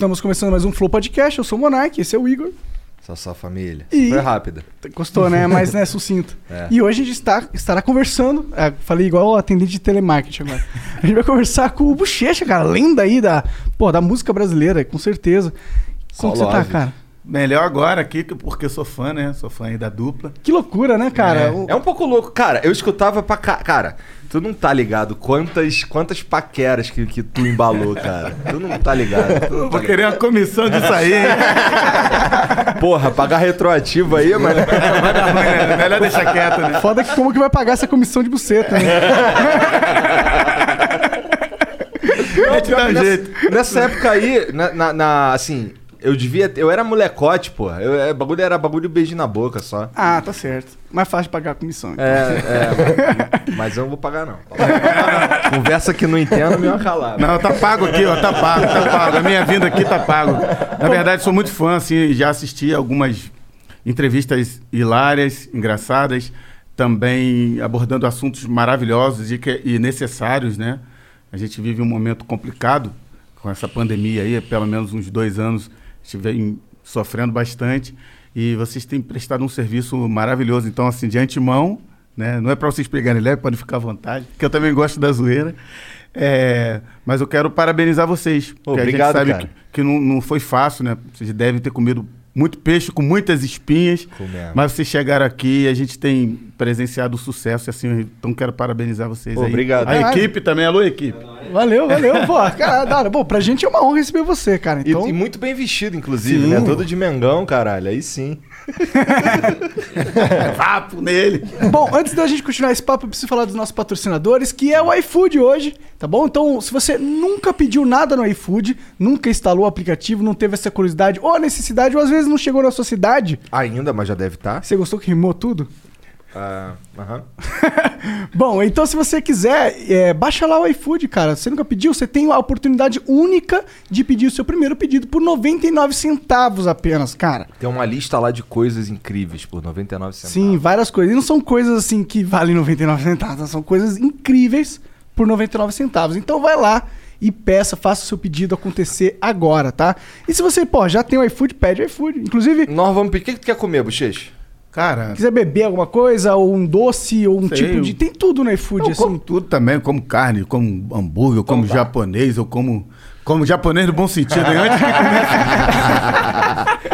Estamos começando mais um Flow Podcast. Eu sou o Monark, esse é o Igor. Só sua família. E- Foi rápida. Gostou, né? Mas né, sucinto. É. E hoje a gente está, estará conversando. é, falei igual o atendente de telemarketing agora. A gente vai conversar com o Bochecha, cara. Lenda aí da, pô, da música brasileira, com certeza. Como você tá, cara? Melhor agora aqui, porque eu sou fã, né? Sou fã aí da dupla. Que loucura, né, cara? É. O- É um pouco louco. Cara, eu escutava pra cá. Cara, tu não tá ligado quantas, quantas paqueras que, que tu embalou, cara. Tu não tá ligado. Tu não tá Vou querer uma comissão disso aí. Porra, pagar retroativo aí, mano. É Melhor deixar quieto, né? Foda que como que vai pagar essa comissão de buceta, né? A gente dá um nessa, jeito. nessa época aí, na, na- na- assim, eu devia. Eu era molecote, pô. Eu, é, bagulho era bagulho beijo na boca só. Ah, tá certo. Mais fácil de pagar a comissão. então. É, é. Mas eu não vou pagar, não. Conversa que não entendo, me calar. Não, tá pago aqui, ó. Tá pago, tá pago. A minha vinda aqui tá pago. Na verdade, sou muito fã, assim, já assisti algumas entrevistas hilárias, engraçadas, também abordando assuntos maravilhosos e, que- e necessários, né? A gente vive um momento complicado com essa pandemia aí, pelo menos uns dois anos, estive sofrendo bastante e vocês têm prestado um serviço maravilhoso. Então, assim, de antemão, né? Não é para vocês pegarem leve, podem ficar à vontade, porque eu também gosto da zoeira. É, mas eu quero parabenizar vocês. porque Obrigado, a gente sabe cara. que, que não, não foi fácil, né? Vocês devem ter comido muito peixe com muitas espinhas. Comemos. Mas vocês chegaram aqui e a gente tem presenciado o sucesso. E assim, então quero parabenizar vocês Pô, aí. obrigado. A Caralho. equipe também. Alô, equipe. Valeu, valeu. Pô, cara, da hora. Bom, pra gente é uma honra receber você, cara. E, Então, e muito bem vestido, inclusive, Sim. né? Todo de Mengão, caralho. Aí sim. Vapo nele. Bom, antes da gente continuar esse papo, eu preciso falar dos nossos patrocinadores, que é o iFood hoje, tá bom? Então, se você nunca pediu nada no iFood, nunca instalou o aplicativo, não teve essa curiosidade ou a necessidade, ou às vezes não chegou na sua cidade, Ainda, mas já deve estar. você gostou que rimou tudo? Ah, aham. Bom, então se você quiser, é, baixa lá o iFood, cara. Você nunca pediu? Você tem a oportunidade única de pedir o seu primeiro pedido por 99 centavos apenas, cara. Tem uma lista lá de coisas incríveis por 99 centavos. Sim, várias coisas. E não são coisas assim que valem 99 centavos, são coisas incríveis por 99 centavos. Então vai lá e peça, faça o seu pedido acontecer agora, tá? E se você, pô, já tem o iFood, pede o iFood. Inclusive, Nós vamos pedir. O que que tu quer comer, bochecha? Cara, quiser beber alguma coisa, ou um doce, ou um Sei, tipo eu- de. Tem tudo no iFood, eu assim. como tudo também. Eu como carne, eu como hambúrguer, eu como japonês, eu como... Como japonês no bom sentido. hein? Antes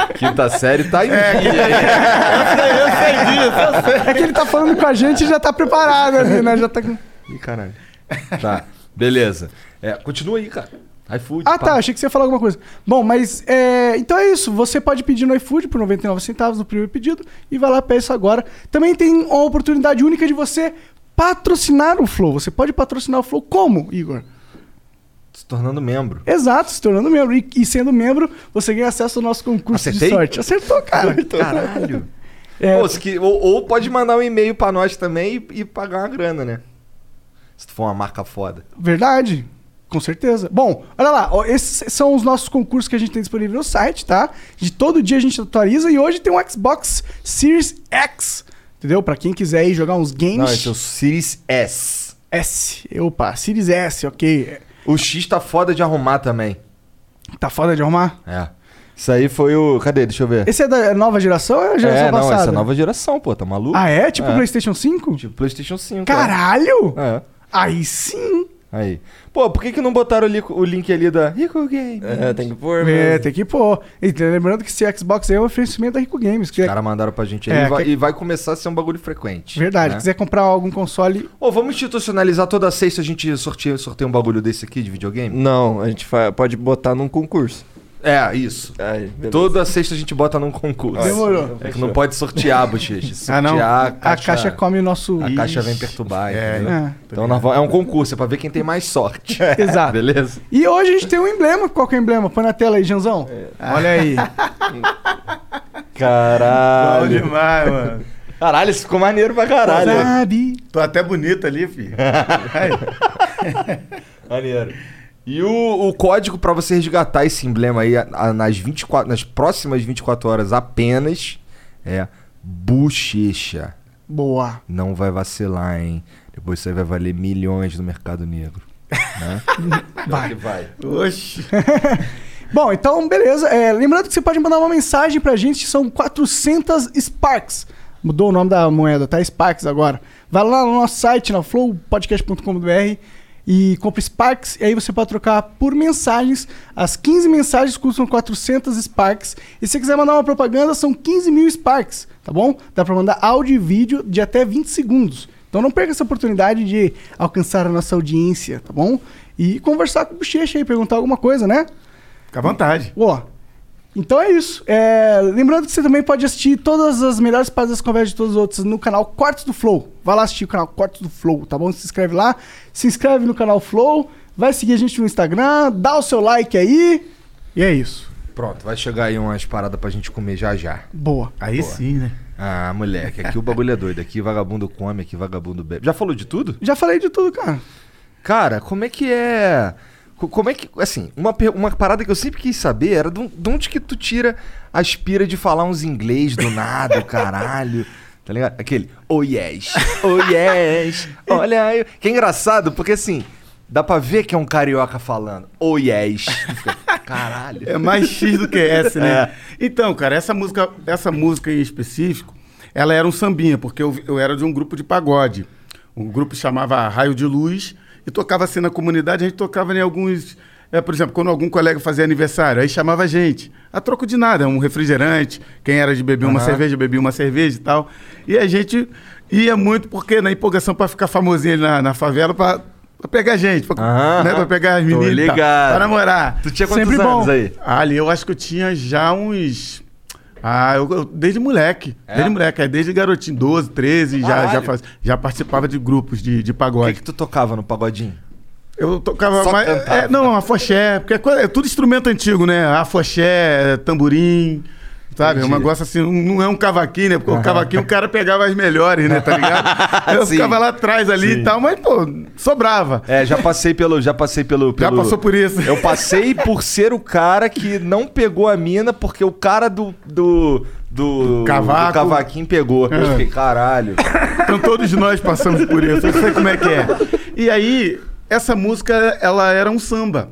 que Quinta série tá em É, dia. eu sei disso, eu sei. É que ele tá falando com a gente e já tá preparado ali, né? Já tá com. Ih, caralho. Tá, beleza. É, continua aí, cara. iFood. Ah, pá. tá. Achei que você ia falar alguma coisa. Bom, mas é, então é isso. Você pode pedir no iFood por 99 centavos no primeiro pedido e vai lá peça agora. Também tem uma oportunidade única de você patrocinar o Flow. Você pode patrocinar o Flow como, Igor? Se tornando membro. Exato, se tornando membro. E, e sendo membro, você ganha acesso ao nosso concurso Acertei? de sorte. Acertou, cara. Caralho. É, Pô, que- ou, ou pode mandar um e-mail pra nós também e, e pagar uma grana, né? Se tu for uma marca foda. Verdade. Com certeza. Bom, olha lá, ó, esses são os nossos concursos que a gente tem disponível no site, tá? De todo dia a gente atualiza e hoje tem um Xbox Series X, entendeu? Pra quem quiser aí jogar uns games. Não, esse é o Series S. S. Opa, Series S, ok. O X tá foda de arrumar também. Tá foda de arrumar? É. Isso aí foi o. Cadê? Deixa eu ver. Esse é da nova geração ou é a geração é, não, passada? essa é nova geração, pô, tá maluco? Ah, é? Tipo É. PlayStation 5? Tipo PlayStation 5. Caralho! É. Aí sim! Aí. Pô, por que, que não botaram o, li- o link ali da Rico Game? É, tem que pôr, É, mesmo. tem que pôr. E lembrando que esse Xbox aí é um oferecimento da Rico Games. Que Os é caras mandaram pra gente aí É, e, vai, que- e vai começar a ser um bagulho frequente. verdade. né? Quiser comprar algum console, Ô, vamos institucionalizar toda sexta a gente sorteia, sorteia um bagulho desse aqui de videogame? Não, a gente fa- pode botar num concurso. É, isso. Toda sexta a gente bota num concurso. Demorou. É que não pode sortear, bochecha. Ah, não? Sortear, a caixa come o nosso. A caixa vem perturbar, É, entendeu? É. Então é um concurso, é pra ver quem tem mais sorte. Exato. Beleza? E hoje a gente tem um emblema. Qual que é o emblema? Põe na tela aí, Janzão. Olha aí. Bom Caralho. demais, mano. Caralho, isso ficou maneiro pra caralho. Sabe? Tô até bonito ali, filho. Aí. Maneiro. E o, o código pra você resgatar esse emblema aí a- a- nas, 24, nas próximas 24 horas apenas é bochecha. Boa. Não vai vacilar, hein? Depois isso aí vai valer milhões no mercado negro. Né? Vai. vai. Oxi. Bom, então, beleza. É, lembrando que você pode mandar uma mensagem pra gente, que são 400 Sparks. Mudou o nome da moeda, tá? Sparks agora. Vai lá no nosso site, na flowpodcast.com.br e compra Sparks. E aí você pode trocar por mensagens. As 15 mensagens custam 400 Sparks. E se você quiser mandar uma propaganda, são 15 mil Sparks, tá bom? Dá pra mandar áudio e vídeo de até 20 segundos. Então não perca essa oportunidade de alcançar a nossa audiência, tá bom? E conversar com o Bochecha aí, perguntar alguma coisa, né? Fica à vontade. Ó, então é isso. É, lembrando que você também pode assistir todas as melhores partes das conversas de todos os outros no canal Cortes do Flow. Vai lá assistir o canal Cortes do Flow, tá bom? Se inscreve lá. Se inscreve no canal Flow. Vai seguir a gente no Instagram. Dá o seu like aí. E é isso. Pronto, vai chegar aí umas paradas pra gente comer já já. Boa. Aí sim, né? Ah, moleque, aqui o bagulho é doido. Aqui vagabundo come, aqui vagabundo bebe. Já falou de tudo? Já falei de tudo, cara. Cara, como é que é. Co- Como é que. Assim, uma, uma parada que eu sempre quis saber era de, de onde que tu tira a aspira de falar uns inglês do nada, caralho. Tá ligado? Aquele, oh yes, oh yes, olha aí. Que é engraçado, porque assim, dá pra ver que é um carioca falando, oh yes. Caralho. É mais X do que S, né? É. Então, cara, essa música, essa música em específico, ela era um sambinha, porque eu, eu era de um grupo de pagode. Um grupo chamava Raio de Luz e tocava assim na comunidade, a gente tocava em alguns. é, por exemplo, quando algum colega fazia aniversário, aí chamava a gente. A troco de nada, um refrigerante, quem era de beber uma cerveja, bebia uma cerveja e tal. E a gente ia muito, porque na empolgação para ficar famosinho ali na, na favela, para pegar gente, para Aham. pegar as meninas, pra namorar. Tu tinha quantos Sempre bom. anos aí? Ah, Ali eu acho que eu tinha já uns. Ah, eu, eu- desde moleque. É? Desde moleque, é, desde garotinho, 12, 13, já, Caralho. já, faz- já participava de grupos de, de O que, pagode. que tu tocava no pagodinho? Eu tocava Só mais. é, não, afoxé, porque é, é tudo instrumento antigo, né? Afoxé, tamborim. Sabe? É um negócio assim, não é um cavaquinho, né? Porque o cavaquinho o cara pegava as melhores, né? Tá ligado? Eu ficava lá atrás ali Sim. e tal, mas, pô, sobrava. É, já passei pelo. Já passei pelo. Já pelo- passou por isso. Eu passei por ser o cara que não pegou a mina porque o cara do. do. do, Cavaco. do cavaquinho pegou. Eu É. fiquei, caralho. Então todos nós passamos por isso, eu sei como é que é. E aí, essa música, ela era um samba.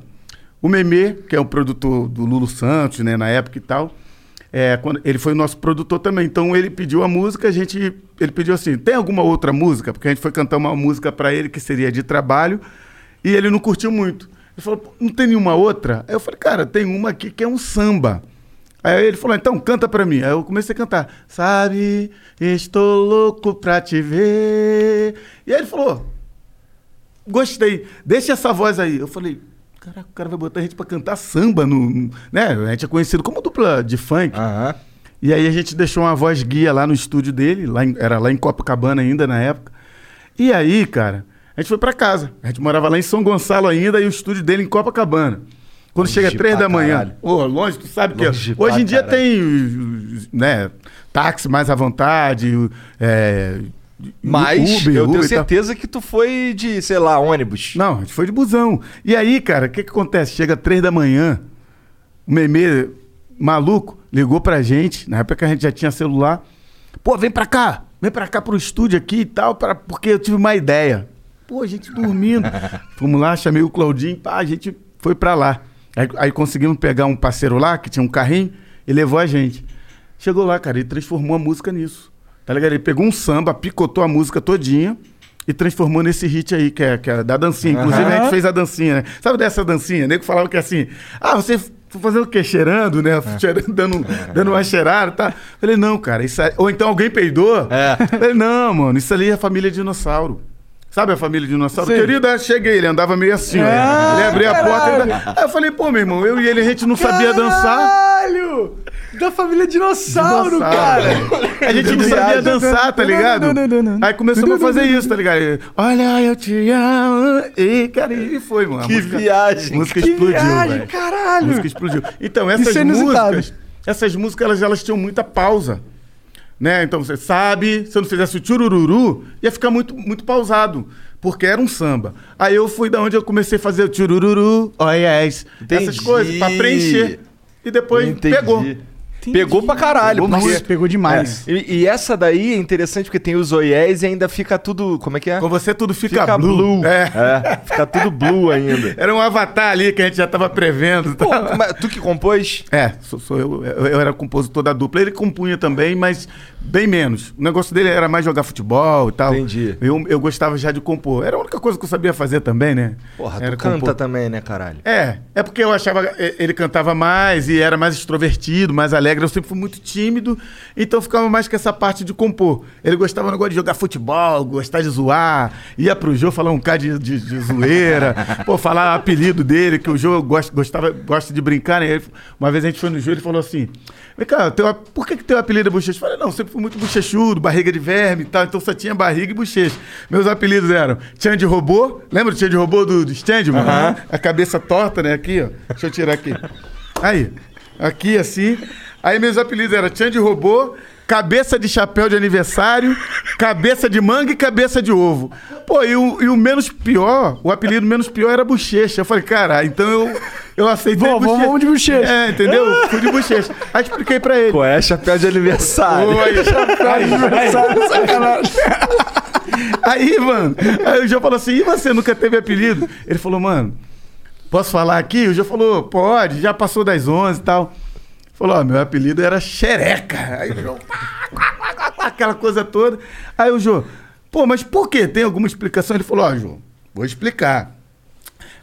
O Memê, que é o produtor do Lulu Santos, né, na época e tal, é, quando, ele foi o nosso produtor também. Então ele pediu a música, a gente. Ele pediu assim: tem alguma outra música? Porque a gente foi cantar uma música para ele que seria de trabalho, e ele não curtiu muito. Ele falou, "Pô, não tem nenhuma outra? Aí eu falei, cara, tem uma aqui que é um samba. Aí ele falou, então canta pra mim. Aí eu comecei a cantar. Sabe, estou louco pra te ver. E aí ele falou, gostei, deixa essa voz aí. Eu falei, caraca, o cara vai botar a gente pra cantar samba, no, no- né? A gente é conhecido como dupla de funk. Aham. E aí a gente deixou uma voz guia lá no estúdio dele, lá em- era lá em Copacabana ainda na época. E aí, cara, a gente foi pra casa. A gente morava lá em São Gonçalo ainda e o estúdio dele em Copacabana. Quando Longe chega três da manhã. Ô, longe, tu sabe que Longe hoje pra em dia caralho. tem, né, táxi mais à vontade, é, Mas Uber, eu tenho e certeza que tu foi de, sei lá, ônibus. Não, a gente foi de busão. E aí, cara, o que que acontece? Chega três da manhã, o Memê, maluco, ligou pra gente, na época que a gente já tinha celular. Pô, vem pra cá, vem pra cá pro estúdio aqui e tal, pra, porque eu tive uma ideia. Pô, a gente dormindo. Fomos lá, chamei o Claudinho, pá, a gente foi pra lá. Aí, aí conseguimos pegar um parceiro lá, que tinha um carrinho, e levou a gente. Chegou lá, cara, ele transformou a música nisso. Tá ligado? Ele pegou um samba, picotou a música todinha, e transformou nesse hit aí, que é, que é da dancinha. Inclusive, a gente fez a dancinha, né? Sabe dessa dancinha? O nego falava que é assim, ah, você foi fazendo o quê? Cheirando, né? Cheirando, dando, dando uma cheirada, tá? Falei, não, cara, isso aí... Ou então alguém peidou. Falei, não, mano, isso ali é a família dinossauro. Sabe a família dinossauro? Sim. Querido, aí cheguei, ele andava meio assim, ó. Ah, Ele abria a porta. caralho. Ele... Aí eu falei, pô, meu irmão, eu e ele, a gente não sabia dançar. Caralho! Da família dinossauro, Dinossauro. cara! A gente não sabia dançar, tá ligado? Aí começamos a fazer isso, tá ligado? Olha, eu te amo. E, cara, e foi, mano. A Que música- viagem. A música Que explodiu, viagem. A caralho! música explodiu. Então, essas é músicas, essas músicas, elas, elas tinham muita pausa. Né? Então, você sabe, se eu não fizesse o tchurururu, ia ficar muito, muito pausado. Porque era um samba. Aí eu fui da onde eu comecei a fazer o tchurururu, oh yes, essas Entendi. coisas, pra preencher. E depois Entendi. pegou. Pegou pra caralho. Nossa, porque- pegou demais. É. E, e essa daí é interessante porque tem os oiés e ainda fica tudo. Como é que é? Com você tudo fica, Fica blue. blue. É. É, fica tudo blue ainda. Era um avatar ali que a gente já tava prevendo. Pô, mas tu que compôs? É, sou, sou eu, eu. Eu era compositor da dupla. Ele compunha também, mas bem menos. O negócio dele era mais jogar futebol e tal. Entendi. Eu, eu gostava já de compor. Era a única coisa que eu sabia fazer também, né? Porra, era tu canta compor. também, né, caralho? É, é porque eu achava eh, ele cantava mais e era mais extrovertido, mais alegre. Eu sempre fui muito tímido, então ficava mais com essa parte de compor. Ele gostava do negócio de jogar futebol, gostar de zoar, ia pro jogo falar um cara de, de, de zoeira, pô, falar apelido dele, que o jogo gosta, gostava, gosta de brincar, né? Ele- Uma vez a gente foi no jogo e ele falou assim: Vem cá, teu, por que, que teu apelido é bochecha? Falei, não, sempre fui muito bochechudo, barriga de verme e tal, então só tinha barriga e bochecha. Meus apelidos eram Tchan de robô, lembra do Tchan de robô do, do stand, mano? A cabeça torta, né? Aqui, ó. Deixa eu tirar aqui. Aí, aqui assim. Aí meus apelidos eram Tchan de robô, cabeça de chapéu de aniversário, cabeça de manga e cabeça de ovo. Pô, e o, e o menos pior, o apelido menos pior era bochecha. Eu falei, cara, então eu, eu aceitei Vamos, vamos, vamos de bochecha. É, entendeu? Fui de bochecha. Aí expliquei pra ele. Pô, é chapéu de aniversário. Pô, aí, Aí, mano, aí o João falou assim: e você nunca teve apelido? Ele falou, mano, posso falar aqui? O João falou, pode, já passou das 11 e tal. Falou, ó, meu apelido era xereca. Aí o João, aquela coisa toda. Aí o João, pô, mas por quê? Tem alguma explicação? Ele falou, ó, João, vou explicar.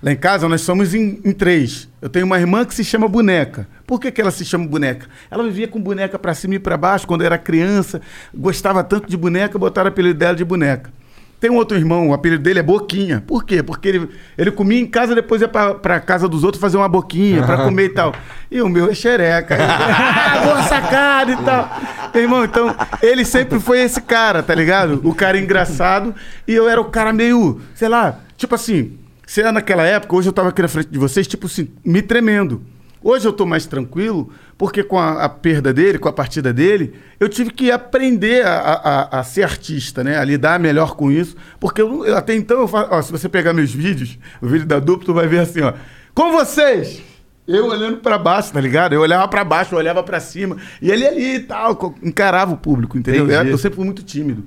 Lá em casa nós somos em, em três. Eu tenho uma irmã que se chama Boneca. Por que, que ela se chama Boneca? Ela vivia com boneca pra cima e pra baixo quando era criança, gostava tanto de boneca, botaram o apelido dela de Boneca. Tem um outro irmão, o apelido dele é Boquinha. Por quê? Porque ele, ele comia em casa, depois ia pra, pra casa dos outros fazer uma boquinha pra comer e tal. E o meu é xereca. ah, boa sacada e tal. Irmão, então, ele sempre foi esse cara, tá ligado? O cara engraçado. E eu era o cara meio, sei lá, tipo assim, se era naquela época, hoje eu tava aqui na frente de vocês, tipo assim, me tremendo. Hoje eu tô mais tranquilo, porque com a, a perda dele, com a partida dele, eu tive que aprender a, a- a- ser artista, né? A lidar melhor com isso. Porque eu, eu- até então, eu fa- ó, se você pegar meus vídeos, o vídeo da dupla, tu vai ver assim, ó. Com vocês! Eu olhando pra baixo, tá ligado? Eu olhava pra baixo, eu olhava pra cima. E ele ali e tal, encarava o público, entendeu? Entendi. Eu sempre fui muito tímido.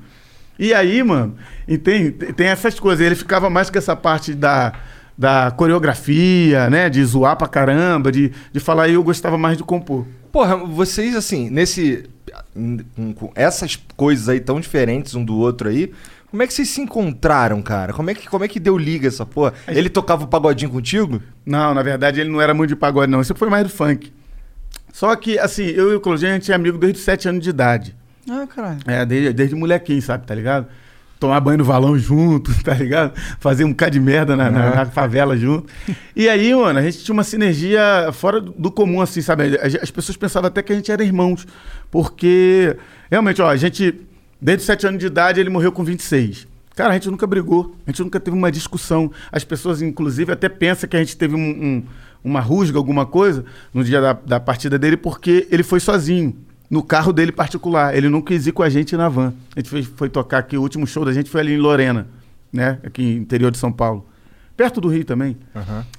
E aí, mano? Tem- tem essas coisas. Ele ficava mais com essa parte da, da coreografia, né? De zoar pra caramba, de, de falar. Eu gostava mais de compor. Porra, vocês, assim, nesse. Com, essas coisas aí tão diferentes um do outro aí. Como é que vocês se encontraram, cara? Como é que, como é que deu liga essa porra? Ele tocava o pagodinho contigo? Não, na verdade ele não era muito de pagode, não. Isso foi mais do funk. Só que, assim, eu e o Claudinho, a gente é amigo desde os 7 anos de idade. Ah, caralho. É, desde, desde molequinho, sabe, tá ligado? Tomar banho no valão junto, tá ligado? Fazer um bocado de merda na, na- na favela junto. E aí, mano, a gente tinha uma sinergia fora do, comum, assim, sabe? As, as pessoas pensavam até que a gente era irmãos. Porque, realmente, ó, a gente, desde os 7 anos de idade, ele morreu com 26. Cara, a gente nunca brigou, a gente nunca teve uma discussão. As pessoas, inclusive, até pensam que a gente teve um- um- uma rusga, alguma coisa, no dia da, da partida dele, porque ele foi sozinho, no carro dele particular. Ele não quis ir com a gente na van. A gente foi, foi tocar aqui, o último show da gente foi ali em Lorena, né? Aqui no interior de São Paulo. Perto do Rio também.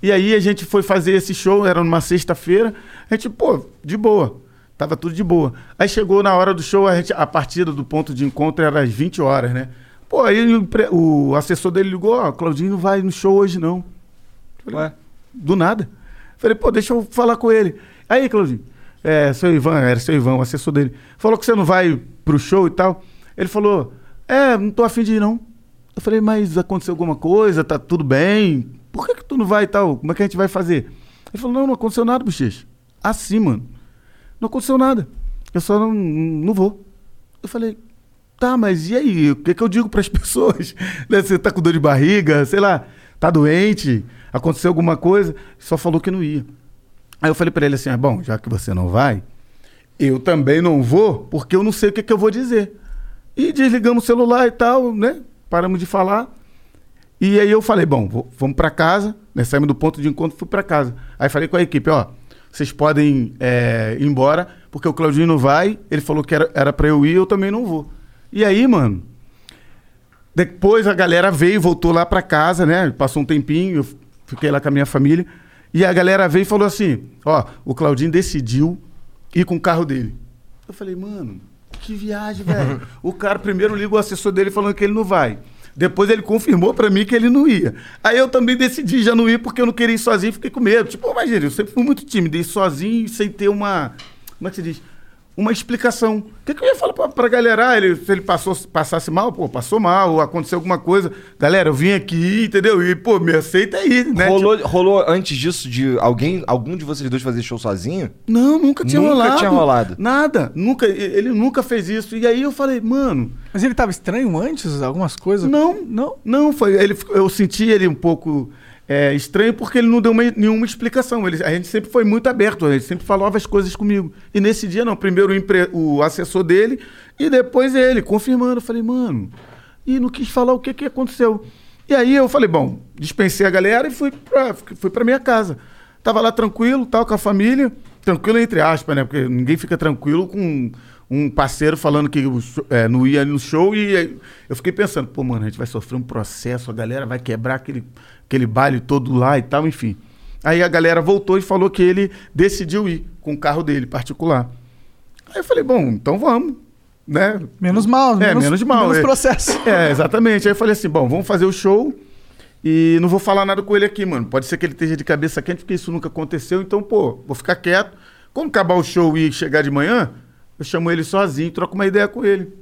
E aí a gente foi fazer esse show, era numa sexta-feira. A gente, pô, de boa. Tava tudo de boa. Aí chegou na hora do show, a, gente, a partida do ponto de encontro era às 20 horas, né? Pô, aí o, o assessor dele ligou, ó, Claudinho não vai no show hoje não. Ué? Do nada. Falei, pô, deixa eu falar com ele. Aí, Claudinho, é, seu Ivan, era seu Ivan, o assessor dele, falou que você não vai pro show e tal. Ele falou, é, não tô afim de ir não. Eu falei, mas aconteceu alguma coisa, tá tudo bem? Por que, que tu não vai e tal? Como é que a gente vai fazer? Ele falou, não, não aconteceu nada, bochecha. Assim, mano. Não aconteceu nada. Eu só não, não vou. Eu falei, tá, mas e aí? O que, que eu digo pras pessoas? Né, Você tá com dor de barriga, sei lá, tá doente, aconteceu alguma coisa? Só falou que não ia. Aí eu falei pra ele assim, ah, bom, já que você não vai, eu também não vou, porque eu não sei o que, que eu vou dizer. E desligamos o celular e tal, né? Paramos de falar. E aí eu falei, bom, vou- vamos pra casa, né? Saímos do ponto de encontro, fui pra casa. Aí falei com a equipe, ó, vocês podem é, ir embora, porque o Claudinho não vai, ele falou que era, pra eu ir, eu também não vou. E aí, mano, depois a galera veio, voltou lá pra casa, né? Passou um tempinho, eu fiquei lá com a minha família. E a galera veio e falou assim: Ó, o Claudinho decidiu ir com o carro dele. Eu falei, mano, que viagem, velho. o cara primeiro liga o assessor dele falando que ele não vai. Depois ele confirmou pra mim que ele não ia. Aí eu também decidi já não ir porque eu não queria ir sozinho, fiquei com medo. Tipo, imagina, eu sempre fui muito tímido, ir sozinho sem ter uma. Como é que se diz? Uma explicação. O que, que eu ia falar pra, pra galera? Ah, ele, se ele passou, passasse mal, pô, passou mal, ou aconteceu alguma coisa. Galera, eu vim aqui, entendeu? E, pô, me aceita aí, né? rolou, rolou antes disso de alguém, algum de vocês dois fazer show sozinho? Não, nunca tinha Nunca rolado. tinha rolado. Nada. Nunca, ele nunca fez isso. E aí eu falei, mano, Mas ele tava estranho antes, algumas coisas? não, não, não foi. Ele, eu senti ele um pouco é, estranho porque ele não deu uma- nenhuma explicação. Ele, a gente sempre foi muito aberto, gente sempre falava as coisas comigo. E nesse dia não, primeiro o, empre- o assessor dele e depois ele, confirmando. Eu falei, mano, e não quis falar o que, que aconteceu. E aí eu falei, bom, dispensei a galera e fui pra, fui pra minha casa. Tava lá tranquilo, tal, com a família. Tranquilo entre aspas, né? Porque ninguém fica tranquilo com um parceiro falando que é, não ia no show e eu fiquei pensando, pô, mano, a gente vai sofrer um processo, a galera vai quebrar aquele, aquele baile todo lá e tal, enfim. Aí a galera voltou e falou que ele decidiu ir com o carro dele particular. Aí eu falei, bom, então vamos, né? Menos mal, É, menos, menos mal, Menos é. processo. É, exatamente. Aí eu falei assim, bom, vamos fazer o show e não vou falar nada com ele aqui, mano. Pode ser que ele esteja de cabeça quente, porque isso nunca aconteceu. Então, pô, vou ficar quieto. Quando acabar o show e chegar de manhã, eu chamo ele sozinho, troco uma ideia com ele.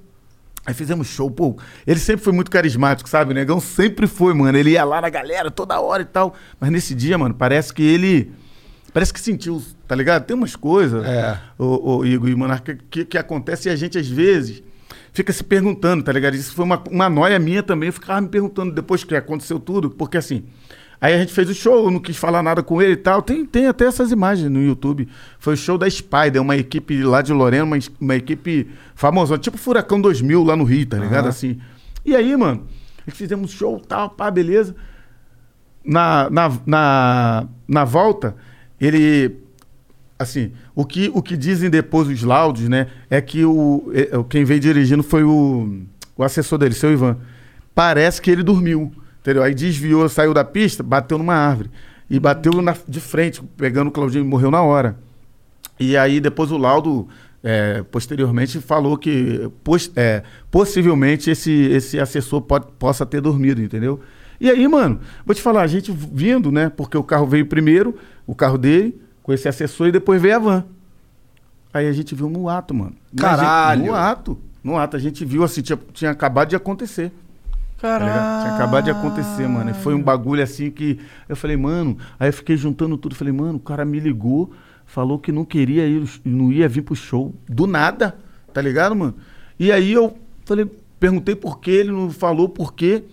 Aí fizemos show, pô. Ele sempre foi muito carismático, sabe? O negão sempre foi, mano. Ele ia lá na galera toda hora e tal. Mas nesse dia, mano, parece que ele. Parece que sentiu, tá ligado? Tem umas coisas, É. o, o Igor e Monarca, que, que acontece e a gente, às vezes, fica se perguntando, tá ligado? Isso foi uma, uma noia minha também. Eu ficava me perguntando depois que aconteceu tudo, porque assim. Aí a gente fez o show, não quis falar nada com ele e tal. Tem, tem até essas imagens no YouTube. Foi o show da Spider, uma equipe lá de Lorena, uma, uma equipe famosa, tipo Furacão 2000 lá no Rio, tá ligado? Assim. E aí, mano, fizemos show tal, pá, beleza. Na, na, na, na volta, ele assim, o que, o que dizem depois os laudos, né, é que o, é, quem veio dirigindo foi o, o assessor dele, seu Ivan. Parece que ele dormiu, entendeu? Aí desviou, saiu da pista, bateu numa árvore. E bateu na, de frente, pegando o Claudinho, morreu na hora. E aí depois o laudo, é, posteriormente, falou que é, possivelmente esse, esse assessor pode, possa ter dormido, entendeu? E aí, mano, vou te falar, a gente vindo, né? Porque o carro veio primeiro, o carro dele, com esse assessor, e depois veio a van. Aí a gente viu no ato, mano. Mas, gente, Caralho! No ato. No ato. A gente viu assim, tinha, tinha acabado de acontecer. Tá ligado? Caralho. Tinha acabado de acontecer, mano. E foi um bagulho assim que. Eu falei, mano. Aí eu fiquei juntando tudo. Falei, mano, o cara me ligou, falou que não queria ir, não ia vir pro show. Do nada, tá ligado, mano? E aí eu falei, perguntei por que ele não falou por quê.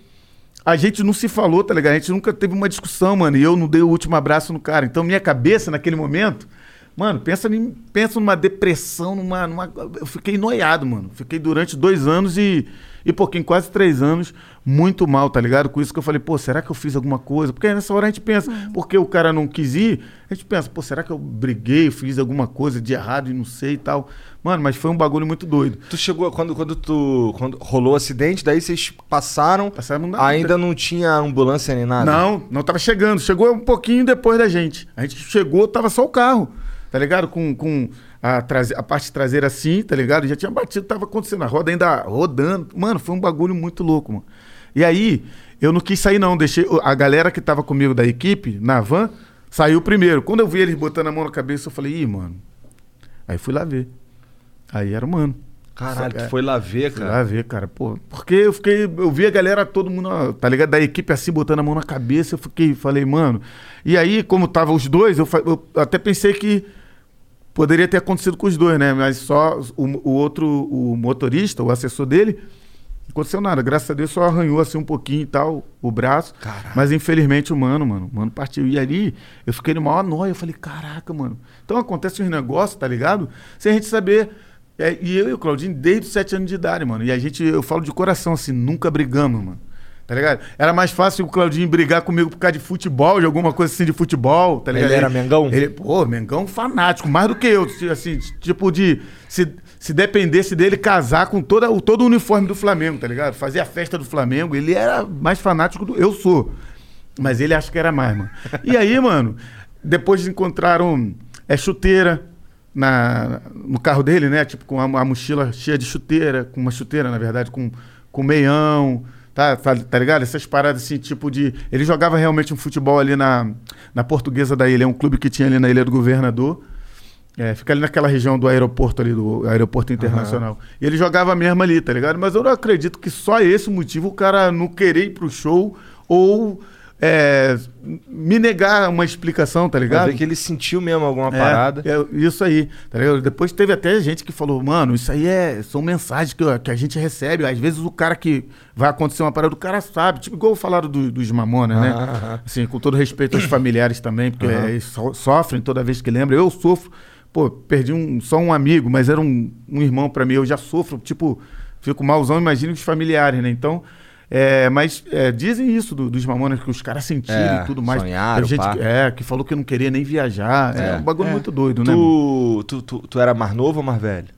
A gente não se falou, tá ligado? A gente nunca teve uma discussão, mano. E eu não dei o último abraço no cara. Então, minha cabeça, naquele momento, mano, pensa, em, pensa numa depressão, numa, numa. Eu fiquei noiado, mano. Fiquei durante dois anos e, e pouquinho, quase três anos, muito mal, tá ligado? Com isso que eu falei, pô, será que eu fiz alguma coisa? Porque aí nessa hora a gente pensa, porque o cara não quis ir, a gente pensa, pô, será que eu briguei, fiz alguma coisa de errado e não sei e tal. Mano, mas foi um bagulho muito doido. Tu chegou, quando, quando tu. Quando rolou o acidente, daí vocês passaram. Passaram na- ainda não tinha ambulância nem nada. Não, não tava chegando. Chegou um pouquinho depois da gente. A gente chegou, tava só o carro, tá ligado? Com, com a, traze- a parte traseira assim, tá ligado? Já tinha batido, tava acontecendo. A roda ainda rodando. Mano, foi um bagulho muito louco, mano. E aí, eu não quis sair, não. Deixei a galera que tava comigo da equipe, na van, saiu primeiro. Quando eu vi eles botando a mão na cabeça, eu falei, ih, mano. Aí fui lá ver. Aí era o mano. Caralho, É. tu foi lá ver, Fui lá cara. ver, cara. Pô, porque eu fiquei. Eu vi a galera, todo mundo, ó, tá ligado? Da equipe assim, botando a mão na cabeça. Eu fiquei, falei, mano. E aí, como tava os dois, eu, eu até pensei que poderia ter acontecido com os dois, né? Mas só o, o outro, o motorista, o assessor dele, aconteceu nada. Graças a Deus só arranhou assim um pouquinho e tal, o braço. Mas infelizmente o mano, mano, o mano partiu. E ali eu fiquei no maior nóia. Eu falei, caraca, mano. Então acontece uns negócios, tá ligado? Sem a gente saber. É, e eu e o Claudinho, desde os sete anos de idade, mano. E a gente, eu falo de coração, assim, nunca brigamos, mano. Tá ligado? Era mais fácil o Claudinho brigar comigo por causa de futebol, de alguma coisa assim de futebol, tá ligado? Ele era Mengão? Ele, pô, Mengão fanático, mais do que eu. Assim, tipo de. Se, se dependesse dele casar com toda, o, todo o uniforme do Flamengo, tá ligado? Fazer a festa do Flamengo. Ele era mais fanático do. Eu sou. Mas ele acha que era mais, mano. E aí, mano, depois encontraram é, chuteira na, no carro dele, né? Tipo, com a, a mochila cheia de chuteira, com uma chuteira, na verdade, com, com meião, tá, tá, tá ligado? Essas paradas assim, tipo de. Ele jogava realmente um futebol ali na, na Portuguesa da Ilha, é um clube que tinha ali na Ilha do Governador. É, fica ali naquela região do aeroporto ali, do aeroporto internacional. E ele jogava mesmo ali, tá ligado? Mas eu não acredito que só esse motivo o cara não querer ir pro show ou é, me negar uma explicação, tá Pra ligado? ver que ele sentiu mesmo alguma É, parada. é, isso aí, tá ligado? Depois teve até gente que falou, mano, isso aí é, são mensagens que, que a gente recebe. Às vezes o cara que vai acontecer uma parada, o cara sabe. Tipo, igual falaram do, dos Mamonas, né? Assim, com todo respeito aos familiares também, porque é, eles so- sofrem toda vez que lembram. Eu sofro, pô, perdi um, só um amigo, mas era um, um irmão pra mim. Eu já sofro, tipo, fico malzão, imagina os familiares, né? Então. É, mas é, dizem isso do- dos mamonas, que os caras sentiram É, e tudo mais. sonharam, gente que, é, que falou que não queria nem viajar. É, É. um bagulho É. muito doido, né? Tu, tu, tu, tu era mais novo ou mais velho?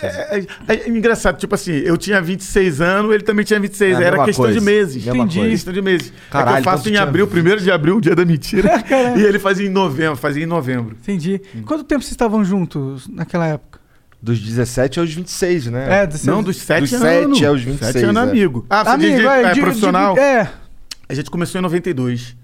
É, é- é engraçado, tipo assim, eu tinha 26 anos, ele também tinha 26. É Era questão coisa, de meses. Entendi. coisa. Questão de meses. Caralho, é que eu faço em tinha- abril, primeiro de abril, o dia da mentira. e ele fazia em novembro, fazia em novembro. Entendi. Quanto tempo vocês estavam juntos naquela época? Dos 17 aos 26, né? É, desse- Não, dos 7 Dos anos. sete aos 26, 7 anos, é. amigo. Ah, você Amigo, diz é, é, de- profissional? de- é, A gente começou em 92.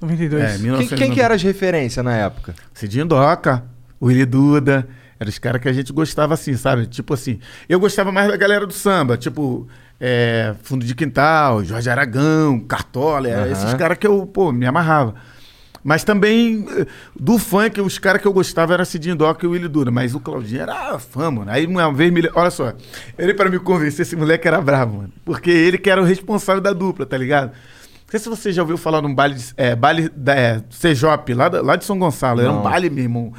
92. É, Quem, 1990. quem que era as referências na época? Cidinho Doca, Willy Duda. Eram os caras que a gente gostava assim, sabe? Tipo assim. Eu gostava mais da galera do samba, tipo. é, Fundo de Quintal, Jorge Aragão, Cartola, era Aham. esses caras que eu, pô, me amarrava. Mas também, eh, do funk, os caras que eu gostava era Cidinho Doca e o Willy Duda. Mas o Claudinho era fã, mano. Aí uma vez, me... olha só, ele para me convencer, esse moleque era bravo, mano. Porque ele que era o responsável da dupla, tá ligado? Não sei se você já ouviu falar num baile, de- é, baile da é, lá, da- lá de São Gonçalo. Era um Não. baile, meu irmão.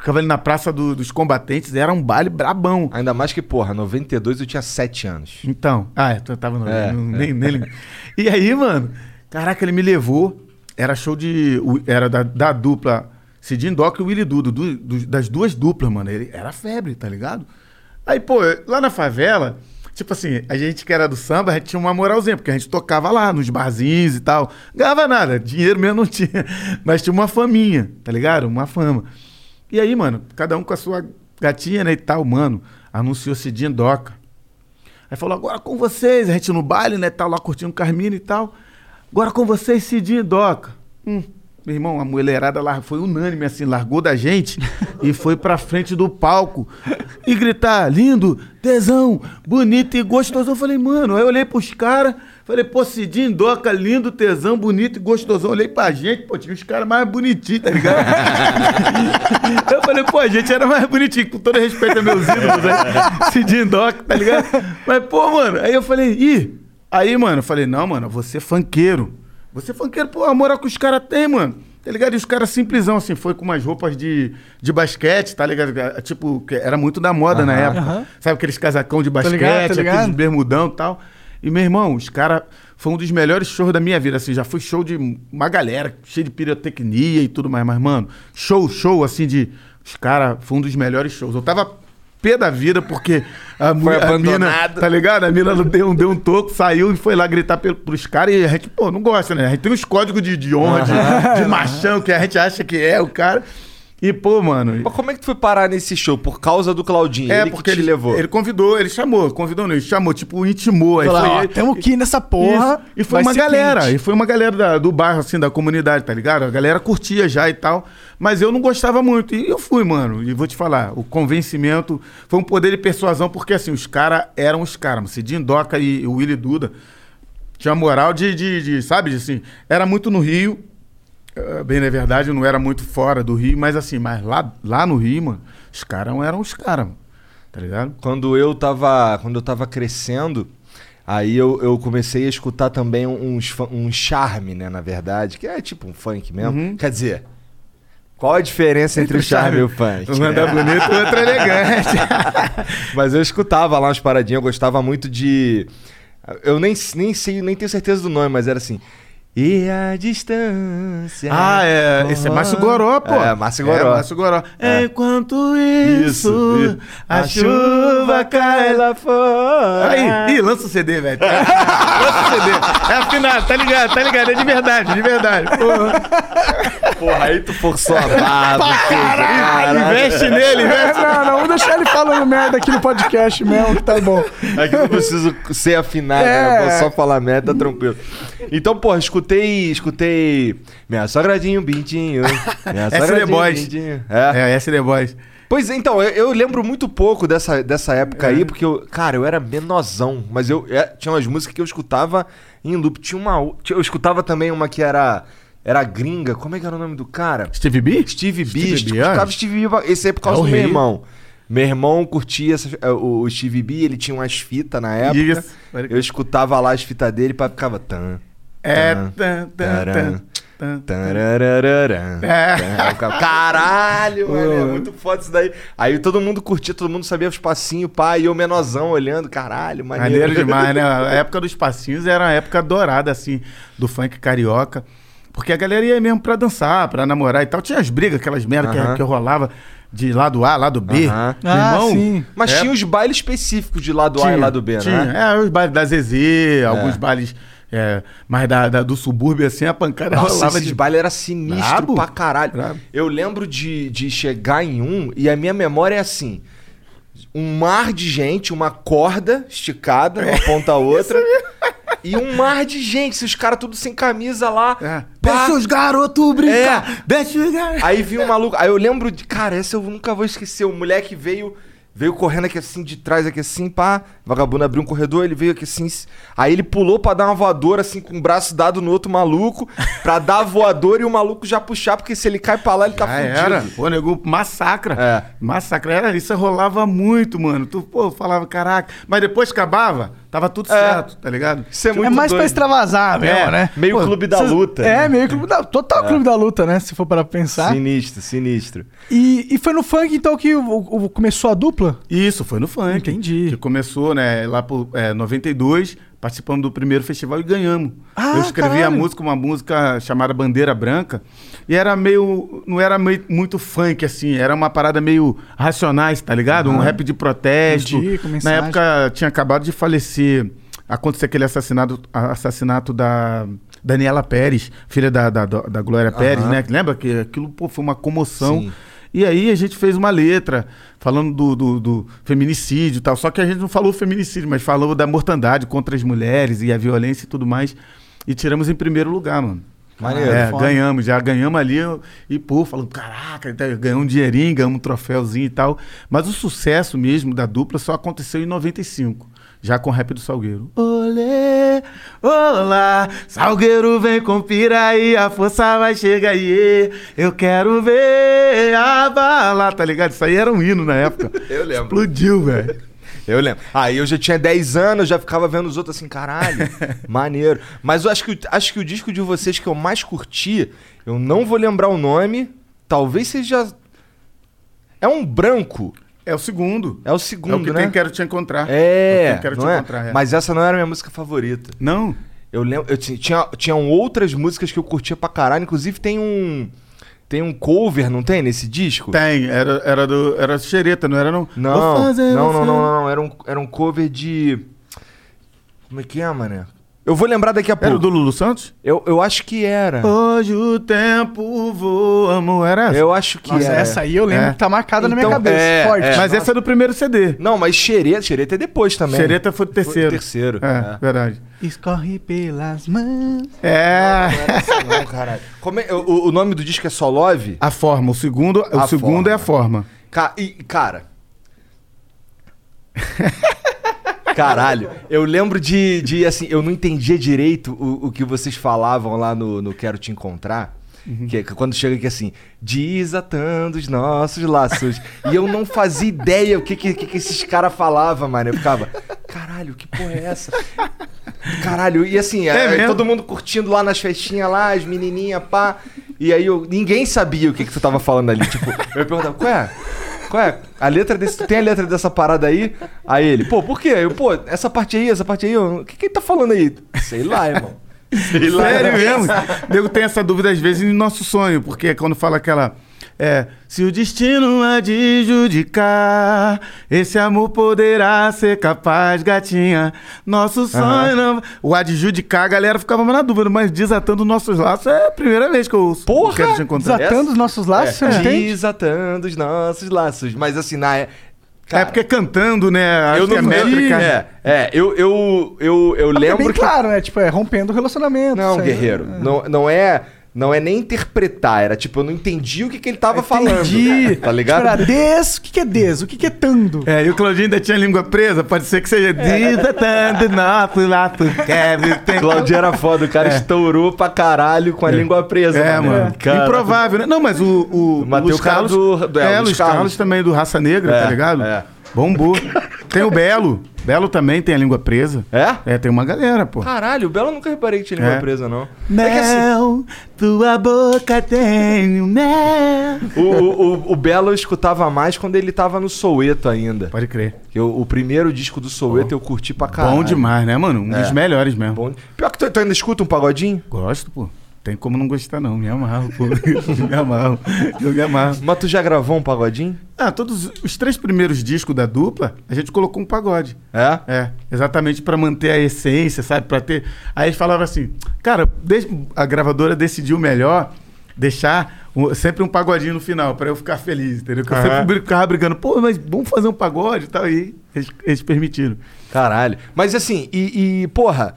Ficava ali na Praça do- dos Combatentes, era um baile brabão. Ainda mais que, porra, 92 eu tinha 7 anos. Então, ah, eu tava no. É, no- é. nem, nem lembro. E aí, mano, caraca, ele me levou. Era show de. o- Era da, da dupla Cidinho Doc e Willy Dudo, du- du- das duas duplas, mano. Ele era febre, tá ligado? Aí, pô, lá na favela, tipo assim, a gente que era do samba, a gente tinha uma moralzinha, porque a gente tocava lá nos barzinhos e tal. Ganhava nada, dinheiro mesmo não tinha. Mas tinha uma faminha, tá ligado? Uma fama. E aí, mano, cada um com a sua gatinha, né, e tal, mano, anunciou Cidinho Doca. Aí falou, agora com vocês, a gente no baile, né, tal, lá curtindo Carmina e tal. Agora com vocês, Cidinho Doca. Hum, meu irmão, a mulherada lá foi unânime, assim, largou da gente e foi pra frente do palco e gritar, lindo, tesão, bonito e gostoso. Eu falei, mano, aí eu olhei pros caras, falei, pô, Cidinho, Doca, lindo, tesão, bonito e gostosão. Olhei pra gente, pô, tinha os caras mais bonitinhos, tá ligado? Eu falei, pô, a gente era mais bonitinho, com todo respeito a meus ídolos, né? Cidinho Doc, tá ligado? Mas, pô, mano, aí eu falei, ih. Aí, mano, eu falei, não, mano, você é funkeiro. Você é funkeiro, pô, a moral que os caras têm, mano. Tá ligado? E os caras simplesão, assim, foi com umas roupas de, de basquete, tá ligado? Tipo, que era muito da moda na época. aham. Sabe aqueles casacão de basquete, ligado, tô ligado. aqueles bermudão e tal. E, meu irmão, os caras. Foi um dos melhores shows da minha vida, assim. Já fui show de uma galera, cheio de pirotecnia e tudo mais. Mas, mano, show, show, assim, de. Os caras. Foi um dos melhores shows. Eu tava pé da vida porque a, Foi a mina, abandonado. tá ligado? A mina deu, deu um toco, saiu e foi lá gritar pros caras e a gente, pô, não gosta, né? A gente tem uns códigos de, de honra, de, de machão, que a gente acha que é o cara. E, pô, mano. Mas como é que tu foi parar nesse show? Por causa do Claudinho? É, ele porque que te ele levou. Ele convidou, ele chamou, convidou não, ele chamou, tipo, intimou. Aí Falar, foi ó, ele- temos que ir nessa porra. Isso. E foi uma galera, quente. e foi uma galera da- do bairro, assim, da comunidade, tá ligado? A galera curtia já e tal, mas eu não gostava muito. E eu fui, mano, e vou te falar, o convencimento foi um poder de persuasão, porque assim, os caras eram os caras, mano. Cidinho Doca e o Willy Duda tinha moral de, de, de, sabe, de, assim, era muito no Rio, bem na verdade, não era muito fora do Rio, mas assim, mas lá, lá no Rio, mano, os caras eram os caras, tá ligado? Quando eu tava, quando eu tava crescendo, aí eu, eu comecei a escutar também uns, um charme, né, na verdade, que é tipo um funk mesmo. Uhum. Quer dizer, qual a diferença entre, o charme e o funk? Um anda bonito, o outro elegante. Mas eu escutava lá umas paradinhas, eu gostava muito de. Eu nem, nem sei, nem tenho certeza do nome, mas era assim. E a distância. Ah, é. Esse é Márcio Goró, pô. É, Márcio Goró. É, Márcio Goró. É. Enquanto isso, isso. a, chuva cai lá. fora. Aí, ih, lança o CD, velho. lança o CD. É afinado, tá ligado, tá ligado. É de verdade, de verdade. Porra. Porra, aí tu forçou a barra. caralho. Investe nele, investe. Não, não, vamos deixar ele falando merda aqui no podcast mesmo, que tá bom. Aqui não preciso ser afinado, É. né? Eu vou só falar merda, tá tranquilo. Então, porra, escutei. Escutei. Minha sogradinho, Bintinho. Minha sogradinho, Boys. Bintinho. É. É, SD Boys. Pois é, então, eu, eu lembro muito pouco dessa, dessa época É. aí, porque eu, cara, eu era menosão, mas eu é, tinha umas músicas que eu escutava em loop. Tinha uma. Eu escutava também uma que era. Era gringa. Como é que era o nome do cara? Steve B? Steve B. Steve B, escutava. Steve B. Esse aí é por causa É do meu irmão. Meu irmão curtia essa- é, o, o Steve B, ele tinha umas fitas na época. Isso. Eu escutava lá as fitas dele e ficava. Tan, É. tan, tan, tan. É. Caralho, mano, é muito foda isso daí. Aí todo mundo curtia, todo mundo sabia os passinhos, pá, e eu menorzão olhando, caralho, maneiro. Maneiro demais, né? A época dos passinhos era a época dourada, assim, do funk carioca. Porque a galera ia mesmo pra dançar, pra namorar e tal. Tinha as brigas, aquelas merda Aham. que, que rolava de lado A, lado B. Aham. Meu Ah, irmão, sim. Mas É. tinha os bailes específicos de lado A e lado B, tinha. né? É, os bailes da Zezé, alguns bailes é, mais da, da- do subúrbio, assim, a pancada Nossa, rolava esses de... bailes era sinistro Brabo. pra caralho. Brabo. Eu lembro de, de chegar em um e a minha memória é assim: um mar de gente, uma corda esticada, uma ponta a outra. E um mar de gente, os caras tudo sem camisa lá. É. pá. Deixa os garotos brincar! Deixa os garotos... Aí vi um maluco. Aí eu lembro de. Cara, essa eu nunca vou esquecer. O moleque veio. Veio correndo aqui assim, de trás, aqui assim, pá. Vagabundo abriu um corredor, ele veio aqui assim. Aí ele pulou pra dar uma voadora, assim, com o braço dado no outro maluco, pra dar a voadora e o maluco já puxar, porque se ele cai pra lá, ele tá Já fudido. era. Pô, nego, massacra. É. Massacra. Era, isso rolava muito, mano. Tu, pô, falava, caraca. Mas depois acabava, tava tudo É. certo, tá ligado? Isso é muito é mais pra doido. extravasar mesmo, É, né? Meio Pô, clube da vocês- luta. É, né? meio clube da Total clube da luta, né? Se for para pensar. Sinistro, sinistro. E, e foi no funk, então, que o- o- começou a dupla? Isso, foi no funk. Entendi. Que começou, né, lá por é, 92, participando do primeiro festival e ganhamos. Ah, Eu escrevi a caralho. música, uma música chamada Bandeira Branca, e era meio. não era meio, muito funk, assim, era uma parada meio racionais, tá ligado? Um rap de protesto. Entendi, Na época tinha acabado de falecer. Aconteceu aquele assassinato, assassinato da Daniela Pérez, filha da, da, da Glória Pérez, né? Lembra que aquilo pô, foi uma comoção. Sim. E aí a gente fez uma letra falando do, do, do feminicídio e tal. Só que a gente não falou feminicídio, mas falou da mortandade contra as mulheres e a violência e tudo mais. E tiramos em primeiro lugar, mano. Maneiro. É, foda. ganhamos, já ganhamos ali e, pô, falando, caraca, ganhamos um dinheirinho, ganhamos um troféuzinho e tal. Mas o sucesso mesmo da dupla só aconteceu em 95, já com o rap do Salgueiro. Olê, olá, Salgueiro vem com piraí, a força vai chegar aí, eu quero ver a bala, tá ligado? Isso aí era um hino na época. Eu lembro. Explodiu, velho. Eu lembro. Aí eu já tinha 10 anos, já ficava vendo os outros assim, caralho, maneiro. Mas eu acho que, o- acho que o disco de vocês que eu mais curti, eu não vou lembrar o nome, talvez seja. É um branco. É o segundo. É o É o segundo, que né? tem Quero Te Encontrar. É, que Quero Te é? Encontrar, é. Mas essa não era a minha música favorita. Não? Eu lembro, eu ti- tinha, tinham outras músicas que eu curtia pra caralho, inclusive tem um tem um cover, não tem nesse disco? Tem, era, era do. Era xereta, não era não? Não, não, fazer não, você- não, não, não, era um era um cover de Como é que é, mané? Eu vou lembrar daqui a Era pouco. o do Lulu Santos? Eu, eu acho que era. Hoje o tempo voa, amor. Era essa? Eu acho que Nossa, era. essa aí eu lembro É. que tá marcada na minha Então, cabeça. é, forte. é. Mas essa é do primeiro CD. Não, mas xereta, xereta é depois também. Xereta foi do terceiro. terceiro, É, é. verdade. Escorre pelas mãos. É. Não era essa não, caralho. Como é- o, o nome do disco é só Love? A forma. O segundo, o segundo forma. é a forma. Ca- e, cara. Caralho, eu lembro de, de, assim, eu não entendia direito o, o que vocês falavam lá no, no Quero Te Encontrar. Que é quando chega aqui assim, desatando os nossos laços. e eu não fazia ideia o que, que, que, esses caras falavam, mano. Eu ficava, caralho, que porra é essa? Caralho, e assim, É todo mundo curtindo lá nas festinhas lá, as menininhas, pá. E aí eu, ninguém sabia o que, que tu tava falando ali. Tipo, eu perguntava, qual é? Qual é? A letra desse. Tem a letra dessa parada aí? Aí ele, pô, por quê? Eu, pô, essa parte aí, essa parte aí, o que, que ele tá falando aí? Sei lá, irmão. Sei lá. Sério mesmo? Nego tem essa dúvida às vezes no nosso sonho, porque quando fala aquela. É, se o destino há de judicar, esse amor poderá ser capaz, gatinha. Nosso sonho não. O adjudicar, a galera ficava na dúvida, mas desatando nossos laços é a primeira vez que eu ouço. Porra! Quero te encontrar. Desatando Essa- os nossos laços, você É, entende? desatando os nossos laços. Mas assim, na. é porque cantando, né? Acho eu que não é métrica. É, é, eu, eu, eu, eu É lembro bem que. claro, né? Tipo, é rompendo o relacionamento. Não, aí. guerreiro. Não, não é. Não é nem interpretar, era tipo, eu não entendi o que, que ele tava falando. Entendi. Tá ligado? Tipo, era des, o que, que é des? O que, que é tando? É, e o Claudinho ainda tinha a língua presa, pode ser que seja desatando nosso laço, quer tem Claudio era foda, o cara estourou pra caralho com a língua presa. É, mano. Cara, Improvável, né? Não, mas o, o, o cara Carlos. do- do- é, é, Luiz Carlos. Carlos. também do Raça Negra, É, tá ligado? é. Bombou. tem o Belo. Belo também tem a língua presa. É? É, tem uma galera, pô. Caralho, o Belo nunca reparei que tinha língua É. presa, não. Mel, É assim, tua boca tem um mel. o, o, o- o Belo eu escutava mais quando ele tava no Soueto ainda. Pode crer. Eu- o primeiro disco do Soueto eu curti pra caralho. Bom demais, né, mano? Um É. dos melhores mesmo. Bom. Pior que tu, tu ainda escuta um pagodinho? Gosto, pô. Tem como não gostar, não. Me amarro, pô. me amarro. Eu me amarro. Mas tu já gravou um pagodinho? Ah, todos os três primeiros discos da dupla, a gente colocou um pagode. É? É, exatamente pra manter a essência, sabe? Para ter. Aí eles falavam assim, cara, a gravadora decidiu melhor deixar o- sempre um pagodinho no final, pra eu ficar feliz, entendeu? Que eu Aham. sempre ficava brigando, pô, mas vamos fazer um pagode e tal. E eles, eles permitiram. Caralho. Mas assim, e, e, porra,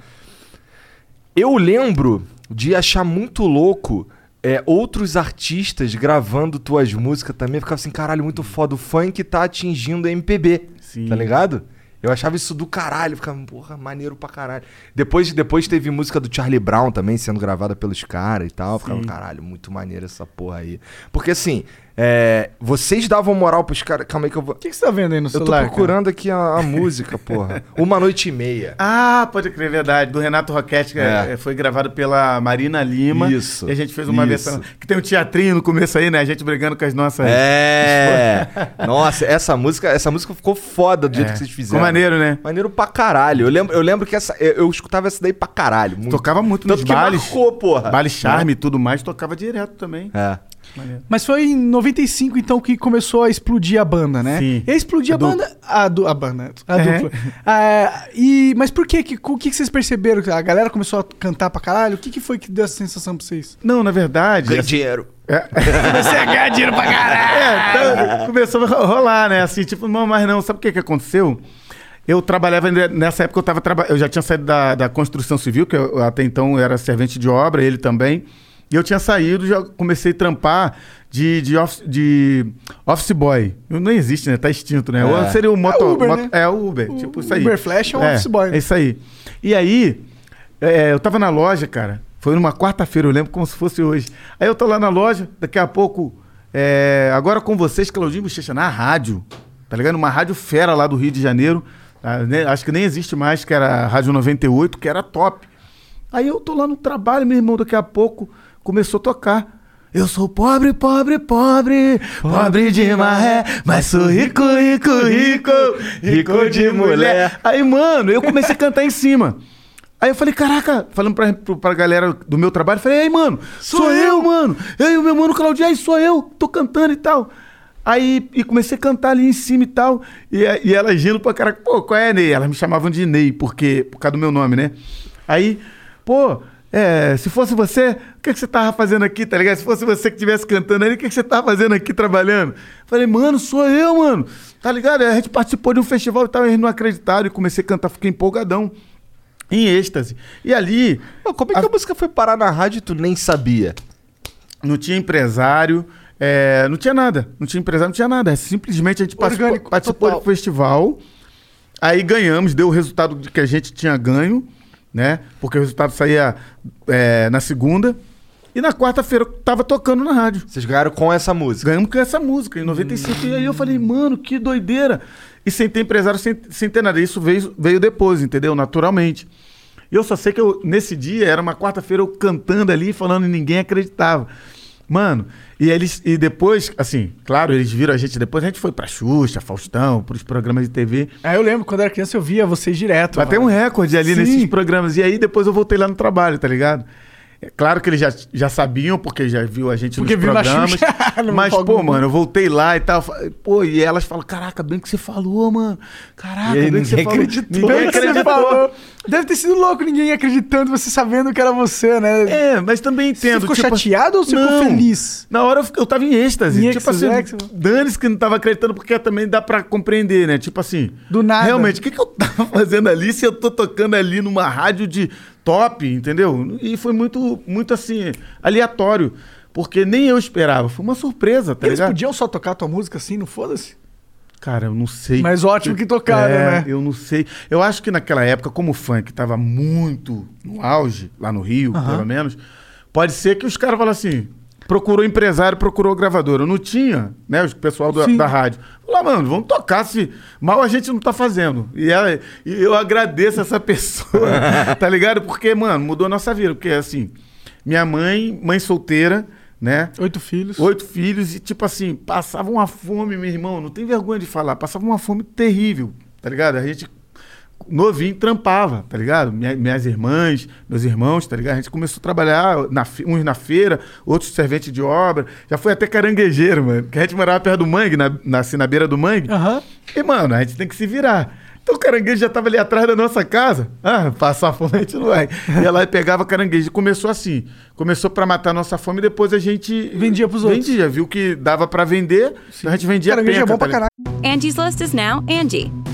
eu lembro de achar muito louco é, outros artistas gravando tuas músicas também. Ficava assim, caralho, muito foda. O funk tá atingindo a MPB. Sim. Tá ligado? Eu achava isso do caralho, ficava, porra, maneiro pra caralho. Depois, depois teve música do Charlie Brown também sendo gravada pelos caras e tal. Eu Ficava, Sim. caralho, muito maneiro essa porra aí. Porque assim, é, vocês davam moral pros caras. Calma aí que eu vou. O que, que você tá vendo aí no Eu tô celular? cara? procurando aqui a, a música, porra. Uma noite e meia. Ah, pode crer, verdade. Do Renato Roquete, que É. é, foi gravado pela Marina Lima. Isso, E a gente fez uma isso. versão. Que tem um teatrinho no começo aí, né? A gente brigando com as nossas. É. Nossa, essa música, essa música ficou foda do jeito É. que vocês fizeram. Ficou maneiro, né? Maneiro pra caralho. Eu lembro, eu lembro que essa. Eu, eu escutava essa daí pra caralho. Muito. Tocava muito Tanto nos que bailes. marcou, porra. Baile charme e tudo mais, tocava direto também. É. Maneiro. Mas foi em 95, então, que começou a explodir a banda, né? Sim. E a explodir a, A banda. A, du, a banda. A É. dupla. Ah, e, mas por quê? que? O que, que vocês perceberam? A galera começou a cantar pra caralho? O que, que foi que deu essa sensação pra vocês? Não, na verdade. Ganhei assim, dinheiro. Comecei a ganhar dinheiro pra caralho! É, então, começou a rolar, né? Assim, tipo, não, mas não, sabe o que que aconteceu? Eu trabalhava, nessa época eu tava eu já tinha saído da, da construção civil, que eu, até então eu era servente de obra, ele também. E eu tinha saído, já comecei a trampar de, de, office, de office boy. Não existe, né? Tá extinto, né? Ou É. seria o moto, É Uber, moto- né? É o Uber, O tipo isso aí. Uber Flash é um office boy, né? É isso aí. E aí, é, eu tava na loja, cara. Foi numa quarta-feira, eu lembro como se fosse hoje. Aí eu tô lá na loja, daqui a pouco, é, agora com vocês, Claudinho Bochecha, na rádio. Tá ligado? Uma rádio fera lá do Rio de Janeiro. tá? Ne- Acho que nem existe mais, que era a Rádio 98, que era top. Aí eu tô lá no trabalho, meu irmão, daqui a pouco começou a tocar. Eu sou pobre, pobre, pobre, pobre de maré, mas sou rico, rico, rico, rico de mulher. Aí, mano, eu comecei a cantar em cima. Aí eu falei, caraca, falando pra, pra galera do meu trabalho, falei, ei, mano, sou, eu, mano. Eu e o meu mano Claudio, aí sou eu, tô cantando e tal. Aí e comecei a cantar ali em cima e tal. E, e elas rindo pra caraca, pô, qual é, Ney? Elas me chamavam de Ney, porque, por causa do meu nome, né? Aí, pô, é, se fosse você, o que, que você tava fazendo aqui, tá ligado? Se fosse você que estivesse cantando ali, o que, que você tava fazendo aqui trabalhando? Falei, mano, sou eu, mano. Tá ligado? Aí A gente participou de um festival e tava eles não acreditaram e comecei a cantar, fiquei empolgadão. Em êxtase. E ali. Como é que a... música foi parar na rádio e tu nem sabia? Não tinha empresário, é, não tinha nada. Não tinha empresário, não tinha nada. Simplesmente a gente participou, Orgânico, participou total. do festival. Aí ganhamos, deu o resultado que a gente tinha ganho, né? Porque o resultado saía é, na segunda. E na quarta-feira eu tava tocando na rádio. Vocês ganharam com essa música. Ganhamos com essa música, em 95. E aí eu falei, mano, que doideira. E sem ter empresário, sem, sem ter nada. Isso veio, veio depois, entendeu? Naturalmente. E eu só sei que eu, nesse dia, era uma quarta-feira, eu cantando ali, falando e ninguém acreditava. Mano, e eles, e depois, assim, claro, eles viram a gente depois, a gente foi pra Xuxa, Faustão, pros programas de TV. Ah, eu lembro, quando era criança eu via vocês direto. Bateu um recorde ali Sim. nesses programas. E aí depois eu voltei lá no trabalho, tá ligado? É claro que eles já, já sabiam, porque já viu a gente Porque nos programas. Xuxa, mas, pô, mano, eu voltei lá e tal. Pô, e elas falam, caraca, bem que você falou, mano. Caraca, bem que você falou. Bem que você falou. Deve ter sido louco ninguém acreditando, você sabendo que era você, né? É, mas também Você entendo. ficou tipo, chateado ou você ficou não. feliz? Na hora eu, eu tava em êxtase. Em tipo assim, dane-se que não tava acreditando, porque também dá pra compreender, né? Tipo assim. Do nada. Realmente, o que, que eu tava fazendo ali se eu tô tocando ali numa rádio de top, entendeu? E foi muito, muito assim, aleatório. Porque nem eu esperava. Foi uma surpresa, tá Eles ligado? podiam só tocar tua música assim, não foda-se? Cara, eu não sei. Mas ótimo que tocaram, É, né? Eu não sei. Eu acho que naquela época, como o funk tava muito no auge, lá no Rio, pelo menos, pode ser que os caras falam assim. Procurou empresário, procurou gravador. Eu não tinha, né? O pessoal Sim. da rádio. Ah, mano, vamos tocar se mal a gente não tá fazendo. E, ela- e eu agradeço essa pessoa, tá ligado? Porque, mano, mudou a nossa vida. Porque, assim, minha mãe, mãe solteira, né? Oito filhos. Oito filhos e, tipo assim, passava uma fome, meu irmão, não tem vergonha de falar, passava uma fome terrível, tá ligado? A gente, novinho, trampava, tá ligado? Minha- minhas irmãs, meus irmãos, tá ligado? A gente começou a trabalhar, na uns na feira, outros servente de obra, já foi até caranguejeiro, mano, que a gente morava perto do mangue, na, na, assim, na beira do mangue. Aham. E, mano, a gente tem que se virar. Então o caranguejo já tava ali atrás da nossa casa. Ah, passar fome a gente não vai. Ia lá e pegava caranguejo. Começou assim. Começou pra matar a nossa fome e depois a gente... Vendia pros outros. Vendia. Viu que dava pra vender, então a gente vendia Caranguejo é penca, bom pra tá ligado? caralho. Angie's List is now Angie,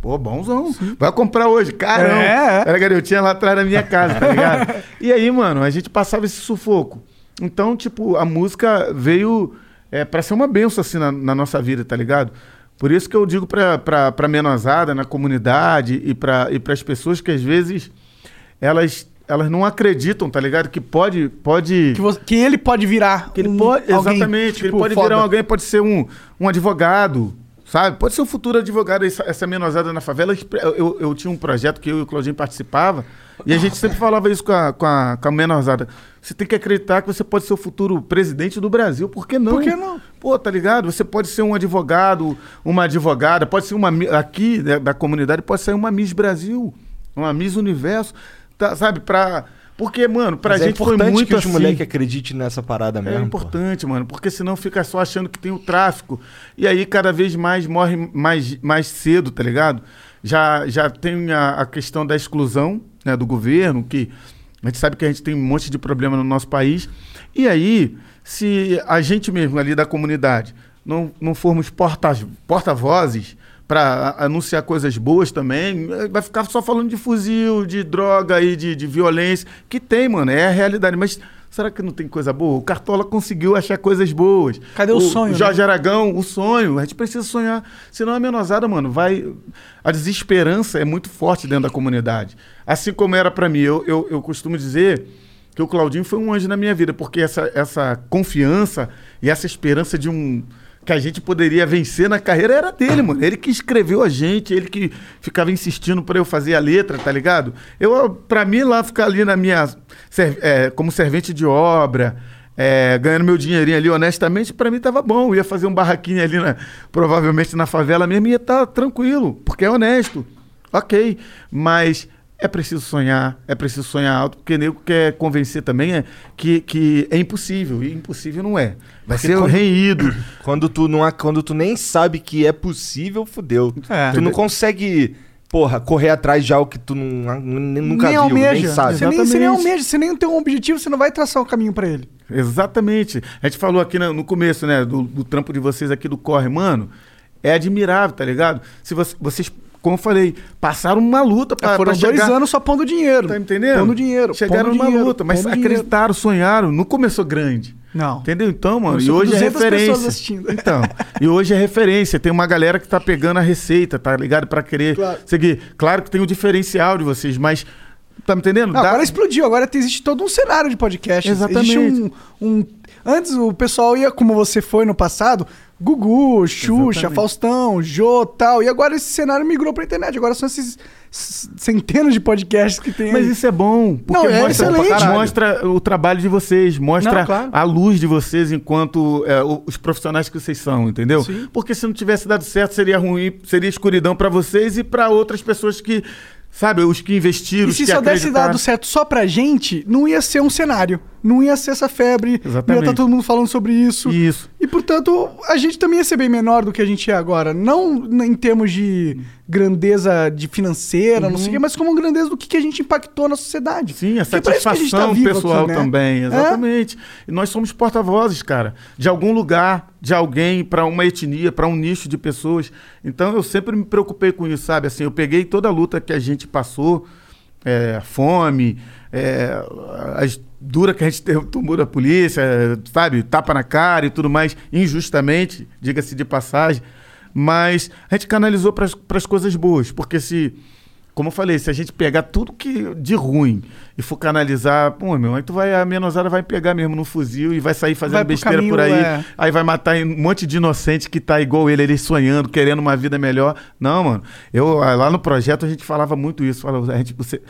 Pô, bonzão. Vai comprar hoje. Caramba. É, é. Era garotinha lá atrás da minha casa, tá ligado? e aí, mano, a gente passava esse sufoco. Então, tipo, a música veio é, para ser uma benção, assim, na, na nossa vida, tá ligado? Por isso que eu digo pra, pra, pra menosada, na comunidade e pra, e pras pessoas que às vezes elas, elas não acreditam, tá ligado? Que pode, pode Que, você- que ele pode virar. que ele um- pode, alguém, exatamente, que ele tipo, pode foda. virar alguém, pode ser um, um advogado, sabe? Pode ser um futuro advogado, essa, essa menosada na favela. Eu, eu, eu tinha um projeto que eu e o Claudinho participava, e a gente sempre falava isso com a, com a, com a menosada. Você tem que acreditar que você pode ser o futuro presidente do Brasil, por que não? Por que não? Pô, tá ligado? Você pode ser um advogado, uma advogada, pode ser uma, aqui né, da comunidade, pode ser uma Miss Brasil, uma Miss Universo, tá, sabe? Pra... Porque, mano, pra Mas é gente foi importante muito que os assim. moleques acreditem nessa parada É mesmo. pô. importante, mano, porque senão fica só achando que tem o tráfico. E aí cada vez mais morre mais, mais cedo, tá ligado? Já, já tem a, a questão da exclusão né, do governo, que a gente sabe que a gente tem um monte de problema no nosso país. E aí, se a gente mesmo ali da comunidade não, não formos porta- porta-vozes para anunciar coisas boas também, eh, vai ficar só falando de fuzil, de droga e de, de violência, que tem, mano, é a realidade. Mas será que não tem coisa boa? O Cartola conseguiu achar coisas boas. Cadê o sonho, né? Jorge Aragão, o sonho. A gente precisa sonhar. Senão a menosada, mano, vai. A desesperança é muito forte dentro da comunidade. Assim como era pra mim. Eu, eu, eu costumo dizer que o Claudinho foi um anjo na minha vida, porque essa, essa confiança e essa esperança de um. Que a gente poderia vencer na carreira era dele, mano. Ele que escreveu a gente, ele que ficava insistindo pra eu fazer a letra, tá ligado? Eu, pra mim, lá ficar ali na minha. é, como servente de obra. é, ganhando meu dinheirinho ali honestamente, pra mim tava bom. Eu ia fazer um barraquinho ali, na- provavelmente na favela mesmo, ia estar tranquilo, porque é honesto. Ok, mas é preciso sonhar, é preciso sonhar alto, porque nego quer convencer também é, que, que é impossível, e impossível não é. Vai Porque ser quando- reído. Quando tu, não, há- quando tu nem sabe que é possível, fudeu. É. Tu não consegue, porra, correr atrás de algo que tu não, nunca nem viu, almeja. nem sabe. Você nem, você nem almeja, você nem tem um objetivo, você não vai traçar o caminho pra ele. Exatamente. A gente falou aqui no, no começo, né, do, do trampo de vocês aqui do Corre, mano, é admirável, tá ligado? Se você- vocês, como eu falei, passaram uma luta pra, É, Foram pra dois anos só pondo dinheiro. Tá entendendo? Pondo dinheiro. Chegaram pondo numa dinheiro, luta, mas pondo dinheiro. acreditaram, sonharam, não começou grande. Não. Entendeu? Então, mano, e hoje é 200 pessoas referência. Então, e hoje é referência. Tem uma galera que tá pegando a receita, tá ligado? Pra querer Claro. seguir. Claro que tem o diferencial de vocês, mas. Tá me entendendo? Não, Dá- agora explodiu, agora existe todo um cenário de podcast. Exatamente. Existe um, um- Antes o pessoal ia, como você foi no passado, Gugu, Xuxa, Exatamente. Faustão, Jô tal. E agora esse cenário migrou pra internet. Agora são esses centenas de podcasts que tem. Mas aí. isso é bom, porque Não, é mostra, excelente. mostra o trabalho de vocês, mostra Não, claro. a luz de vocês enquanto é, os profissionais que vocês são, entendeu? Sim. Porque se não tivesse dado certo, seria ruim, seria escuridão pra vocês e pra outras pessoas que, sabe, os que investiram, E os se que só desse dado certo só pra gente, não ia ser um cenário. Não ia ser essa febre. Não ia Exatamente. estar todo mundo falando sobre isso. Isso. E, portanto, a gente também ia ser bem menor do que a gente é agora. Não em termos de grandeza de financeira, não sei o quê, mas como grandeza do que, que a gente impactou na sociedade. Uhum. Sim, a gente tá satisfação vivo pessoal aqui, né? também, É? exatamente. E nós somos porta-vozes, cara, de algum lugar, de alguém, pra uma etnia, pra um nicho de pessoas. Então eu sempre me preocupei com isso, sabe? Assim, eu peguei toda a luta que a gente passou, é, fome, é, as duras que a gente teve, tomou da polícia, sabe? Tapa na cara e tudo mais, injustamente, diga-se de passagem. Mas a gente canalizou para as coisas boas, porque se como eu falei, se a gente pegar tudo que de ruim e for canalizar, pô, meu, aí tu vai, a menosada vai pegar mesmo no fuzil e vai sair fazendo Vai besteira por caminho, aí. é. Aí vai matar um monte de inocente que tá igual ele, ele sonhando, querendo uma vida melhor. Não, mano. Eu, ah, lá no projeto a gente falava muito isso. Falava, a, gente, você,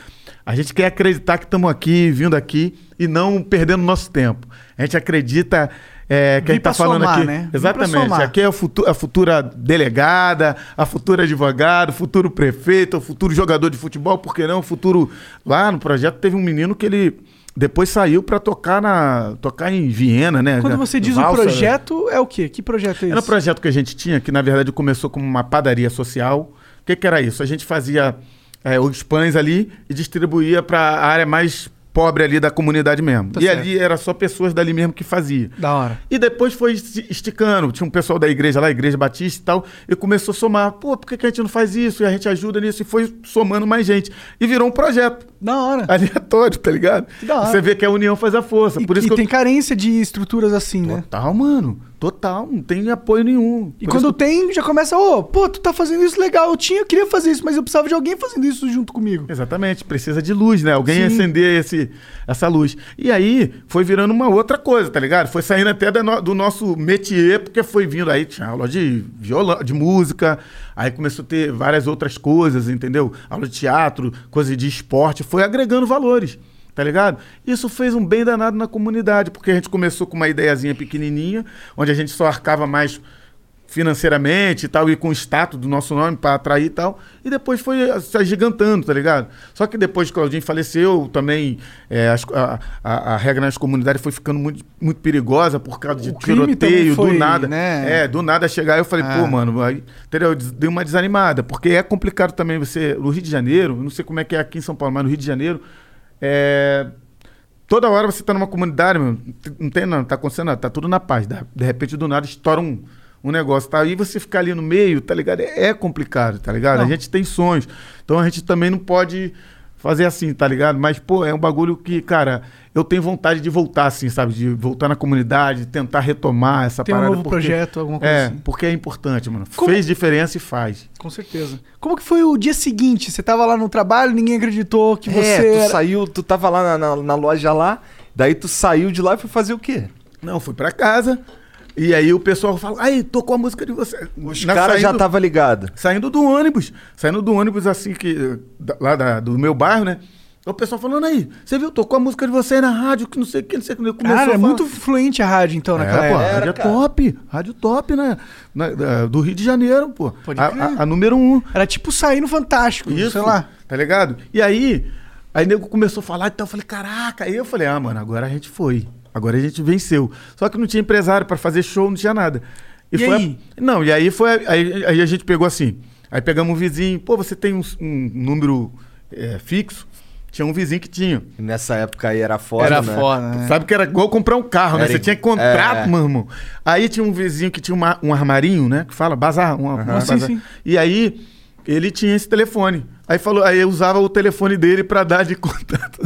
a gente quer acreditar que estamos aqui, vindo aqui e não perdendo nosso tempo. A gente acredita. É, que Vir a gente tá pra falando somar, aqui. né? Exatamente. Aqui é o a futura delegada, a futura advogado, o futuro prefeito, o futuro jogador de futebol, por que não? O futuro. Lá no projeto teve um menino que ele depois saiu pra tocar na tocar em Viena, né? Quando você diz o Valsa, projeto, é o quê? Que projeto é Era um esse? projeto que a gente tinha, que na verdade começou como uma padaria social. O que, que era isso? A gente fazia é, os pães ali e distribuía para a área mais pobre ali da comunidade mesmo. Tá e certo. ali era só pessoas dali mesmo que fazia. Da hora. E depois foi esticando. Tinha um pessoal da igreja lá, Igreja Batista e tal, e começou a somar. Pô, por que, que a gente não faz isso? E a gente ajuda nisso. E foi somando mais gente. E virou um projeto Da hora. aleatório, tá ligado? Da hora. Você vê que a união faz a força. E, Por isso e que eu- tem carência de estruturas assim, né? Total, mano. Total. Não tem apoio nenhum. E Por quando isso tem, já começa, ô, pô, tu tá fazendo isso legal. Eu tinha, eu queria fazer isso, mas eu precisava de alguém fazendo isso junto comigo. Exatamente, precisa de luz, né? Alguém Sim. acender esse, essa luz. E aí foi virando uma outra coisa, tá ligado? Foi saindo até no- do nosso métier, porque foi vindo aí, tinha aula de violão, de música, aí começou a ter várias outras coisas, entendeu? Aula de teatro, coisa de esporte, foi agregando valores. Tá ligado? Isso fez um bem danado na comunidade, porque a gente começou com uma ideiazinha pequenininha, onde a gente só arcava mais financeiramente e tal, e com o status do nosso nome para atrair e tal. E depois foi se agigantando, tá ligado? Só que depois que o Claudinho faleceu, também é, a, a- a regra nas comunidades foi ficando muito, muito perigosa por causa de O tiroteio, foi, do nada. né? É, do nada chegar, eu falei, Ah. pô, mano, aí, entendeu? Dei uma desanimada, porque é complicado também você. No Rio de Janeiro, não sei como é que é aqui em São Paulo, mas no Rio de Janeiro, é. Toda hora você tá numa comunidade, meu, não tem não, tá acontecendo nada, tá tudo na paz. De, de repente, do nada, estoura um, um negócio, tá? E você ficar ali no meio, tá ligado? É, é complicado, tá ligado? Não. A gente tem sonhos. Então a gente também não pode fazer assim, tá ligado? Mas, pô, é um bagulho que, cara, eu tenho vontade de voltar, assim, sabe? De voltar na comunidade, tentar retomar essa Tem um parada. novo porque- projeto, alguma coisa É, assim. porque é importante, mano. Como- Fez diferença e faz. Com certeza. Como que foi o dia seguinte? Você tava lá no trabalho, ninguém acreditou que você É, tu era... saiu, tu tava lá na, na- na loja lá, daí tu saiu de lá e foi fazer o quê? Não, fui pra casa E aí o pessoal fala, aí, tocou a música de você. Os caras já estavam ligados. Saindo do ônibus. Saindo do ônibus, assim, que. da- lá da- do meu bairro, né? O pessoal falando aí, você viu, tocou a música de você aí na rádio, que não sei o que, não sei o que. Começou Cara, a é muito fluente a rádio, então, naquela É, pô, época. rádio top. Rádio top, né? Na- da- do Rio de Janeiro, pô. Pode a, a- a número um. Era tipo sair no Fantástico, Isso, sei lá. Tá ligado? E aí, aí o nego começou a falar, então eu falei, caraca. Aí eu falei, ah, mano, agora a gente foi. Agora a gente venceu. Só que não tinha empresário pra fazer show, não tinha nada. E foi a- aí? Não, e aí foi. a- Aí, aí a gente pegou assim. Aí pegamos um vizinho, pô, você tem um, um número é, fixo? Tinha um vizinho que tinha. E Nessa época aí era foda, Era né? foda, né? Sabe que era igual comprar um carro, né? Era Você tinha contrato, é. meu irmão. Aí tinha um vizinho que tinha uma- um armarinho, né? Que fala, bazar. Um, um Sim, bazar. sim. E aí ele tinha esse telefone. Aí falou, aí eu usava o telefone dele pra dar de contato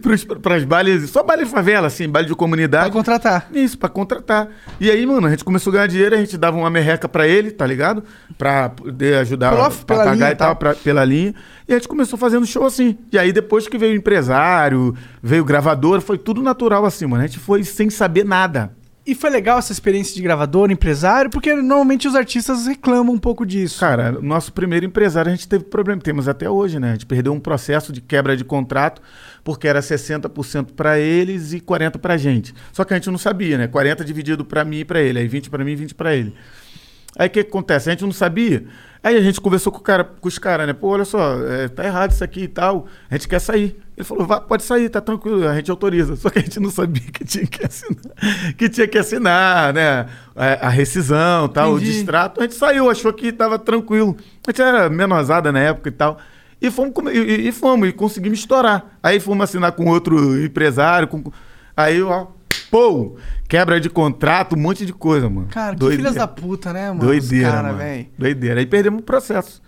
pros, pras bailes, só baile de favela, assim, baile de Pra comunidade. contratar. Isso, pra contratar. E aí, mano, a gente começou a ganhar dinheiro, a gente dava uma merreca pra ele, tá ligado? Pra poder ajudar Pela- pra pagar linha e tal. tal, pra- pela linha. E a gente começou fazendo show assim. E aí, depois que veio o empresário, veio o gravador, foi tudo natural assim, mano. A gente foi sem saber nada. E foi legal essa experiência de gravador, empresário, porque normalmente os artistas reclamam um pouco disso. Cara, nosso primeiro empresário a gente teve problema, temos até hoje, né? A gente perdeu um processo de quebra de contrato, porque era 60% pra eles e 40 pra gente. Só que a gente não sabia, né? 40 dividido pra mim e pra ele, aí 20 pra mim e 20 pra ele. Aí o que, que acontece? A gente não sabia. Aí a gente conversou com, cara, com os caras, né? Pô, olha só, é, tá errado isso aqui e tal. A gente quer sair. Ele falou, "Vá, pode sair, tá tranquilo, a gente autoriza. Só que a gente não sabia que tinha que assinar, que tinha que assinar, né? A, a rescisão, tal, o Entendi. distrato. A gente saiu, achou que tava tranquilo. A gente era menosada na época e tal. E fomos, e, e- fomos, e conseguimos estourar. Aí fomos assinar com outro empresário. Com, aí, ó, pô, quebra de contrato, um monte de coisa, mano. Cara, que Doideira. filhas da puta, né, mano? Doideira, Os cara, mano. velho. Doideira. Aí perdemos o processo.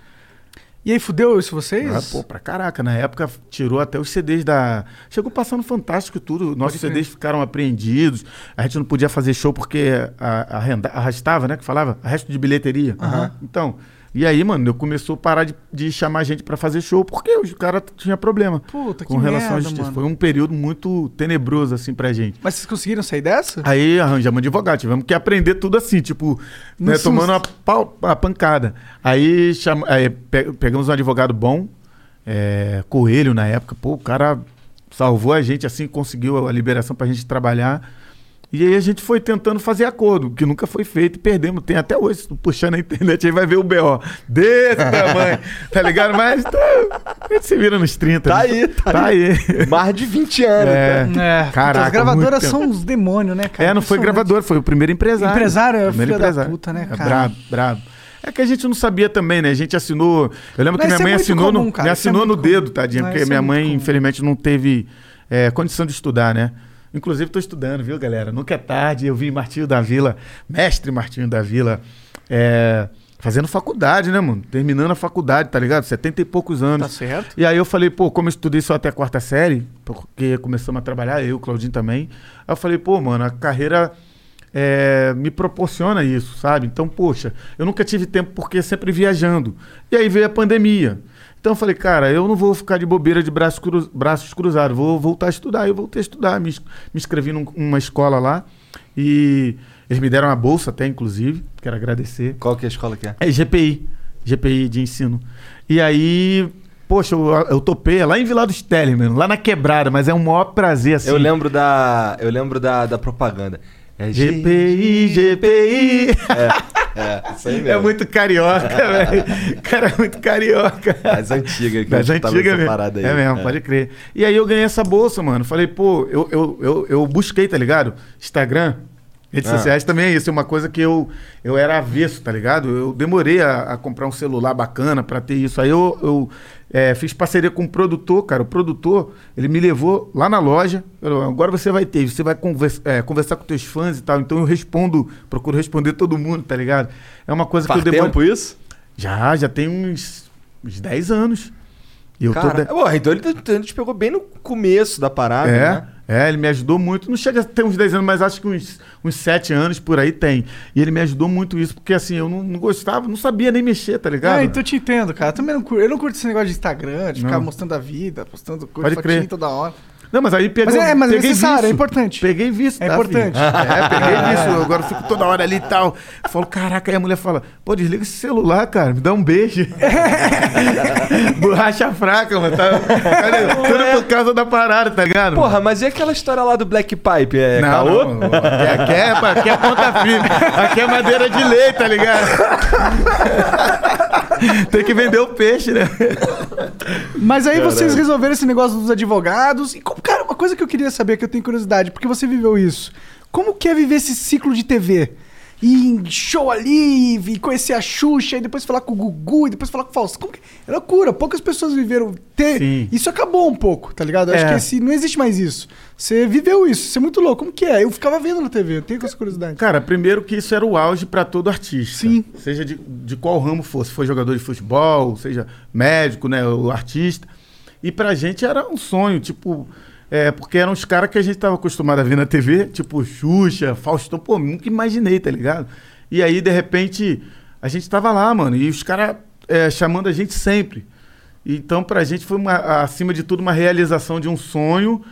E aí, fudeu isso vocês? Ah, pô, pra caraca. Na época tirou até os CDs da. Chegou passando fantástico tudo. Nossos. CDs ficaram apreendidos. A gente não podia fazer show porque a, a renda- arrastava, né? Que falava, resto de bilheteria. Então. E aí, mano, eu começou a parar de, de chamar gente pra fazer show porque os caras tinham problema Puta, que com relação à merda, justiça. mano. Foi um período muito tenebroso, assim, pra gente. Mas vocês conseguiram sair dessa? Aí arranjamos advogado, tivemos que aprender tudo assim, tipo, né, tomando a, pau- a pancada. Aí, chama- aí pe- pegamos um advogado bom, é, Coelho na época, pô, o cara salvou a gente assim, conseguiu a liberação pra gente trabalhar. E aí a gente foi tentando fazer acordo, que nunca foi feito e perdemos. Tem até hoje, se tu puxar na internet aí vai ver o BO desse tamanho, tá ligado? Mas tá, a gente se vira nos 30. Tá né? aí, tá tá aí. Mais de 20 anos, É. É, Caraca, as gravadoras são uns demônios, né, cara? É, não foi Impressionante. gravador, foi o primeiro empresário. Empresário é Primeiro filho da puta, né, É cara? brabo, brabo. É que a gente não sabia também, né? A gente assinou. Eu lembro Mas que minha é mãe muito assinou, comum, no, me é assinou no dedo, tadinha, porque é minha mãe, comum. infelizmente, não teve é, condição de estudar, né? Inclusive, estou estudando, viu, galera? Nunca é tarde. Eu vi Martinho da Vila, mestre Martinho da Vila, é, fazendo faculdade, né, mano? Terminando a faculdade, tá ligado? 70 e poucos anos. Tá certo. E aí eu falei, pô, como eu estudei só até a quarta série, porque começamos a trabalhar, eu, Claudinho também. Aí eu falei, pô, mano, a carreira é, me proporciona isso, sabe? Então, poxa, eu nunca tive tempo porque sempre viajando. E aí veio a pandemia. Então eu falei, cara, eu não vou ficar de bobeira de braços, cru- braços cruzados, vou voltar a estudar. Eu voltei a estudar, me, me inscrevi num- numa escola lá e eles me deram uma bolsa até, inclusive, quero agradecer. Qual que é a escola que é? É GPI, GPI de ensino. E aí, poxa, eu, eu topei, é lá em Vila dos Teles, mano, lá na quebrada, mas é um maior prazer, assim. Eu lembro da. Eu lembro da, da propaganda. É GPI, GPI. É, isso aí mesmo. É muito carioca, velho. Cara, é muito carioca. Das antigas que tava antigas nessa mesmo. parada aí. É mesmo, pode crer. E aí eu ganhei essa bolsa, mano. Falei, pô, eu, eu, eu, eu busquei, tá ligado? Instagram, redes Ah. sociais também é isso. É uma coisa que eu, eu era avesso, tá ligado? Eu demorei a, a comprar um celular bacana pra ter isso. Aí eu, eu é, fiz parceria com um produtor, cara. O produtor, ele me levou lá na loja. Falou, agora você vai ter, você vai conversa, é, conversar com teus fãs e tal. Então eu respondo, procuro responder todo mundo, tá ligado? É uma coisa Faz que eu demoro. tempo isso? Já, já tem uns, uns 10 anos. E eu Cara, tô. de- Ué, então ele, te- ele te pegou bem no começo da parada, É, né? É, ele me ajudou muito. Não chega a ter uns 10 anos, mas acho que uns, uns 7 anos por aí tem. E ele me ajudou muito isso, porque assim, eu não, não gostava, não sabia nem mexer, tá ligado? Ah, então eu te entendo, cara. Eu também não curto. Eu não curto esse negócio de Instagram, de ficar Não. mostrando a vida, postando Pode coisa crer. fotinho toda hora. Não, mas aí pegou, Mas é- mas é peguei necessário, vício. é importante. Peguei vício, É tá, importante. filho? É, peguei vício. Agora eu fico toda hora ali e tal. Eu falo, caraca, aí a mulher fala, pô, desliga esse celular, cara, me dá um beijo. Borracha fraca, mano. Tá, cara, tudo por causa da parada, tá ligado? Porra, mas e aquela história lá do Black Pipe? É não, caô? não, não. Aqui, aqui é, aqui é ponta firme. Aqui é madeira de lei, tá ligado? Tem que vender o peixe, né? Mas aí vocês resolveram esse negócio dos advogados. E cara, uma coisa que eu queria saber, que eu tenho curiosidade, porque você viveu isso. Como que é viver esse ciclo de TV? E em show ali, e conhecer a Xuxa, e depois falar com o Gugu, e depois falar com o Faustão. Como que... É loucura, poucas pessoas viveram. Ter... Sim. Isso acabou um pouco, tá ligado? Eu acho É. que esse... não existe mais isso. Você viveu isso, isso é muito louco. Como que é? Eu ficava vendo na TV, eu tenho essa curiosidade. Cara, primeiro que isso era o auge pra todo artista. Sim. Seja de, de qual ramo fosse. Foi jogador de futebol, seja médico, né? O artista. E pra gente era um sonho, tipo. É, porque eram os caras que a gente tava acostumado a ver na TV, tipo Xuxa, Faustão, pô, nunca imaginei, tá ligado? E aí, de repente, a gente tava lá, mano, e os caras é, chamando a gente sempre. Então, pra gente foi, uma, acima de tudo, uma realização de um sonho,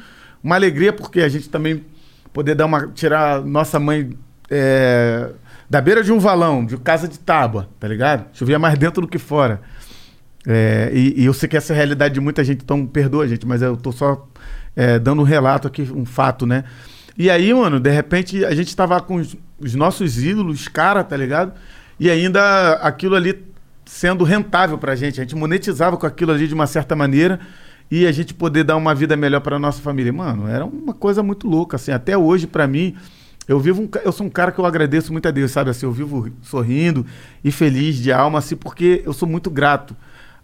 uma alegria, porque a gente também poder dar uma, tirar nossa mãe é, da beira de um valão, de casa de tábua, tá ligado? Chovia mais dentro do que fora. É, e, e eu sei que essa é a realidade de muita gente, então perdoa, gente, mas eu tô só é, dando um relato aqui, um fato, né? E aí, mano, de repente a gente tava com os, os nossos ídolos, cara, tá ligado? E ainda aquilo ali sendo rentável pra gente. A gente monetizava com aquilo ali de uma certa maneira e a gente poder dar uma vida melhor pra nossa família. Mano, era uma coisa muito louca, assim. Até hoje, pra mim, eu vivo um, eu sou um cara que eu agradeço muito a Deus, sabe? Assim, eu vivo sorrindo e feliz de alma, assim, porque eu sou muito grato,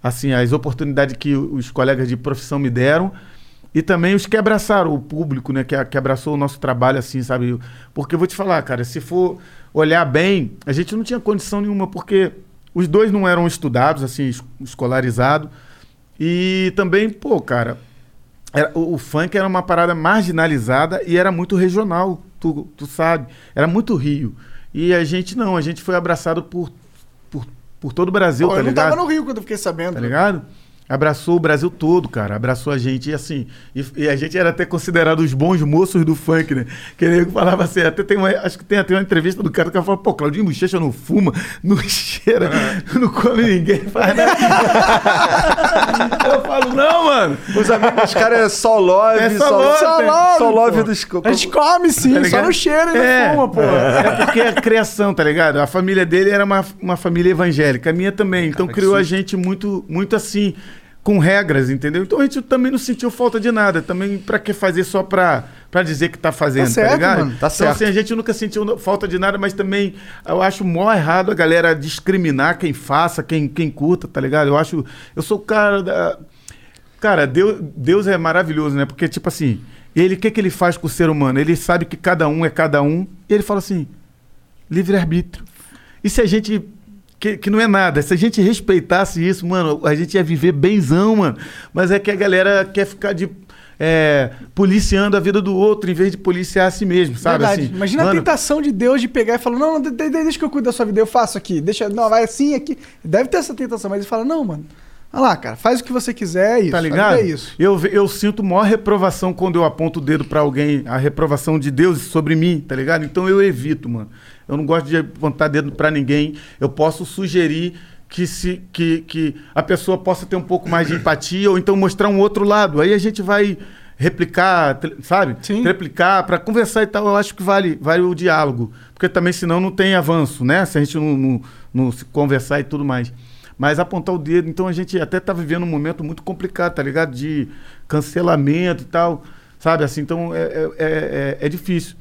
assim, às oportunidades que os colegas de profissão me deram e também os que abraçaram o público, né? Que, que abraçou o nosso trabalho, assim, sabe? Porque eu vou te falar, cara, se for olhar bem, a gente não tinha condição nenhuma, porque os dois não eram estudados, assim, es- escolarizados. E também, pô, cara, era- o, o funk era uma parada marginalizada e era muito regional, tu, tu sabe? Era muito Rio. E a gente não, a gente foi abraçado por, por, por todo o Brasil, Pô, tá eu não ligado? tava no Rio quando eu fiquei sabendo. Tá ligado? Abraçou o Brasil todo, cara. Abraçou a gente e assim. E, e a gente era até considerado os bons moços do funk, né? Que nego falava assim, até tem uma, acho que tem até uma entrevista do cara que fala, pô, Claudinho Bochecha não fuma, não cheira, não come ninguém, faz nada. Eu falo, não, mano. Os amigos dos caras é só love, É só só, love, só pô. love, só love dos... A gente come sim, Tá só no cheiro e É. não fuma, pô. É porque a criação, tá ligado? A família dele era uma, uma família evangélica, a minha também. Então criou a gente muito, muito assim, com regras, entendeu? Então a gente também não sentiu falta de nada. Também pra que fazer só pra, pra dizer que tá fazendo, tá, certo, ligado? mano, tá então, certo. assim, a gente nunca sentiu falta de nada, mas também eu acho mó errado a galera discriminar quem faça, quem, quem curta, tá ligado? Eu acho. Eu sou o cara da. Cara, Deus, Deus é maravilhoso, né? Porque, tipo assim, ele, o que, que ele faz com o ser humano? Ele sabe que cada um é cada um, e ele fala assim: livre-arbítrio. E se a gente. Que, que não é nada, se a gente respeitasse isso, mano, a gente ia viver benzão, mano. Mas é que a galera quer ficar de. é, policiando a vida do outro em vez de policiar a si mesmo, sabe? Verdade. Assim, Imagina a mano, tentação de Deus de pegar e falar: não, não, de- de- deixa que eu cuido da sua vida, eu faço aqui. Deixa, não, vai assim aqui. Deve ter essa tentação, mas ele fala: não, mano. Olha lá, cara, faz o que você quiser, é isso. Tá ligado? É isso. Eu, eu sinto maior reprovação quando eu aponto o dedo pra alguém, a reprovação de Deus sobre mim, tá ligado? Então eu evito, mano. Eu não gosto de apontar dedo pra ninguém. Eu posso sugerir que, se, que, que a pessoa possa ter um pouco mais de empatia ou então mostrar um outro lado. Aí a gente vai replicar, sabe? Sim. Replicar pra conversar e tal. Eu acho que vale, vale o diálogo. Porque também senão não tem avanço, né? Se a gente não, não, não se conversar e tudo mais. Mas apontar o dedo, então a gente até tá vivendo um momento muito complicado, tá ligado? De cancelamento e tal, sabe? Assim, então é, é, é, é difícil.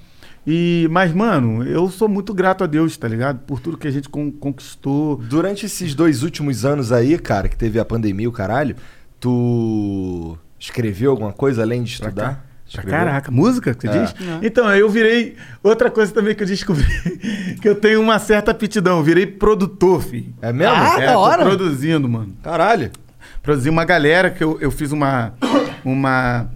E, mas, mano, eu sou muito grato a Deus, tá ligado? Por tudo que a gente con- conquistou. Durante esses dois últimos anos aí, cara, que teve a pandemia e o caralho, tu escreveu alguma coisa além de estudar? Pra caraca, música, que você É. diz? Então, aí eu virei. Outra coisa também que eu descobri, que eu tenho uma certa aptidão, eu virei produtor, filho. É mesmo? Ah, é, da tô hora. produzindo, mano. Caralho. produzi uma galera que eu, eu fiz uma, uma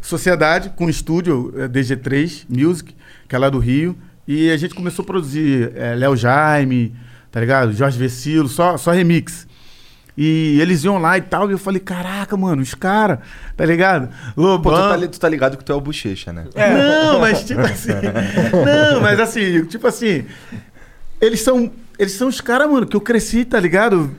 sociedade com estúdio eh, DG3 Music, que é lá do Rio, e a gente começou a produzir eh, Léo Jaime, tá ligado? Jorge Vecilo, só, só remix. E eles iam lá e tal, e eu falei, caraca, mano, os caras, tá ligado? Lobão. Pô, tu tá, li- tu tá ligado que tu é o bochecha, né? Não, mas tipo assim. não, mas assim, tipo assim. Eles são. Eles são os caras, mano, que eu cresci, tá ligado?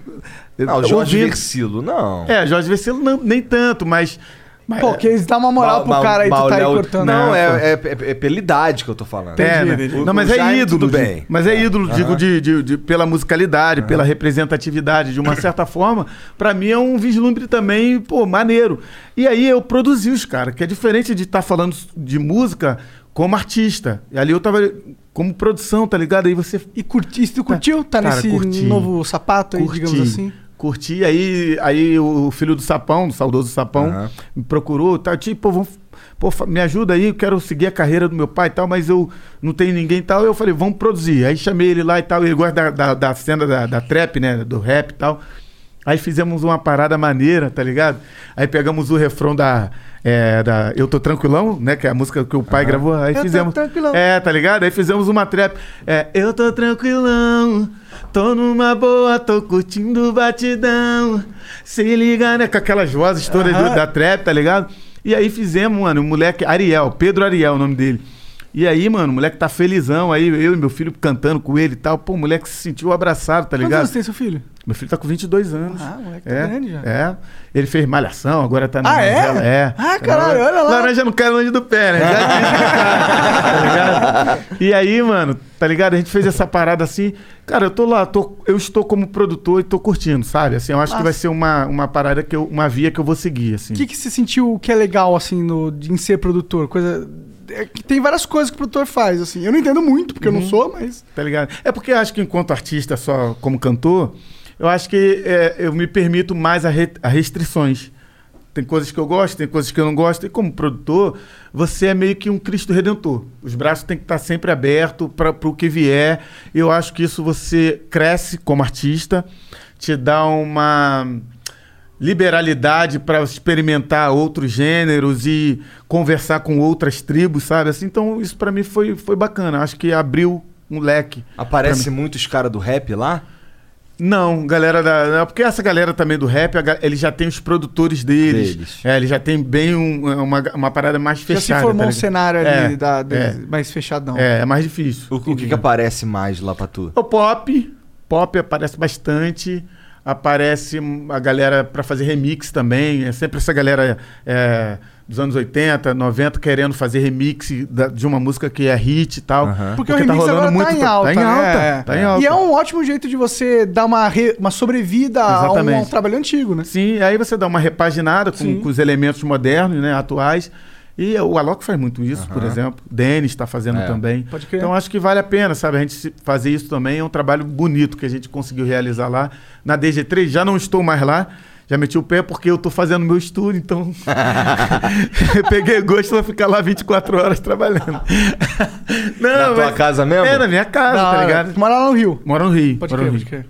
Não, o Jorge Ouvindo- Versilo, não. É, Jorge Vecilo não, nem tanto, mas. Mas Pô, que eles dão uma moral pro cara aí, tu tá aí Léo- cortando. Não, Né, é, é, é- é pela idade que eu tô falando. É, né? entendi. Não, mas O é Jaime, ídolo. de- bem. Mas é ídolo, digo, de, de- de- de- pela musicalidade, pela representatividade, de uma certa forma. Pra mim é um vislumbre também, pô, maneiro. E aí eu produzi os caras, que é diferente de estar falando de música como artista. E ali eu tava como produção, tá ligado? Aí você E curti, tu curtiu? Tá Cara, nesse curti. novo sapato aí, curti, digamos assim? Curti, aí, aí o filho do Sapão, do saudoso Sapão, Aham. me procurou, tá, tipo, vamos, pô, me ajuda aí, eu quero seguir a carreira do meu pai e tal, mas eu não tenho ninguém e tal. Eu falei, vamos produzir. Aí chamei ele lá e tal, ele gosta da, da, da cena da, da trap, né, do rap e tal. Aí fizemos uma parada maneira, tá ligado? Aí pegamos o refrão da, é, da Eu Tô Tranquilão, né? Que é a música que o pai gravou. Aí Eu tô fizemos. tranquilão. É, tá ligado? Aí fizemos uma trap. É, eu tô tranquilão, tô numa boa, tô curtindo o batidão. Se liga, né? Com aquelas vozes todas do- Aham. da trap, tá ligado? E aí fizemos, mano, o moleque, Ariel, Pedro Ariel, o nome dele. E aí, mano, o moleque tá felizão, aí eu e meu filho cantando com ele e tal. Pô, o moleque se sentiu abraçado, tá Quantos ligado? anos tem seu filho? Meu filho tá com 22 anos. Ah, moleque tá é, grande já. É. Ele fez malhação, agora tá na Ah, é? novela. É. Ah, caralho, olha lá. Laranja não cai longe do pé, né? Tá ligado? E aí, mano, tá ligado? A gente fez essa parada assim. Cara, eu tô lá, tô, eu estou como produtor e tô curtindo, sabe? Assim, eu acho Massa. que vai ser uma, uma parada que eu, uma via que eu vou seguir, assim. O que, que você sentiu que é legal, assim, no, em ser produtor? Coisa. é que tem várias coisas que o produtor faz, assim. Eu não entendo muito, porque eu Uhum. não sou, mas. Tá ligado? É porque eu acho que enquanto artista, só como cantor, eu acho que é, eu me permito mais a, re- a restrições. Tem coisas que eu gosto, tem coisas que eu não gosto. E como produtor, você é meio que um Cristo Redentor. Os braços têm que estar sempre abertos para o que vier. Eu acho que isso você cresce como artista, te dá uma liberalidade para experimentar outros gêneros e conversar com outras tribos, sabe? Assim, então isso para mim foi, foi bacana. Acho que abriu um leque. Aparece muitos caras do rap lá? Não, galera da. não, Porque essa galera também do rap, a eles já têm os produtores deles. Deles. É, eles já têm bem um- uma, uma parada mais Já fechada. se formou tá um cenário ali É, da, da- é. mais fechadão. É, é mais difícil. O, o que, que aparece mais lá pra tu? O pop. Pop aparece bastante. Aparece a galera pra fazer remix também. É sempre essa galera é, dos anos 80, 90 querendo fazer remix da- de uma música que é hit e tal. Aham. Porque, o remix agora tá em alta, Tá em né? alta. É. Tá em alta. E é um ótimo jeito de você dar uma, re- uma sobrevida a um, a um trabalho antigo, né? Sim, aí você dá uma repaginada com, com os elementos modernos, né, atuais. E o Alok faz muito isso, por exemplo. Denis está fazendo É. também. Pode crer. Então acho que vale a pena, sabe? A gente fazer isso também é um trabalho bonito que a gente conseguiu realizar lá na DG3. Já não estou mais lá. Já meti o pé porque eu tô fazendo meu estúdio, então eu peguei gosto pra ficar lá 24 horas trabalhando. Não, Na tua casa mesmo? É, na minha casa, Da tá ligado? Tu Mora lá no Rio. Mora no Rio. Pode crer, pode crer.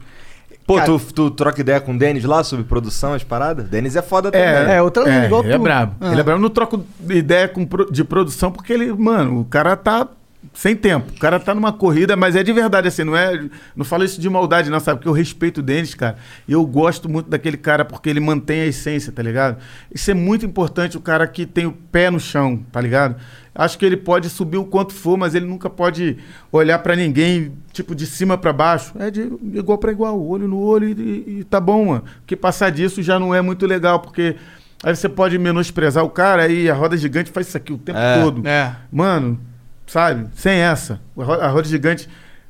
Pô, Cara- tu, tu troca ideia com o Denis lá sobre produção, as paradas? Denis é foda também. É, outra linha, igual ele é tu. brabo. Ah. Ele é brabo. Eu não troco ideia com de produção porque ele, mano, o cara tá sem tempo. O cara tá numa corrida, mas é de verdade, assim, não é. Não falo isso de maldade, não, sabe? Porque eu respeito o Denis, cara. E eu gosto muito daquele cara porque ele mantém a essência, tá ligado? Isso é muito importante, o cara que tem o pé no chão, tá ligado? Acho que ele pode subir o quanto for, mas ele nunca pode olhar pra ninguém, tipo, de cima pra baixo. É de igual pra igual, olho no olho e, e- e tá bom, mano. Porque passar disso já não é muito legal, porque aí você pode menosprezar o cara e a roda gigante faz isso aqui o tempo É. todo. É. Mano, sabe? Sem essa. A ro- a roda gigante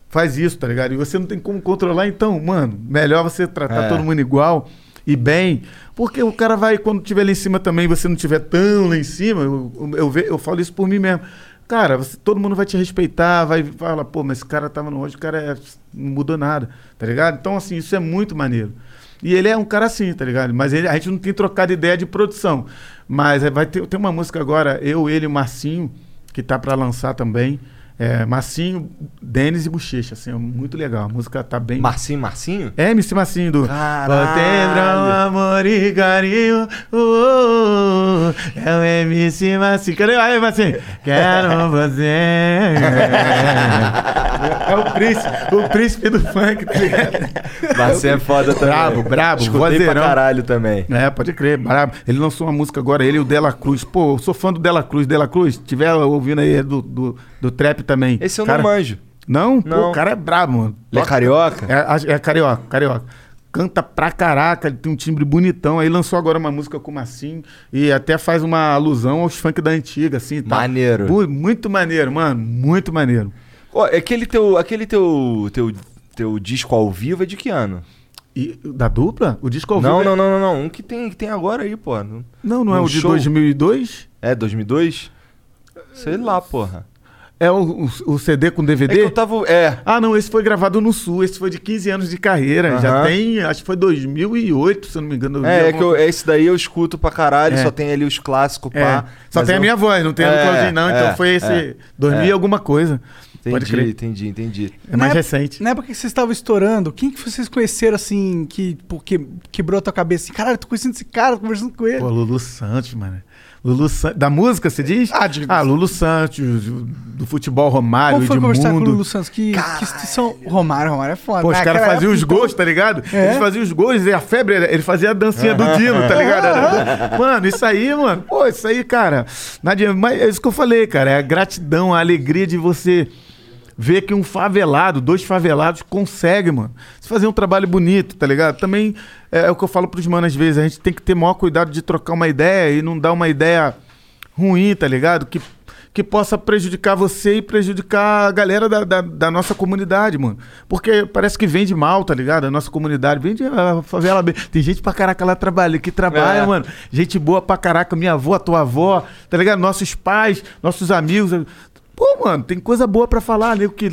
faz isso, tá ligado? E você não tem como controlar, então, mano, melhor você tratar É. todo mundo igual e bem. Porque o cara vai, quando tiver lá em cima também, você não tiver tão lá em cima, eu, eu, eu ve- eu falo isso por mim mesmo. Cara, você- todo mundo vai te respeitar, vai falar, pô, mas esse cara tava no hoje, o cara é- não mudou nada, tá ligado? Então, assim, isso é muito maneiro. E ele é um cara assim, tá ligado? Mas ele- a gente não tem trocado ideia de produção. Mas é, vai ter, tem uma música agora, eu, ele e o Marcinho, que tá pra lançar também. É, Massinho, Denis e Bochecha, assim, é muito legal. A música tá bem. Marcinho, Marcinho? É, MC Massinho do. Potendrão, amor e carinho. uh, uh, uh, é o MC Massinho. Cadê aí, Massinho? Quero você. É o príncipe, o príncipe do funk, tá ligado? Marcinho é foda também. Brabo, brabo, Escutei pra vozeirão. caralho também. É, pode crer, brabo. Ele lançou uma música agora, ele e o Dela Cruz. Pô, eu sou fã do Dela Cruz. Dela Cruz, tiver ouvindo aí do, do, do trap também. Esse eu Cara- não manjo. Não? Pô, Não. o cara é brabo, mano. Ele é carioca? É, é carioca, carioca. Canta pra caraca, ele tem um timbre bonitão. Aí lançou agora uma música com o Massim e até faz uma alusão aos funk da antiga, assim. Tá? Maneiro. Mu- Muito maneiro, mano. Muito maneiro. Ó, aquele teu, aquele teu, teu, teu disco ao vivo é de que ano? E da dupla? O disco ao Não, vivo não, não, não, não. Um que tem, que tem agora aí, pô. é- Não, não é o de show? 2002? É, 2002? Sei lá, porra. É o, o- o CD com É DVD? que eu tava. É. Ah, não, esse foi gravado no Sul, esse foi de 15 anos de carreira. Já Aham. tem, acho que foi 2008, se eu não me engano. É, é alguma que eu, esse daí eu escuto pra caralho, É. só tem ali os clássicos, É, pá. só tem a eu- minha voz, não tem a do É, Claudinho, não. Então é, foi esse é, 2000 e é. alguma coisa. Pode Entendi, crer. entendi, entendi. É mais Na recente. Na época que vocês estavam estourando, quem que vocês conheceram assim, que, pô, que quebrou a tua cabeça? Caralho, eu tô conhecendo esse cara, tô conversando com ele. Pô, Lulu Santos, mano. Lulu Santos. Da música, você diz? Ah, de- Ah, Lulu Santos, do futebol Romário, Como foi conversar com o. Lulu Santos? Que, que são Romário, Romário é foda. Pô, os Ah, caras faziam os gols, tá ligado? É? Eles faziam os gols e a febre, ele fazia a dancinha do Dino, tá ligado? Mano, isso aí, mano, pô, isso aí, cara. Não adianta, mas é isso que eu falei, cara. É a gratidão, a alegria de você ver que um favelado, dois favelados, consegue, mano. Se fazer um trabalho bonito, tá ligado? Também é, o que eu falo pros manos às vezes, a gente tem que ter maior cuidado de trocar uma ideia e não dar uma ideia ruim, tá ligado? Que, que possa prejudicar você e prejudicar a galera da, da, da nossa comunidade, mano. Porque parece que vende mal, tá ligado? A nossa comunidade vende a favela bem. Tem gente pra caraca lá trabalha, que trabalha, É. mano. Gente boa pra caraca, minha avó, tua avó, tá ligado? Nossos pais, nossos amigos. Pô, mano, tem coisa boa pra falar, nego que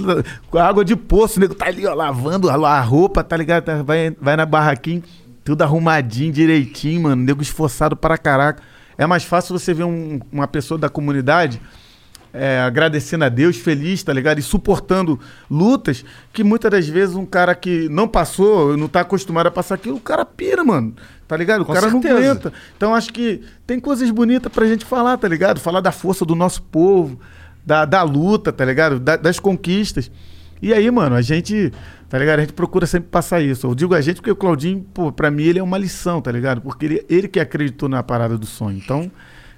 com água de poço, nego tá ali, ó, lavando a, roupa, tá ligado? Tá- Vai, vai na barraquinha, tudo arrumadinho, direitinho, mano, nego esforçado para caraca. É mais fácil você ver um- uma pessoa da comunidade é, agradecendo a Deus, feliz, tá ligado? E suportando lutas que muitas das vezes um cara que não passou, não tá acostumado a passar aquilo, o cara pira, mano. Tá ligado? O Com cara não certeza. aguenta. Então acho que tem coisas bonitas pra gente falar, tá ligado? Falar da força do nosso povo, da, da luta, tá ligado? Da- das conquistas. E aí, mano, a gente, tá ligado? A gente procura sempre passar isso. Eu digo a gente porque o Claudinho, pô, pra mim ele é uma lição, tá ligado? Porque ele, ele que acreditou na parada do sonho. Então,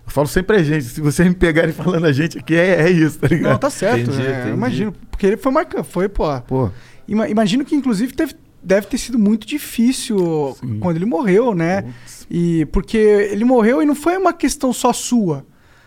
eu falo sempre a gente. Se vocês me pegarem falando a gente aqui, é, é isso, tá ligado? Não, tá certo. Entendi, é, entendi. eu Imagino. Porque ele foi marcando. Foi, pô. Pô, Ima- imagino que, inclusive, teve- deve ter sido muito difícil quando ele morreu, né? E porque ele morreu e não foi uma questão só sua.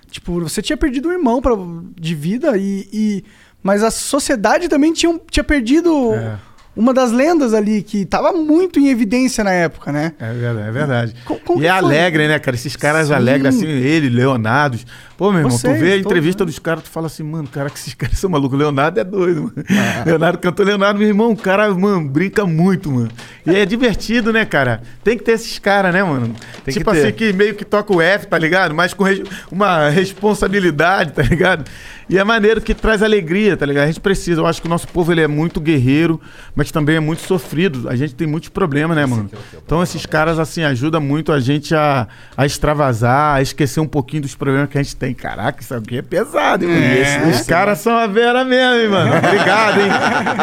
Tipo, você tinha perdido um irmão pra, de vida e, e- Mas a sociedade também tinha, tinha perdido É. uma das lendas ali que tava muito em evidência na época, né? É verdade, é verdade. Co- como e que é alegre, né, cara? Esses caras Sim. alegres, assim, ele, Leonardo. Pô, meu irmão, Vocês, tu vê a entrevista né? dos caras, tu fala assim, mano, cara, que esses caras são malucos. Leonardo é doido, mano. Ah. Leonardo cantou Leonardo, meu irmão, o cara, mano, brinca muito, mano. E é divertido, né, cara? Tem que ter esses caras, né, mano? Tem que tipo ter. assim, que meio que toca o F, tá ligado? Mas com res- uma responsabilidade, tá ligado? E é maneiro que traz alegria, tá ligado? A gente precisa. Eu acho que o nosso povo ele é muito guerreiro, mas também é muito sofrido. A gente tem muitos problemas, né, mano? Então esses caras, assim, ajudam muito a gente a, a extravasar, a esquecer um pouquinho dos problemas que a gente tem. Caraca, isso aqui é pesado, hein, mano? É. Os caras são a vera mesmo, hein, mano? Obrigado, hein?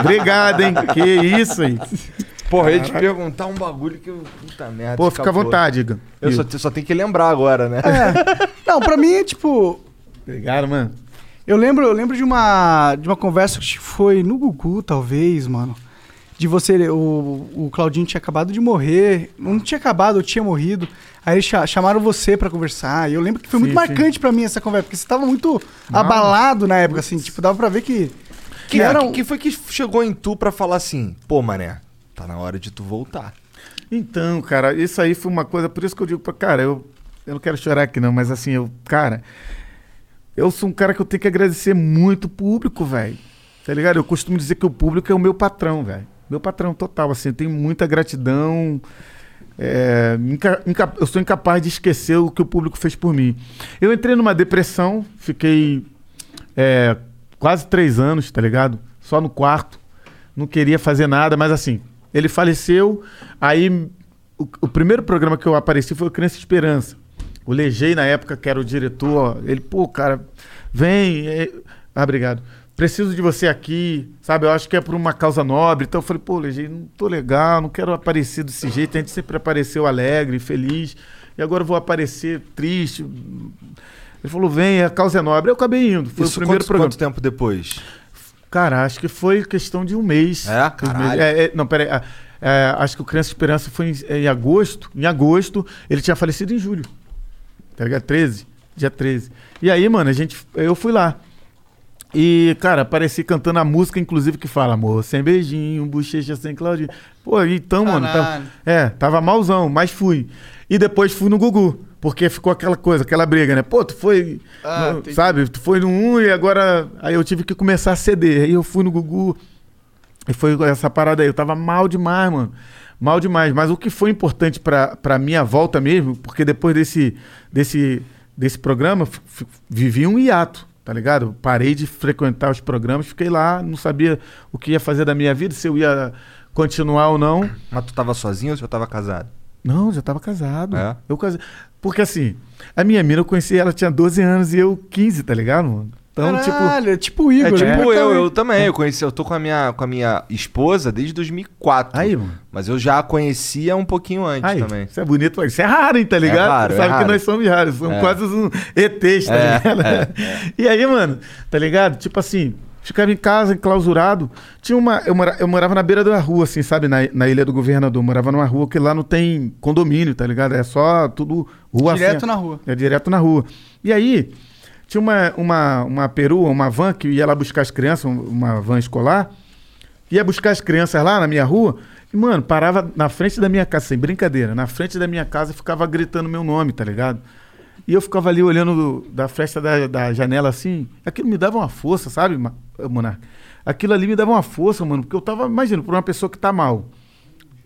Obrigado, hein? Que isso aí. Porra, eu ia te perguntar um bagulho que eu. Puta merda. Pô, fica à escapou. vontade, Igor. Eu só, só tenho que lembrar agora, né? É. Não, pra mim é tipo. Obrigado, mano. Eu lembro, eu lembro de uma, de uma conversa que foi no Gugu, talvez, mano. De você, o, o Claudinho tinha acabado de morrer. Não tinha acabado, eu tinha morrido. Aí chamaram você pra conversar. E eu lembro que foi Sim, muito sim. marcante pra mim essa conversa, porque você tava muito abalado na época, assim. Tipo, dava pra ver que. Que, era que, um- que foi que chegou em tu pra falar assim, pô, mané, tá na hora de tu voltar. Então, cara, isso aí foi uma coisa, por isso que eu digo pra cara, eu, eu não quero chorar aqui não, mas assim, eu, cara, eu sou um cara que eu tenho que agradecer muito o público, velho. Tá ligado? Eu costumo dizer que o público é o meu patrão, velho. Meu patrão total, assim, eu tenho muita gratidão. é, eu sou incapaz de esquecer o que o público fez por mim. Eu entrei numa depressão, fiquei é, quase três anos, tá ligado? Só no quarto. Não queria fazer nada, mas assim, ele faleceu. Aí o, o primeiro programa que eu apareci foi o Criança Esperança. O Legei, na época, que era o diretor, ele, pô, cara, vem. é- Ah, obrigado. Preciso de você aqui, sabe? Eu acho que é por uma causa nobre. Então eu falei, pô, Legei, não tô legal, não quero aparecer desse jeito. A gente sempre apareceu alegre, feliz. E agora eu vou aparecer triste. Ele falou, vem, a causa é nobre. Eu acabei indo. Foi Isso o primeiro quanto, programa. quanto tempo depois? Cara, acho que foi questão de um mês. É? Caralho. É, é, não, peraí. é, acho que o Criança Esperança foi em, em agosto. Em agosto, ele tinha falecido em julho. Tá ligado? 13. Dia 13. E aí, mano, a gente. Eu fui lá. E, cara, apareci cantando a música, inclusive, que fala, amor, sem beijinho, bochecha sem Claudinho. Pô, então, mano, tava, Caralho. é, tava malzão, mas fui. E depois fui no Gugu, porque ficou aquela coisa, aquela briga, né? Pô, tu foi, Ah, no- sabe? Tu foi no 1 e agora. Aí eu tive que começar a ceder. Aí eu fui no Gugu. E foi essa parada aí. Eu tava mal demais, mano. Mal demais. Mas o que foi importante pra, pra minha volta mesmo, porque depois desse, desse, desse programa, vivi um hiato, tá ligado? Parei de frequentar os programas, fiquei lá, não sabia o que ia fazer da minha vida, se eu ia continuar ou não. Mas tu tava sozinho ou já tava casado? Não, já tava casado. É? Eu casei. Porque assim, a minha mina eu conheci, ela tinha 12 anos e eu 15, tá ligado, mano? Então, tipo. Caralho, é tipo o Igor. É tipo né? eu, eu também. Eu conheci, eu tô com a minha, com a minha esposa desde 2004. Aí, mano. Mas eu já a conhecia um pouquinho antes Aí, também. Isso é bonito, mas isso é raro, hein, tá ligado? raro, Você é sabe que raro. nós somos raros, somos É. quase uns ETs, tá É, ligado? é, E aí, mano, tá ligado? Tipo assim, ficava em casa, enclausurado. Tinha uma. Eu, mora, eu morava na beira da rua, assim, sabe? Na, na Ilha do Governador. Morava numa rua que lá não tem condomínio, tá ligado? É só tudo rua Direto assim, na rua. É direto na rua. E aí, tinha uma, uma, uma perua, uma van que ia lá buscar as crianças, um- uma van escolar. Ia buscar as crianças lá na minha rua. E, mano, parava na frente da minha casa, sem brincadeira, na frente da minha casa ficava gritando meu nome, tá ligado? E eu ficava ali olhando do- da fresta da, da janela assim. Aquilo me dava uma força, sabe, Monarca? Aquilo ali me dava uma força, mano, porque eu tava, imagina, por uma pessoa que tá mal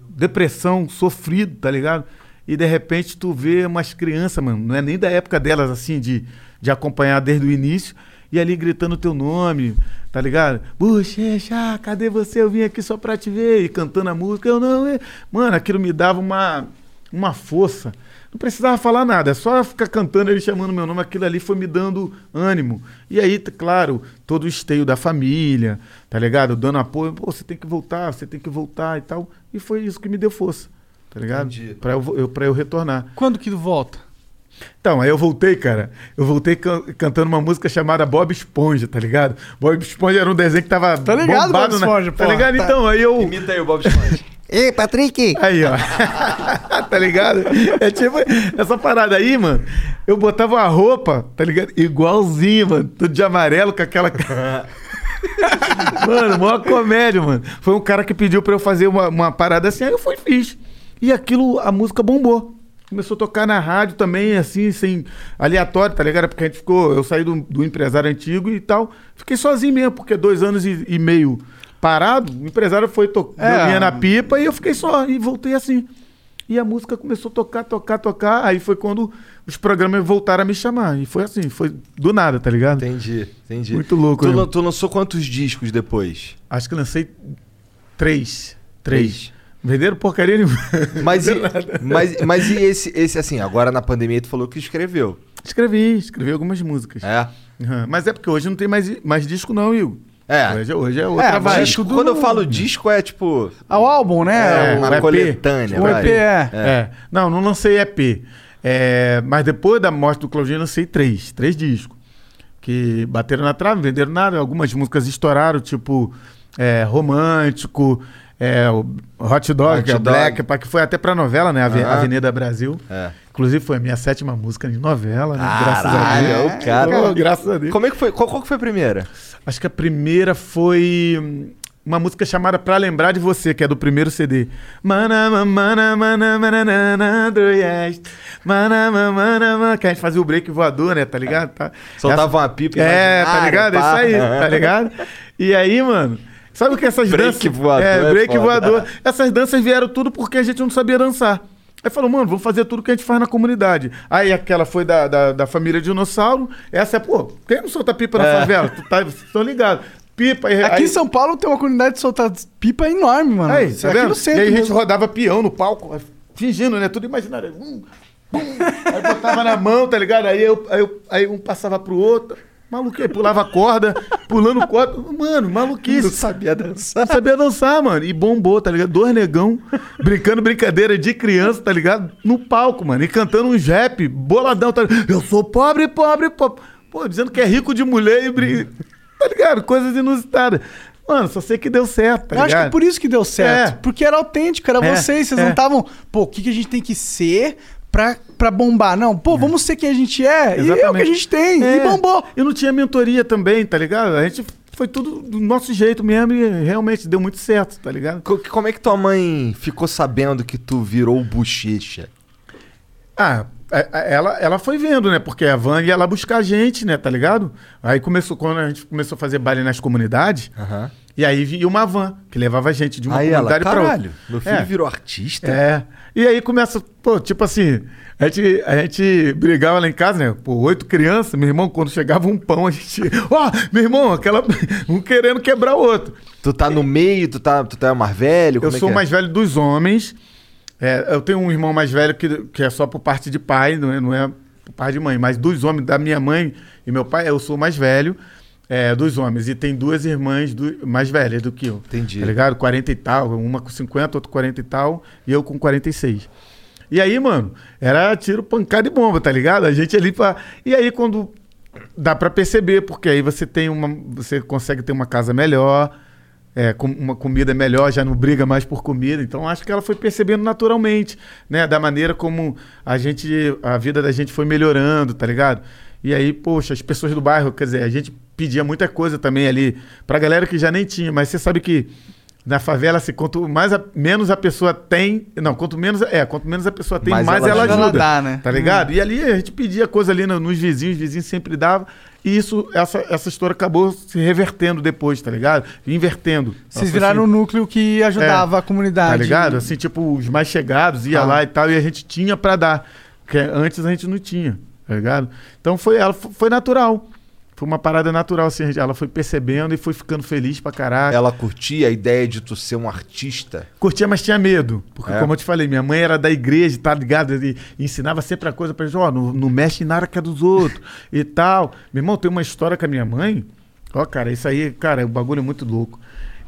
depressão, sofrido, tá ligado? E de repente tu vê umas crianças, mano, não é nem da época delas, assim, de, de acompanhar desde o início, e ali gritando teu nome, tá ligado? Bochecha, cadê você? Eu vim aqui só pra te ver, e cantando a música, eu não. Mano, aquilo me dava uma, uma força. Não precisava falar nada, é só ficar cantando ele chamando meu nome, aquilo ali foi me dando ânimo. E aí, claro, todo o esteio da família, tá ligado? Dando apoio, pô, você tem que voltar, você tem que voltar e tal. E foi isso que me deu força, tá ligado? Entendi. Pra eu, eu, pra eu retornar. Quando que volta? Então, aí eu voltei, cara. Eu voltei can- cantando uma música chamada Bob Esponja, tá ligado? Bob Esponja era um desenho que tava Tá ligado, bombado Bob na- Esponja, Tá ligado? tá. Então, aí eu... Imita aí o Bob Esponja. Ei, Patrick! Aí, ó. tá ligado? É tipo essa parada aí, mano. Eu botava uma roupa, tá ligado? Igualzinho, mano. Tudo de amarelo com aquela. mano, maior comédia, mano. Foi um cara que pediu pra eu fazer uma, uma parada assim, aí eu fui e fiz. E aquilo, a música bombou. Começou a tocar na rádio também, assim, sem aleatório, tá ligado? Porque a gente ficou. Eu saí do, do empresário antigo e tal. Fiquei sozinho mesmo, porque dois anos e, e meio parado, o empresário foi tocando É. na pipa e eu fiquei só e voltei assim. E a música começou a tocar, tocar, tocar. Aí foi quando os programas voltaram a me chamar. E foi assim, foi do nada, tá ligado? Entendi, entendi. Muito louco, Tu, né? lan- tu lançou quantos discos depois? Acho que lancei três. Três. Venderam porcaria nenhuma. Mas e, mas, mas e esse, esse, assim, agora na pandemia tu falou que escreveu. Escrevi, escrevi algumas músicas. É? Aham. Mas é porque hoje não tem mais, mais disco, não, Igor. É. Hoje, hoje é outra É, vibe. Disco, quando eu falo disco é tipo. Ah, o álbum, né? É, uma o EP. coletânea. o. EP é. É. Não, não lancei EP. É, mas depois da morte do Claudinho, eu lancei três. Três discos. Que bateram na trave, não venderam nada. Algumas músicas estouraram, tipo é, Romântico, é, o Hot Dog, Hot é Dog. Black, pá, que foi até pra novela, né? Ave- Aham. Avenida Brasil. É. Inclusive foi a minha sétima música de novela, né? graças a Deus. cara. Pô, graças a Deus. Como é que foi? Qual, qual que foi a primeira? Acho que a primeira foi hum, uma música chamada Pra Lembrar de Você, que é do primeiro CD. Mana, ma- mana, mana, mana, do yes. Mana, ma- mana, ma- que a gente fazia o break voador, né? Tá ligado? Tá. Soltava uma pipa É, tá ligado? pá. Isso aí, tá ligado? E aí, mano, sabe o que essas Break danças... voador É, é break foda. voador. Essas danças vieram tudo porque a gente não sabia dançar. Aí falou, mano, vamos fazer tudo que a gente faz na comunidade. Aí aquela foi da, da, da família Dinossauro. Essa é, pô, quem não solta pipa na favela? Tu tá, vocês estão ligados. Pipa. aí- Aqui aí, em São Paulo tem uma comunidade de soltar pipa enorme, mano. Aí, Isso tá aqui no centro. e aí a gente mesmo. rodava peão no palco, fingindo, né? Tudo imaginário. Hum. Aí botava na mão, tá ligado? Aí, eu, aí, eu- aí um passava pro outro. Maluquice, pulava corda, pulando corda. Mano, maluquice. Não sabia dançar. Não sabia dançar, mano. E bombou, tá ligado? Dois negão brincando brincadeira de criança, tá ligado? No palco, mano. E cantando um rap boladão, tá ligado? Eu sou pobre, pobre, pobre. Pô, dizendo que é rico de mulher e brin... Tá ligado? Coisas inusitadas. Mano, só sei que deu certo, tá Eu acho ligado? que por isso que deu certo. É. Porque era autêntico, era É, vocês. Vocês é. não estavam, pô, o que, que a gente tem que ser pra, pra bombar? Não, pô, vamos ser quem a gente é. E é o que a gente tem. É. E bombou. E não tinha mentoria também, tá ligado? A gente foi tudo do nosso jeito mesmo e realmente deu muito certo, tá ligado? Co- Como é que tua mãe ficou sabendo que tu virou o bochecha? Ah, a- a- ela, ela foi vendo, né? Porque a van ia lá buscar a gente, né? Tá ligado? Aí começou, quando a gente começou a fazer baile nas comunidades, Aham. E aí vinha uma van que levava a gente de uma Aí comunidade pra outra. caralho, meu filho É. virou artista? É. E aí começa, pô, tipo assim, a gente, a gente brigava lá em casa, né? Pô, oito crianças, meu irmão, quando chegava um pão, a gente. Ó, meu irmão, aquela. Um querendo quebrar o outro. Tu tá no meio, tu tá, tu tá mais velho? Eu é sou é? mais velho dos homens. É, eu tenho um irmão mais velho que, que é só por parte de pai, não é, não é por parte de mãe. Mas dos homens, da minha mãe e meu pai, eu sou o mais velho é, dos homens. E tem duas irmãs do- mais velhas do que eu. Entendi. Tá ligado? 40 e tal. Uma com 50, outra com 40 e tal. E eu com 46. E aí, mano, era tiro, pancada e bomba, tá ligado? A gente ali pra. E aí, quando. Dá pra perceber, porque aí você tem uma. Você consegue ter uma casa melhor, é, com uma comida melhor, já não briga mais por comida. Então acho que ela foi percebendo naturalmente, né? Da maneira como a gente. A vida da gente foi melhorando, tá ligado? E aí, poxa, as pessoas do bairro, quer dizer, a gente pedia muita coisa também ali pra galera que já nem tinha, mas você sabe que na favela, assim, quanto mais a- menos a pessoa tem. Não, quanto menos. É, quanto menos a pessoa tem, Mais mais, ela ela, ajuda. Ela dá, né? Tá ligado? E ali a gente pedia coisa ali no- nos vizinhos, os vizinhos sempre davam. E isso, essa, essa história acabou se revertendo depois, tá ligado? Invertendo. Vocês Nossa, viraram o assim, núcleo que ajudava a comunidade. Tá ligado? Assim, tipo, os mais chegados ia Ah. lá e tal, e a gente tinha pra dar. Que antes a gente não tinha, tá ligado? Então foi, ela, foi natural. Foi uma parada natural, assim. Ela foi percebendo e foi ficando feliz pra caralho. Ela curtia a ideia de tu ser um artista? Curtia, mas tinha medo. Porque, É. como eu te falei, minha mãe era da igreja, tá ligado? E, ensinava sempre a coisa pra gente, ó, não, não mexe na arca dos outros e tal. Meu irmão, tem uma história com a minha mãe. Ó, cara, isso aí, cara, o bagulho é muito louco.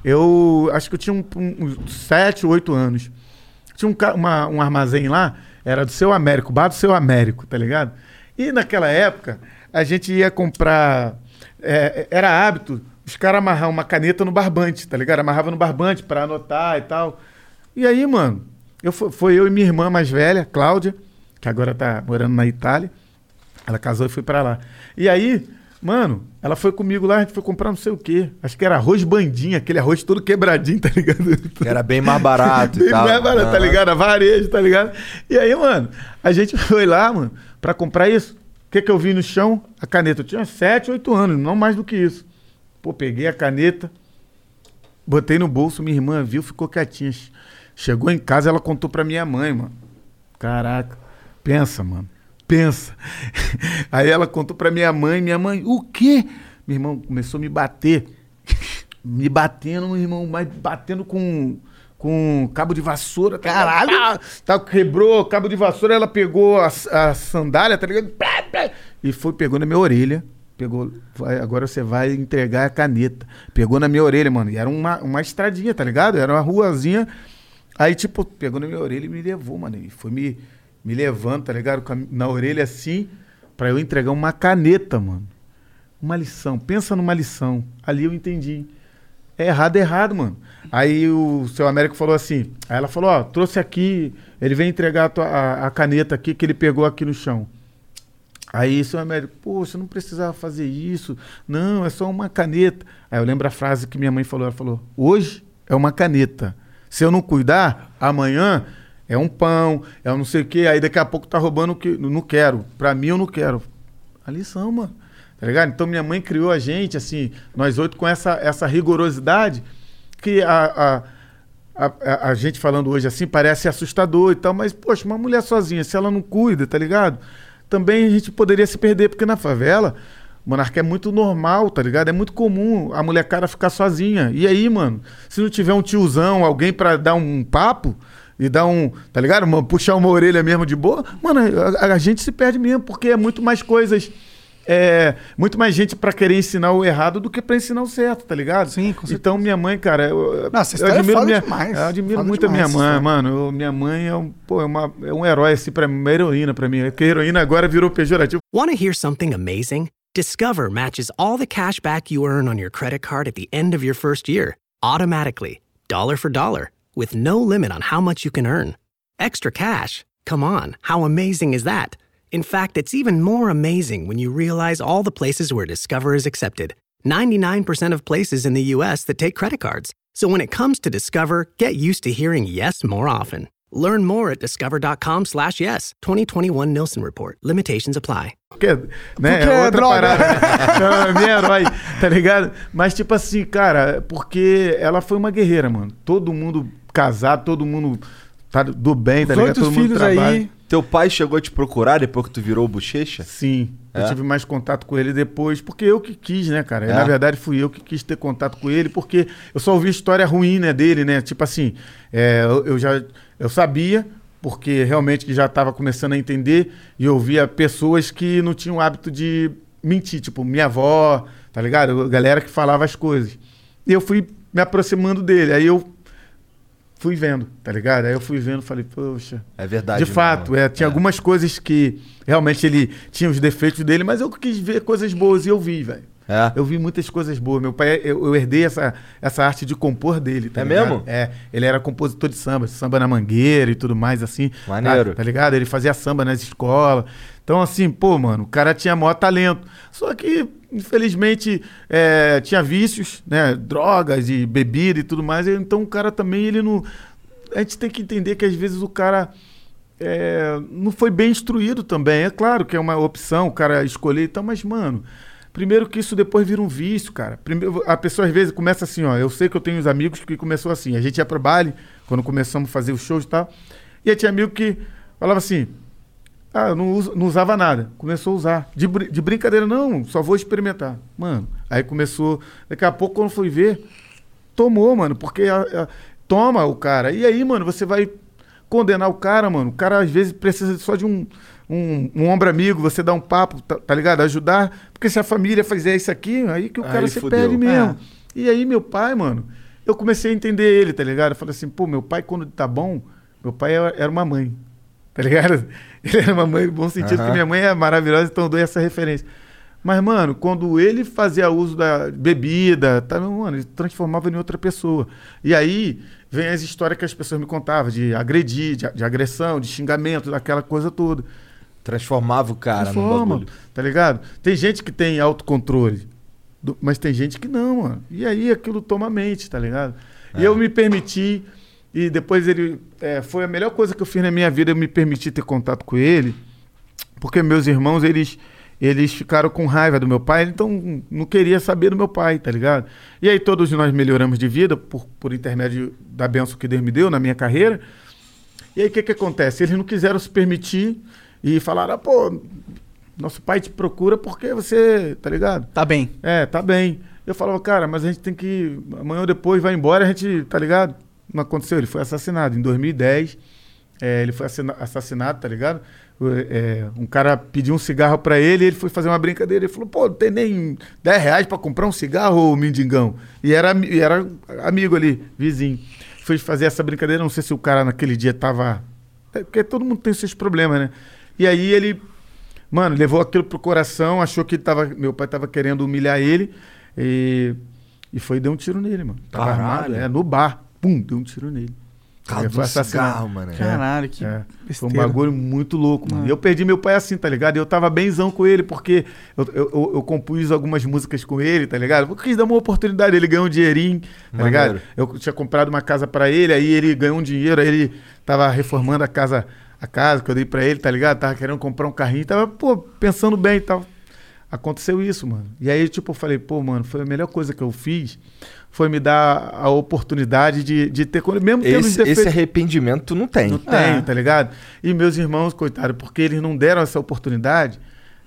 Eu acho que eu tinha um, um, uns sete, oito anos. Tinha um, uma- um armazém lá, era do seu Américo, bar do seu Américo, tá ligado? E naquela época, a gente ia comprar. é, era hábito os caras amarrar uma caneta no barbante, tá ligado? Amarrava no barbante pra anotar e tal. E aí, mano, eu, foi eu e minha irmã mais velha, Cláudia, que agora tá morando na Itália. Ela casou e foi pra lá. E aí, mano, ela foi comigo lá, a gente foi comprar não sei o quê. Acho que era arroz bandinha, aquele arroz todo quebradinho, tá ligado? Era bem mais barato e Bem tal. mais barato, tá Aham. ligado? A varejo, tá ligado? E aí, mano, a gente foi lá, mano, pra comprar isso. O que que eu vi no chão? A caneta. Eu tinha 7, 8 anos, não mais do que isso. Pô, peguei a caneta, botei no bolso, minha irmã viu, ficou quietinha. Chegou em casa, ela contou pra minha mãe, mano. Caraca, pensa, mano. Pensa. Aí ela contou pra minha mãe, minha mãe, o quê? Meu irmão começou a me bater. Me batendo, meu irmão, mas batendo com, com cabo de vassoura. tá? Caralho! Tá, quebrou cabo de vassoura, ela pegou a, a sandália, tá ligado? Plá, plá, E foi, pegou na minha orelha. Pegou, vai, agora você vai entregar a caneta. Pegou na minha orelha, mano. E era uma, uma estradinha, tá ligado? Era uma ruazinha. Aí, tipo, pegou na minha orelha e me levou, mano. E foi me, me levando, tá ligado? Na orelha assim, pra eu entregar uma caneta, mano. Uma lição. Pensa numa lição. Ali eu entendi. É errado, é errado, mano. Aí o seu Américo falou assim. Aí ela falou: Ó, trouxe aqui. Ele vem entregar a, tua- a- a caneta aqui que ele pegou aqui no chão. Aí seu Américo, pô, você não precisava fazer isso. Não, é só uma caneta. Aí eu lembro a frase que minha mãe falou: Ela falou: Hoje é uma caneta. Se eu não cuidar, amanhã é um pão, é um não sei o quê. Aí daqui a pouco tá roubando o que. Não quero. Pra mim eu não quero. A lição, mano. Tá ligado? Então minha mãe criou a gente, assim, nós oito com essa, essa rigorosidade que a, a, a, a- gente falando hoje assim parece assustador e tal, mas, poxa, uma mulher sozinha, se ela não cuida, tá ligado? Também a gente poderia se perder, porque na favela, monarca é muito normal, tá ligado? É muito comum a mulher cara ficar sozinha. E aí, mano, se não tiver um tiozão, alguém pra dar um papo e dar um, tá ligado? Uma- puxar uma orelha mesmo de boa, mano, a, a gente se perde mesmo, porque é muito mais coisas. É, muito mais gente pra querer ensinar o errado do que pra ensinar o certo, tá ligado? Sim, com certeza. Então, minha mãe, cara, eu, Não, essa eu é admiro minha, demais. eu admiro Foda muito a minha mãe, história. mano. Eu- minha mãe é um, pô, é, uma, é um herói, assim, pra mim, uma heroína pra mim. Porque heroína agora virou pejorativo. Want to hear something amazing? Discover matches all the cash back you earn on your credit card at the end of your first year, automatically, dollar for dollar, with no limit on how much you can earn. Extra cash? Come on, how amazing is that? In fact, it's even more amazing when you realize all the places where Discover is accepted 99% of places in the US that take credit cards. So when it comes to Discover, get used to hearing yes more often. Learn more at discover.com slash yes. 2021 Nielsen Report. Limitations apply. Porque, né, Porque é é outra droga. parada. Então, minha herói, tá ligado? Mas, tipo assim, cara, porque ela foi uma guerreira, mano. Todo mundo casado, todo mundo tá do bem, tá Os ligado? Todo mundo filhos trabalha. aí. Teu pai chegou a te procurar depois que tu virou bochecha? Sim, eu É? tive mais contato com ele depois, porque eu que quis, né, cara? É? Na verdade, fui eu que quis ter contato com ele, porque eu só ouvi história ruim, né, dele, né? Tipo assim, é, eu, eu já eu sabia, porque realmente que já estava começando a entender, e eu via pessoas que não tinham o hábito de mentir, tipo, minha avó, tá ligado? Galera que falava as coisas. E eu fui me aproximando dele, aí eu fui vendo, tá ligado? Aí eu fui vendo, falei, poxa, É verdade. de fato, é, tinha algumas coisas que realmente ele tinha os defeitos dele, mas eu quis ver coisas boas e eu vi, velho. É. Eu vi muitas coisas boas. Meu pai, eu, eu herdei essa, essa arte de compor dele, tá É ligado? mesmo? É. Ele era compositor de samba, samba na mangueira e tudo mais, assim. Maneiro. Tá, tá ligado? Ele fazia samba nas escolas. Então, assim, pô, mano, o cara tinha maior talento. Só que, infelizmente, é, tinha vícios, né? Drogas e bebida e tudo mais. Então, o cara também, ele não. A gente tem que entender que às vezes o cara é, não foi bem instruído também. É claro que é uma opção o cara escolher e tal, mas, mano, primeiro que isso depois vira um vício, cara. Primeiro, a pessoa às vezes começa assim, ó. Eu sei que eu tenho uns amigos que começou assim. A gente ia pro baile, quando começamos a fazer os shows e tal. E aí tinha amigo que falava assim. Ah, eu não, uso- não usava nada. Começou a usar. De, de brincadeira, não, só vou experimentar. Mano, aí começou. Daqui a pouco, quando fui ver, tomou, mano, porque a- a- toma o cara. E aí, mano, você vai condenar o cara, mano. O cara às vezes precisa só de um, um, um ombro amigo, você dá um papo, tá, tá ligado? Ajudar. Porque se a família fizer isso aqui, aí que o Aí cara se fudeu. perde mesmo. É. E aí, meu pai, mano, eu comecei a entender ele, tá ligado? Eu falei assim, pô, meu pai, quando tá bom, meu pai era uma mãe. Tá ligado? Ele era uma mãe no bom sentido, porque minha mãe é maravilhosa, então eu dou essa referência. Mas, mano, quando ele fazia uso da bebida, tá, mano, ele transformava em outra pessoa. E aí vem as histórias que as pessoas me contavam, de agredir, de, de agressão, de xingamento, daquela coisa toda. Transformava o cara no Transforma, bagulho. tá ligado? Tem gente que tem autocontrole, mas tem gente que não, mano. E aí aquilo toma mente, tá ligado? É. E eu me permiti, e depois ele. é, foi a melhor coisa que eu fiz na minha vida, eu me permiti ter contato com ele, porque meus irmãos, eles. Eles ficaram com raiva do meu pai, então não queria saber do meu pai, tá ligado? E aí todos nós melhoramos de vida por, por intermédio da benção que Deus me deu na minha carreira. E aí o que, que acontece? Eles não quiseram se permitir e falaram, ah, pô, nosso pai te procura porque você, tá ligado? Tá bem. É, tá bem. Eu falava, cara, mas a gente tem que. Amanhã ou depois vai embora, a gente, tá ligado? Não aconteceu, ele foi assassinado em 2010. é, ele foi assina- assassinado, tá ligado? É, um cara pediu um cigarro pra ele, ele foi fazer uma brincadeira. Ele falou, pô, não tem nem 10 reais pra comprar um cigarro, mendigão. E era, e era amigo ali, vizinho. Foi fazer essa brincadeira, não sei se o cara naquele dia tava. é, Porque todo mundo tem seus problemas, né? E aí ele Mano, levou aquilo pro coração, achou que tava, meu pai tava querendo humilhar ele e, e foi e deu um tiro nele, mano. Tava Caralho. armado, é, no bar. Pum, deu um tiro nele. Cara, foi assassinado. cigarro, mano. Caralho, que É, foi um bagulho muito louco, mano. É. E eu perdi meu pai assim, tá ligado? E eu tava benzão com ele, porque eu, eu, eu- eu compus algumas músicas com ele, tá ligado? Eu quis dar uma oportunidade, ele ganhou um dinheirinho, tá Maneiro. ligado? Eu tinha comprado uma casa pra ele, aí ele ganhou um dinheiro, aí ele tava reformando a casa, a casa que eu dei pra ele, tá ligado? Tava querendo comprar um carrinho, tava, pô, pensando bem e tal. aconteceu isso, mano. E aí, tipo, eu falei, pô, mano, foi a melhor coisa que eu fiz, foi me dar a oportunidade de, de ter, mesmo tendo Esse, defeitos... esse arrependimento tu não tem. Não tem, tá ligado? E meus irmãos, coitado, porque eles não deram essa oportunidade,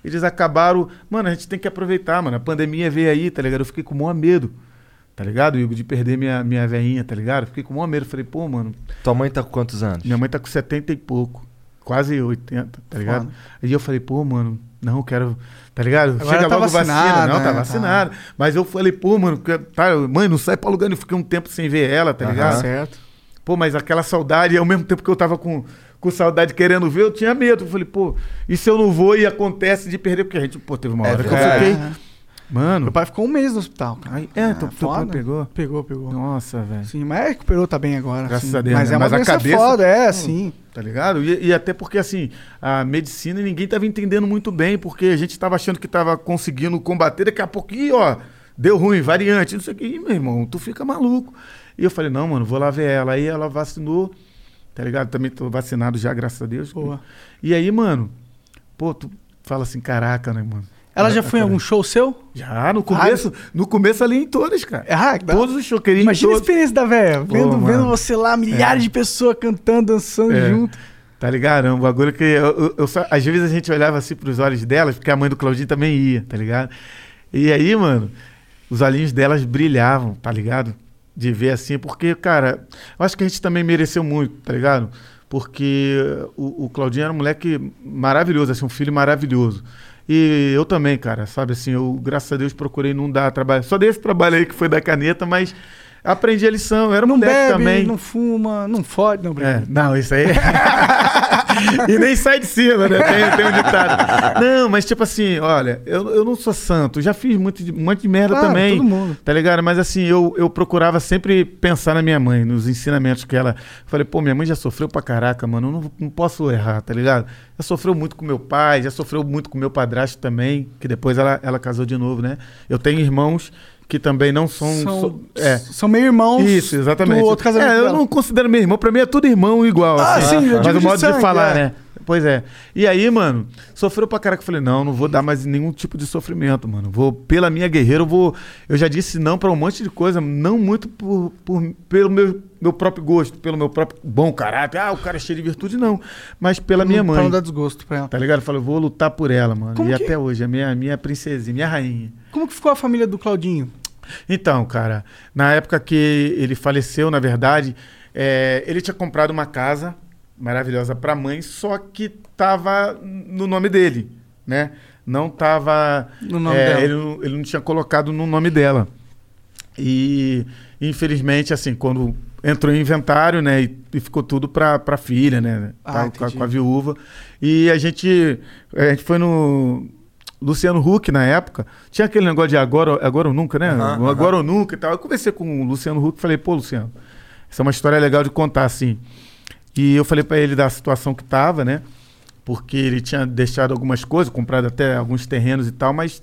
eles acabaram. Mano, a gente tem que aproveitar, mano. A pandemia veio aí, tá ligado? Eu fiquei com o maior medo, tá ligado, Igor? De perder minha, minha veinha, tá ligado? Eu fiquei com o maior medo. Falei, pô, mano, Tua mãe tá com quantos anos? minha mãe tá com 70 e pouco, quase 80, tá ligado? Foda. Aí eu falei, pô, mano, não, eu quero. Tá ligado? Agora tá logo vacinada, Não, tá né? vacinado. Mas eu falei, pô, mano, tá, mãe, não sai pra lugar. Eu fiquei um tempo sem ver ela, tá ligado? Certo. Pô, mas aquela saudade, ao mesmo tempo que eu tava com, com saudade querendo ver, eu tinha medo. Eu falei, pô, e se eu não vou e acontece de perder? Porque a gente, pô, teve uma É hora que eu fiquei. Meu Mano. pai ficou um mês no hospital, cara. Aí, é, teu pai foda. pegou. Pegou, pegou. Nossa, velho. Sim, mas recuperou, tá bem agora. Graças sim. a Deus, Mas né? é uma Mas doença cabeça- foda, é, sim. Tá ligado? E, e até porque, assim, a medicina ninguém tava entendendo muito bem, porque a gente tava achando que tava conseguindo combater, daqui a pouquinho, ó, deu ruim, variante, não sei o que. Ih, meu irmão, tu fica maluco. E eu falei, não, mano, vou lá ver ela. Aí ela vacinou, tá ligado? Também tô vacinado já, graças a Deus. Boa. E aí, mano, pô, tu fala assim, caraca, né, mano? Ela já foi em algum show seu? Já, no começo, no começo ali em todas, cara. Ah, Todos os shows, queria Imagina a todos. experiência da velha, vendo, mano. vendo você lá, milhares de pessoas cantando, dançando É. junto. Tá ligado? É um bagulho que eu, eu- eu só- às vezes a gente olhava assim pros olhos delas, porque a mãe do Claudinho também ia, tá ligado? E aí, mano, os olhinhos delas brilhavam, tá ligado? De ver assim, porque, cara, eu acho que a gente também mereceu muito, tá ligado? Porque o, o Claudinho era um moleque maravilhoso, assim, um filho maravilhoso. E eu também, cara, sabe assim, eu, graças a Deus, procurei não dar trabalho. Só dei esse trabalho aí que foi da caneta, mas aprendi a lição. Eu era Não moleque bebe, também. não fuma, não fode, não É, brinca. não, isso aí. e nem sai de cima, né? Tem, tem um ditado. Não, mas tipo assim, olha, eu, eu não sou santo, já fiz muito de, um monte de merda Claro, também. todo mundo. Tá ligado? Mas assim, eu, eu procurava sempre pensar na minha mãe, nos ensinamentos que ela. Falei, pô, minha mãe já sofreu pra caraca, mano, eu não, não posso errar, tá ligado? Já sofreu muito com meu pai, já sofreu muito com meu padrasto também, que depois ela, ela casou de novo, né? Eu tenho irmãos que também não são. São, so- é. são meio irmãos Isso, exatamente. do outro casamento é, eu dela. não considero meu irmão, pra mim é tudo irmão igual. Ah, assim. sim, eu Mas o de modo de sangue, falar, é. né? Pois é. E aí, mano, sofreu pra caraca. Eu falei, não, não vou dar mais nenhum tipo de sofrimento, mano. Vou, pela minha guerreira, eu vou. Eu já disse não pra um monte de coisa, não muito por, por- pelo meu, meu próprio gosto, pelo meu próprio bom caráter. Ah, o cara é cheio de virtude, não. Mas pela minha Pra mãe. não dar desgosto pra ela. Tá ligado? Eu falei, eu vou lutar por ela, mano. Como e que- até hoje, a minha, minha princesinha, minha rainha. Como que ficou a família do Claudinho? Então, cara, na época que ele faleceu, na verdade, é, ele tinha comprado uma casa maravilhosa para a mãe, só que tava no nome dele, né? Não tava. No nome é, dela. Ele, não- ele não tinha colocado no nome dela. E, infelizmente, assim, quando entrou em inventário, né? E, e ficou tudo pra, pra filha, né? Ah, com, a, com a viúva. E a gente, a gente foi no Luciano Huck na época. Tinha aquele negócio de agora, agora ou nunca, né? O agora ou nunca e tal. Eu conversei com o Luciano Huck e falei, pô, Luciano, essa é uma história legal de contar, assim. E eu falei pra ele da situação que tava, né? Porque ele tinha deixado algumas coisas, comprado até alguns terrenos e tal, mas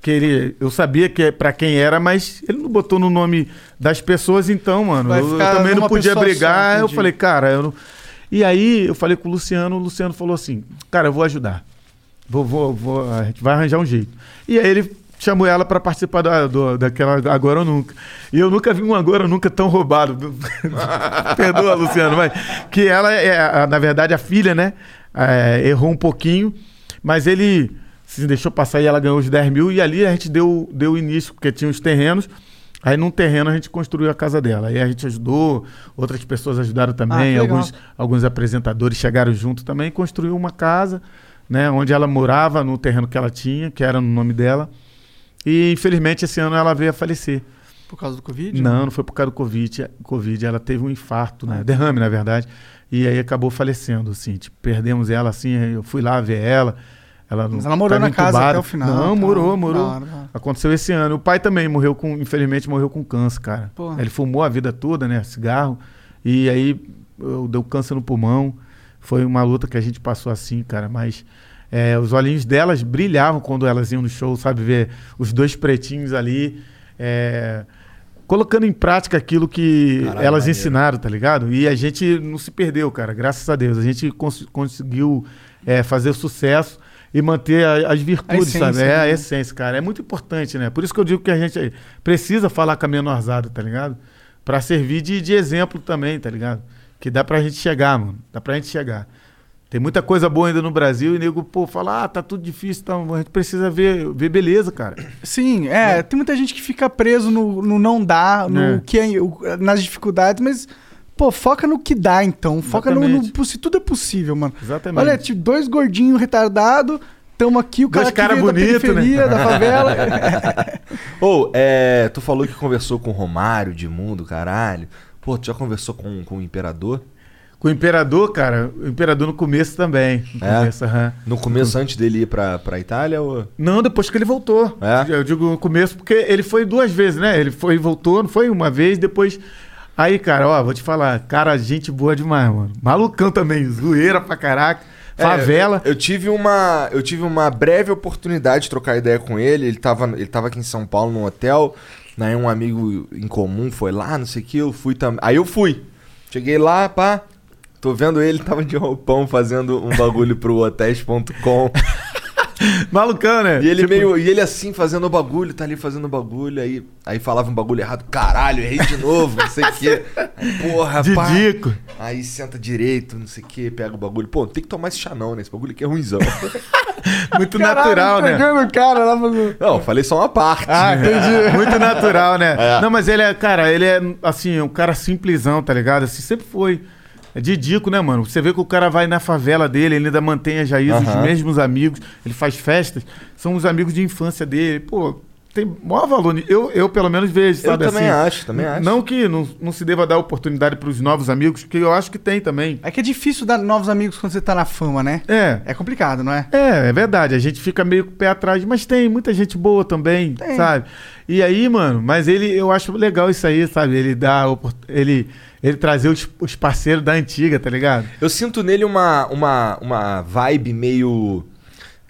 que ele, eu sabia que é para quem era, mas ele não botou no nome das pessoas, então, mano, eu, eu também não podia pessoa só, brigar. eu falei, cara, eu não... E aí eu falei com o Luciano, o Luciano falou assim, cara, eu vou ajudar. Vou, vou, vou, a gente vai arranjar um jeito. E aí ele chamou ela para participar da, do- daquela Agora ou Nunca. E eu nunca vi um Agora ou Nunca tão roubado. Perdoa, Luciano, mas que ela é, na verdade, a filha, né? é, errou um pouquinho, mas ele se deixou passar e ela ganhou os 10 mil. E ali a gente deu, deu início, porque tinha os terrenos. Aí num terreno a gente construiu a casa dela. Aí a gente ajudou, outras pessoas ajudaram Ah, também, legal. alguns, alguns apresentadores chegaram junto também, construiu uma casa, né, onde ela morava no terreno que ela tinha, que era no nome dela. E infelizmente esse ano ela veio a falecer. Por causa do Covid? Não, não foi por causa do Covid. Covid ela teve um infarto, né? Derrame, na verdade. E aí acabou falecendo, assim. Tipo, perdemos ela, assim. Eu fui lá ver ela. Ela Mas ela morou na casa entubada. até o final. Não, tá? morou, morou. Aconteceu esse ano. O pai também morreu com, infelizmente, morreu com câncer, cara. Porra. Ele fumou a vida toda, né? Cigarro. E aí eu, deu câncer no pulmão. Foi uma luta que a gente passou assim, cara. Mas é, os olhinhos delas brilhavam quando elas iam no show, sabe? Ver os dois pretinhos ali. é, colocando em prática aquilo que Caralho, elas maneiro. ensinaram, tá ligado? E a gente não se perdeu, cara. Graças a Deus. A gente cons- conseguiu é, fazer sucesso. e manter a- as virtudes, essência, sabe? É a né? essência, cara. É muito importante, né? Por isso que eu digo que a gente precisa falar com a menorzada, tá ligado? Pra servir de, de exemplo também, tá ligado? Que dá pra gente chegar, mano. Dá pra gente chegar. Tem muita coisa boa ainda no Brasil e nego, pô, fala, ah, tá tudo difícil, então a gente precisa ver, ver beleza, cara. Sim, é, tem muita gente que fica preso no, no não dá, no É. que é, o- nas dificuldades, mas, pô, foca no que dá, então. Foca no, no, se tudo é possível, mano. Exatamente. Olha, tipo, dois gordinhos retardados, tamo aqui, o Dois cara que cara veio da bonito, periferia, né? da favela. Ô, é, tu falou que conversou com o Romário de mundo, caralho. Pô, tu já conversou com, com o Imperador? Com o Imperador, cara, o Imperador no começo também. No É? começo, aham. No começo, antes dele ir pra, pra Itália? Ou... Não, depois que ele voltou. É? Eu digo no começo porque ele foi duas vezes, né? Ele foi e voltou, não foi uma vez, depois. Aí, cara, ó, vou te falar, cara, gente boa demais, mano. Malucão também, zoeira pra caraca. Favela. É, eu, eu tive uma, eu tive uma breve oportunidade de trocar ideia com ele. Ele tava, ele tava aqui em São Paulo num hotel. Aí um amigo em comum foi lá, não sei o que, eu fui também. Aí eu fui. Cheguei lá, pá. Tô vendo ele, tava de roupão fazendo um bagulho pro hotéis.com. Malucão, né? E ele Tipo, meio. E ele assim, fazendo o bagulho, tá ali fazendo o bagulho, aí, aí falava um bagulho errado. Caralho, errei de novo, não sei o quê. Porra, pá. Didico. Aí senta direito, não sei o que, pega o bagulho. Pô, tem que tomar esse chá não, né? Esse bagulho aqui é ruimzão. Muito natural, né? Pegando o cara lá fazendo... não, falei só uma parte. Ah, entendi. Muito natural, né? É. Não, mas ele é, cara, ele é, assim, um cara simplesão, tá ligado? Assim, sempre foi. É didico, né, mano? Você vê que o cara vai na favela dele, ele ainda mantém as raízes, os Aham. mesmos amigos, ele faz festas, são os amigos de infância dele. Pô, tem maior valor. Eu, eu pelo menos vejo, Eu sabe? também assim, acho, também acho. Não que não, não se deva dar oportunidade pros novos amigos, que eu acho que tem também. É que é difícil dar novos amigos quando você tá na fama, né? É. É complicado, não é? É, é verdade. A gente fica meio com o pé atrás, mas tem muita gente boa também, Tem. sabe? E aí, mano, mas ele, eu acho legal isso aí, sabe? Ele dá, ele, ele trazer os, os parceiros da antiga, tá ligado? Eu sinto nele uma, uma, uma vibe meio.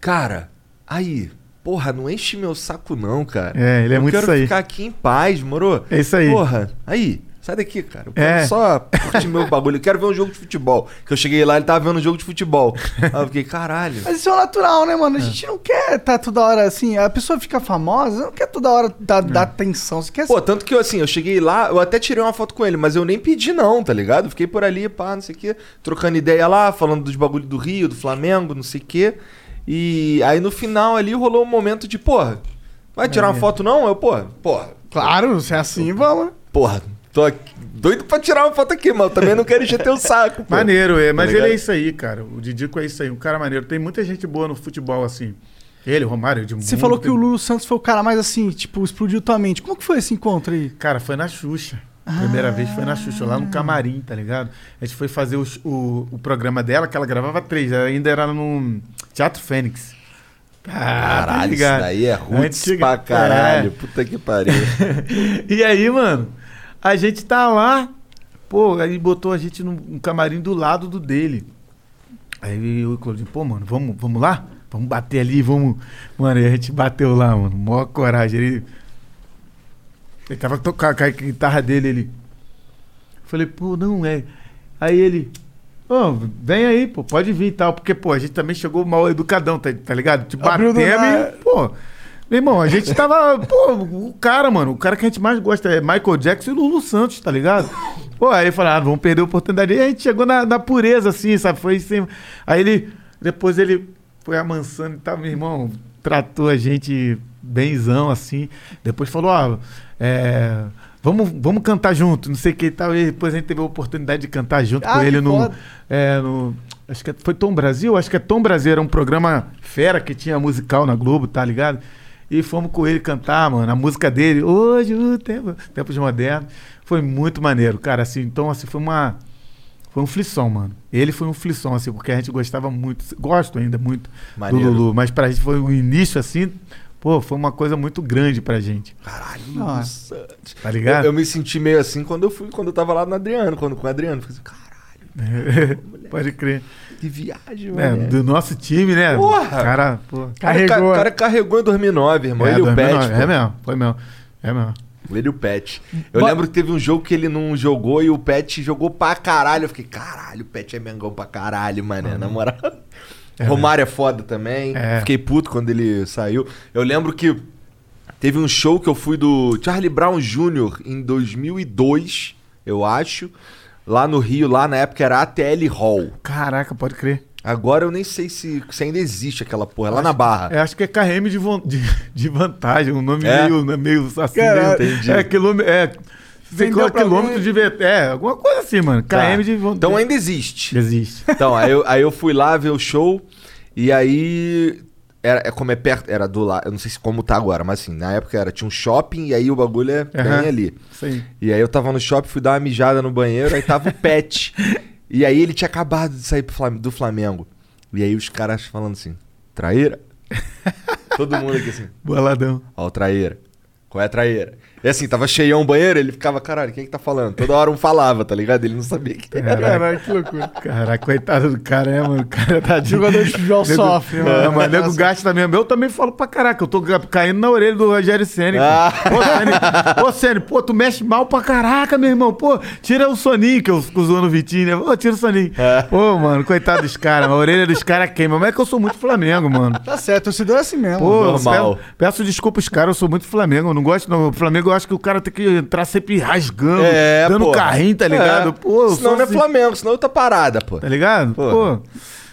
Cara, aí, porra, não enche meu saco não, cara. É, ele é eu muito quero isso aí. ficar aqui em paz, moro? É isso aí. Porra, aí, sai daqui, cara. Eu quero É. só curtir meu bagulho. Eu quero ver um jogo de futebol. Que eu cheguei lá, ele tava vendo um jogo de futebol. Aí eu fiquei, caralho. Mas isso é natural, né, mano? A gente não quer tá toda hora assim. A pessoa fica famosa, não quer toda hora dar, dar atenção. Você quer Pô, tanto que eu, assim, eu cheguei lá, eu até tirei uma foto com ele, mas eu nem pedi não, tá ligado? Fiquei por ali, pá, não sei o quê, trocando ideia lá, falando dos bagulhos do Rio, do Flamengo, não sei o quê. E aí no final ali rolou um momento de, porra, vai tirar uma foto não? Eu, porra, porra, Claro, se é assim, vamos. porra, tô aqui, doido pra tirar uma foto aqui, eu também não quero encher teu saco, pô. Maneiro, é, mas Tá ele é isso aí, cara. O Didico é isso aí, um cara maneiro. Tem muita gente boa no futebol, assim. Ele, o Romário, de Você falou que o Lulu Santos foi o cara mais assim, tipo, explodiu tua mente. Como que foi esse encontro aí? Cara, foi na Xuxa. Primeira vez foi na Xuxa, lá no camarim, tá ligado? A gente foi fazer os- o, o programa dela, que ela gravava três, ela ainda era no Teatro Fênix. Ah, tá Caralho, isso daí é roots pra caralho, É. puta que pariu. e aí, mano, a gente tá lá, pô, aí botou a gente num, camarim do lado do dele. Aí eu e o Claudinho, pô, mano, vamos, vamos lá? Vamos bater ali, vamos. Mano, e a gente bateu lá, mano. Maior coragem. Ele. Ele tava tocando com a guitarra dele, ele. Falei, pô, não é. Aí ele. Ô, vem aí, pô, pode vir e tal. Porque, pô, a gente também chegou mal educadão, tá, tá ligado? Do batemos e. Pô. Meu irmão, a gente tava. Pô, o cara, mano, o cara que a gente mais gosta é Michael Jackson e Lulu Santos, tá ligado? Pô, aí ele falou, ah, vamos perder a oportunidade. E a gente chegou na, na pureza, assim, sabe? Foi assim. Aí ele. Depois ele foi amansando e tal, meu irmão. Tratou a gente benzão, assim. Depois falou, ó, é. Vamos, vamos cantar junto, não sei o que e tal. E depois a gente teve a oportunidade de cantar junto Ah, com ele no, é, no. Acho que foi Tom Brasil? Acho que é Tom Brasil, era um programa fera que tinha musical na Globo, tá ligado? E fomos com ele cantar, mano, a música dele, hoje o tempo, tempos modernos. Foi muito maneiro, cara, assim, então assim, foi uma foi um flisson, mano. Ele foi um flisson, assim, porque a gente gostava muito, gosto ainda muito Maneiro. do Lulu, mas pra gente foi o início, assim, pô, foi uma coisa muito grande pra gente, Caralho, Nossa. Tá ligado? Eu, eu me senti meio assim quando eu fui, quando eu tava lá no Adriano, quando com o Adriano. Fiquei assim, caralho, Pode crer. que viagem, É, mano. do nosso time, né? Porra! Cara, pô. O cara, Carregou. ca- cara carregou em 2009, irmão. É, ele e o 2009, Pet. É mesmo, foi mesmo. É mesmo. Ele e o Pet. Eu lembro que teve um jogo que ele não jogou e o Pet jogou pra caralho. Eu fiquei, caralho, o Pet é mengão pra caralho, mané, na moral. Romário é foda também. É. Fiquei puto quando ele saiu. Eu lembro que teve um show que eu fui do Charlie Brown Jr. em 2002, eu acho. Lá no Rio, lá na época era ATL Hall. Caraca, pode crer. Agora eu nem sei se, se ainda existe aquela porra, lá na Barra. É, acho que é KM de, von- de, de vantagem, um nome É? meio, né, meio assim. Meio- entendi. É, quilômetro. É, Vendeu quilômetro de. É, alguma coisa assim, mano. KM Tá. de vantagem. Então ainda existe. Existe. Então, aí eu, aí eu fui lá ver o show e aí. Era, é como é perto, era do lado. Eu não sei se como tá agora, mas assim, na época era, tinha um shopping e aí o bagulho é bem ali. Isso aí. E aí eu tava no shopping, fui dar uma mijada no banheiro, aí tava o Pet. e aí ele tinha acabado de sair do Flamengo. E aí os caras falando assim, traíra? Todo mundo aqui assim, Boladão. ó, o traíra. Qual é a traíra? E assim, tava cheião o banheiro, ele ficava, caralho, quem que tá falando? Toda hora um falava, tá ligado? Ele não sabia que era. Caralho, que loucura. Caraca, coitado do cara, é, mano. O cara tá de. Jogador de futebol sofre, É, mano. mas nego gasta mesmo. Eu também falo pra caraca, eu tô ca- caindo na orelha do Rogério Senna. Ah. Pô, Senna, pô, Senna, pô, tu mexe mal pra caraca, meu irmão. Pô, tira o soninho que eu fico usando o Vitinho, né? Pô, tira o soninho. É. Pô, mano, coitado dos caras, a orelha dos caras queima. Mas é que eu sou muito Flamengo, mano. Tá certo, torcedor é assim mesmo. Pô, Normal. Peço, peço desculpa os caras, eu sou muito Flamengo. Eu não gosto, não. O Flamengo acho que o cara tem que entrar sempre rasgando, É, dando pô. carrinho, tá ligado? É. Pô, senão não é assim, Flamengo, senão outra parada, pô. Tá ligado? Pô. Pô.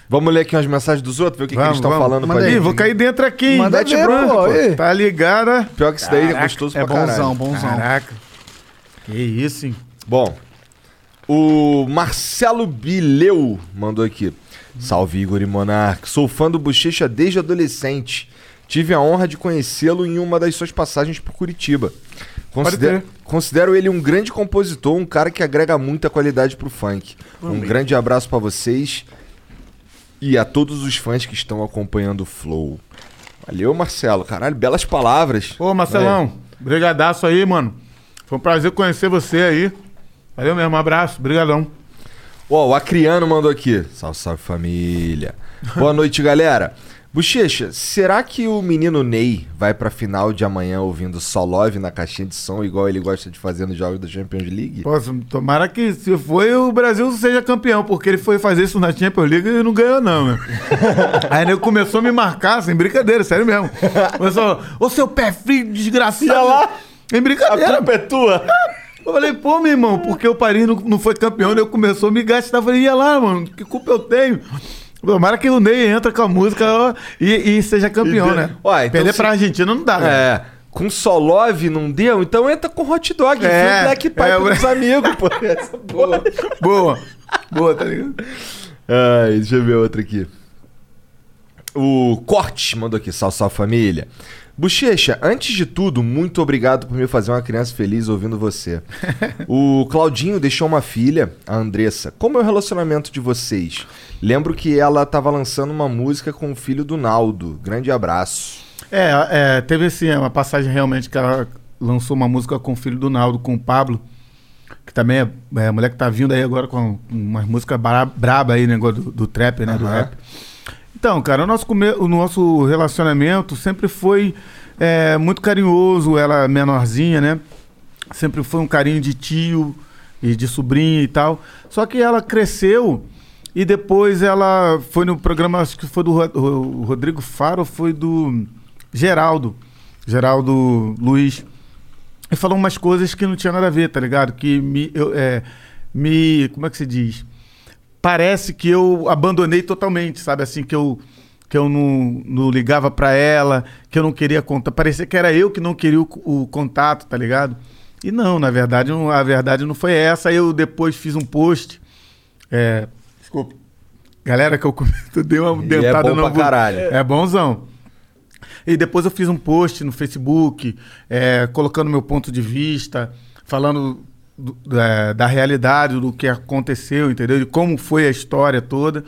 Vamos ler aqui umas mensagens dos outros, ver o que, que eles estão falando Manda pra aí, gente. vou cair dentro aqui, hein? Manda ver, branco, pô, aí. Tá ligada? Pior que isso daí é Caraca, gostoso É pra caralho. bonzão, bonzão. Caraca. Que isso, hein? Bom, o Marcelo Bileu mandou aqui. Salve Igor e Monark. Sou fã do Bochecha desde adolescente. Tive a honra de conhecê-lo em uma das suas passagens por Curitiba. Considero, considero ele um grande compositor, um cara que agrega muita qualidade pro funk. Um grande abraço pra vocês e a todos os fãs que estão acompanhando o Flow. Valeu, Marcelo. Caralho, belas palavras. Ô, Marcelão, brigadaço aí, mano. Foi um prazer conhecer você aí. Valeu mesmo, um abraço, brigadão. Ó, o Acriano mandou aqui. Salve, salve família. Boa noite, galera. Bochecha, será que o menino Ney vai pra final de amanhã ouvindo só Love na caixinha de som, igual ele gosta de fazer nos jogos da Champions League? Pô, tomara que se foi o Brasil seja campeão, porque ele foi fazer isso na Champions League e não ganhou, não, meu. Aí ele começou a me marcar, sem brincadeira, sério mesmo. Começou, ô seu pé frio, desgraçado. Ia lá. Em brincadeira. é tua. Eu falei, pô, meu irmão, porque o Paris não, não foi campeão, ele começou a me gastar. Eu falei, ia lá, mano, que culpa eu tenho? Tomara que o Ney entra com a música e, e seja campeão, E- né? Ué, então Perder se- pra Argentina não dá, né? É. Com só Love não deu? Então entra com hot dog. É, enfia Black Pipe é, pros amigos, pô. Essa porra. Boa. Boa, tá ligado? Ai, deixa eu ver outra aqui. O Corte mandou aqui, salve, salve família. Bochecha, antes de tudo, muito obrigado por me fazer uma criança feliz ouvindo você. o Claudinho deixou uma filha, a Andressa. Como é o relacionamento de vocês? Lembro que ela tava lançando uma música com o filho do Naldo. Grande abraço. É, é, teve assim, uma passagem realmente que ela lançou uma música com o filho do Naldo, com o Pablo, que também é, é a mulher que tá vindo aí agora com umas músicas bra braba aí, negócio do, do trap, né? Do Aham. rap. Então, cara, o nosso, o nosso relacionamento sempre foi é, muito carinhoso, ela menorzinha, né? Sempre foi um carinho de tio e de sobrinha e tal. Só que ela cresceu e depois ela foi no programa, acho que foi do Rodrigo Faro, foi do Geraldo, Geraldo Luiz. E falou umas coisas que não tinha nada a ver, tá ligado? Que me, eu, é, me como é que se diz? Parece que eu abandonei totalmente, sabe? Assim, que eu, que eu não, não ligava pra ela, que eu não queria contar. Parecia que era eu que não queria o, o contato, tá ligado? E não, na verdade, não- a verdade não foi essa. Eu depois fiz um post. É, desculpa. Galera, que eu comento, dei uma E dentada é bom no pra caralho. É bonzão. E depois eu fiz um post no Facebook, é, colocando meu ponto de vista, falando do- da, da realidade, do que aconteceu, entendeu? De como foi a história toda.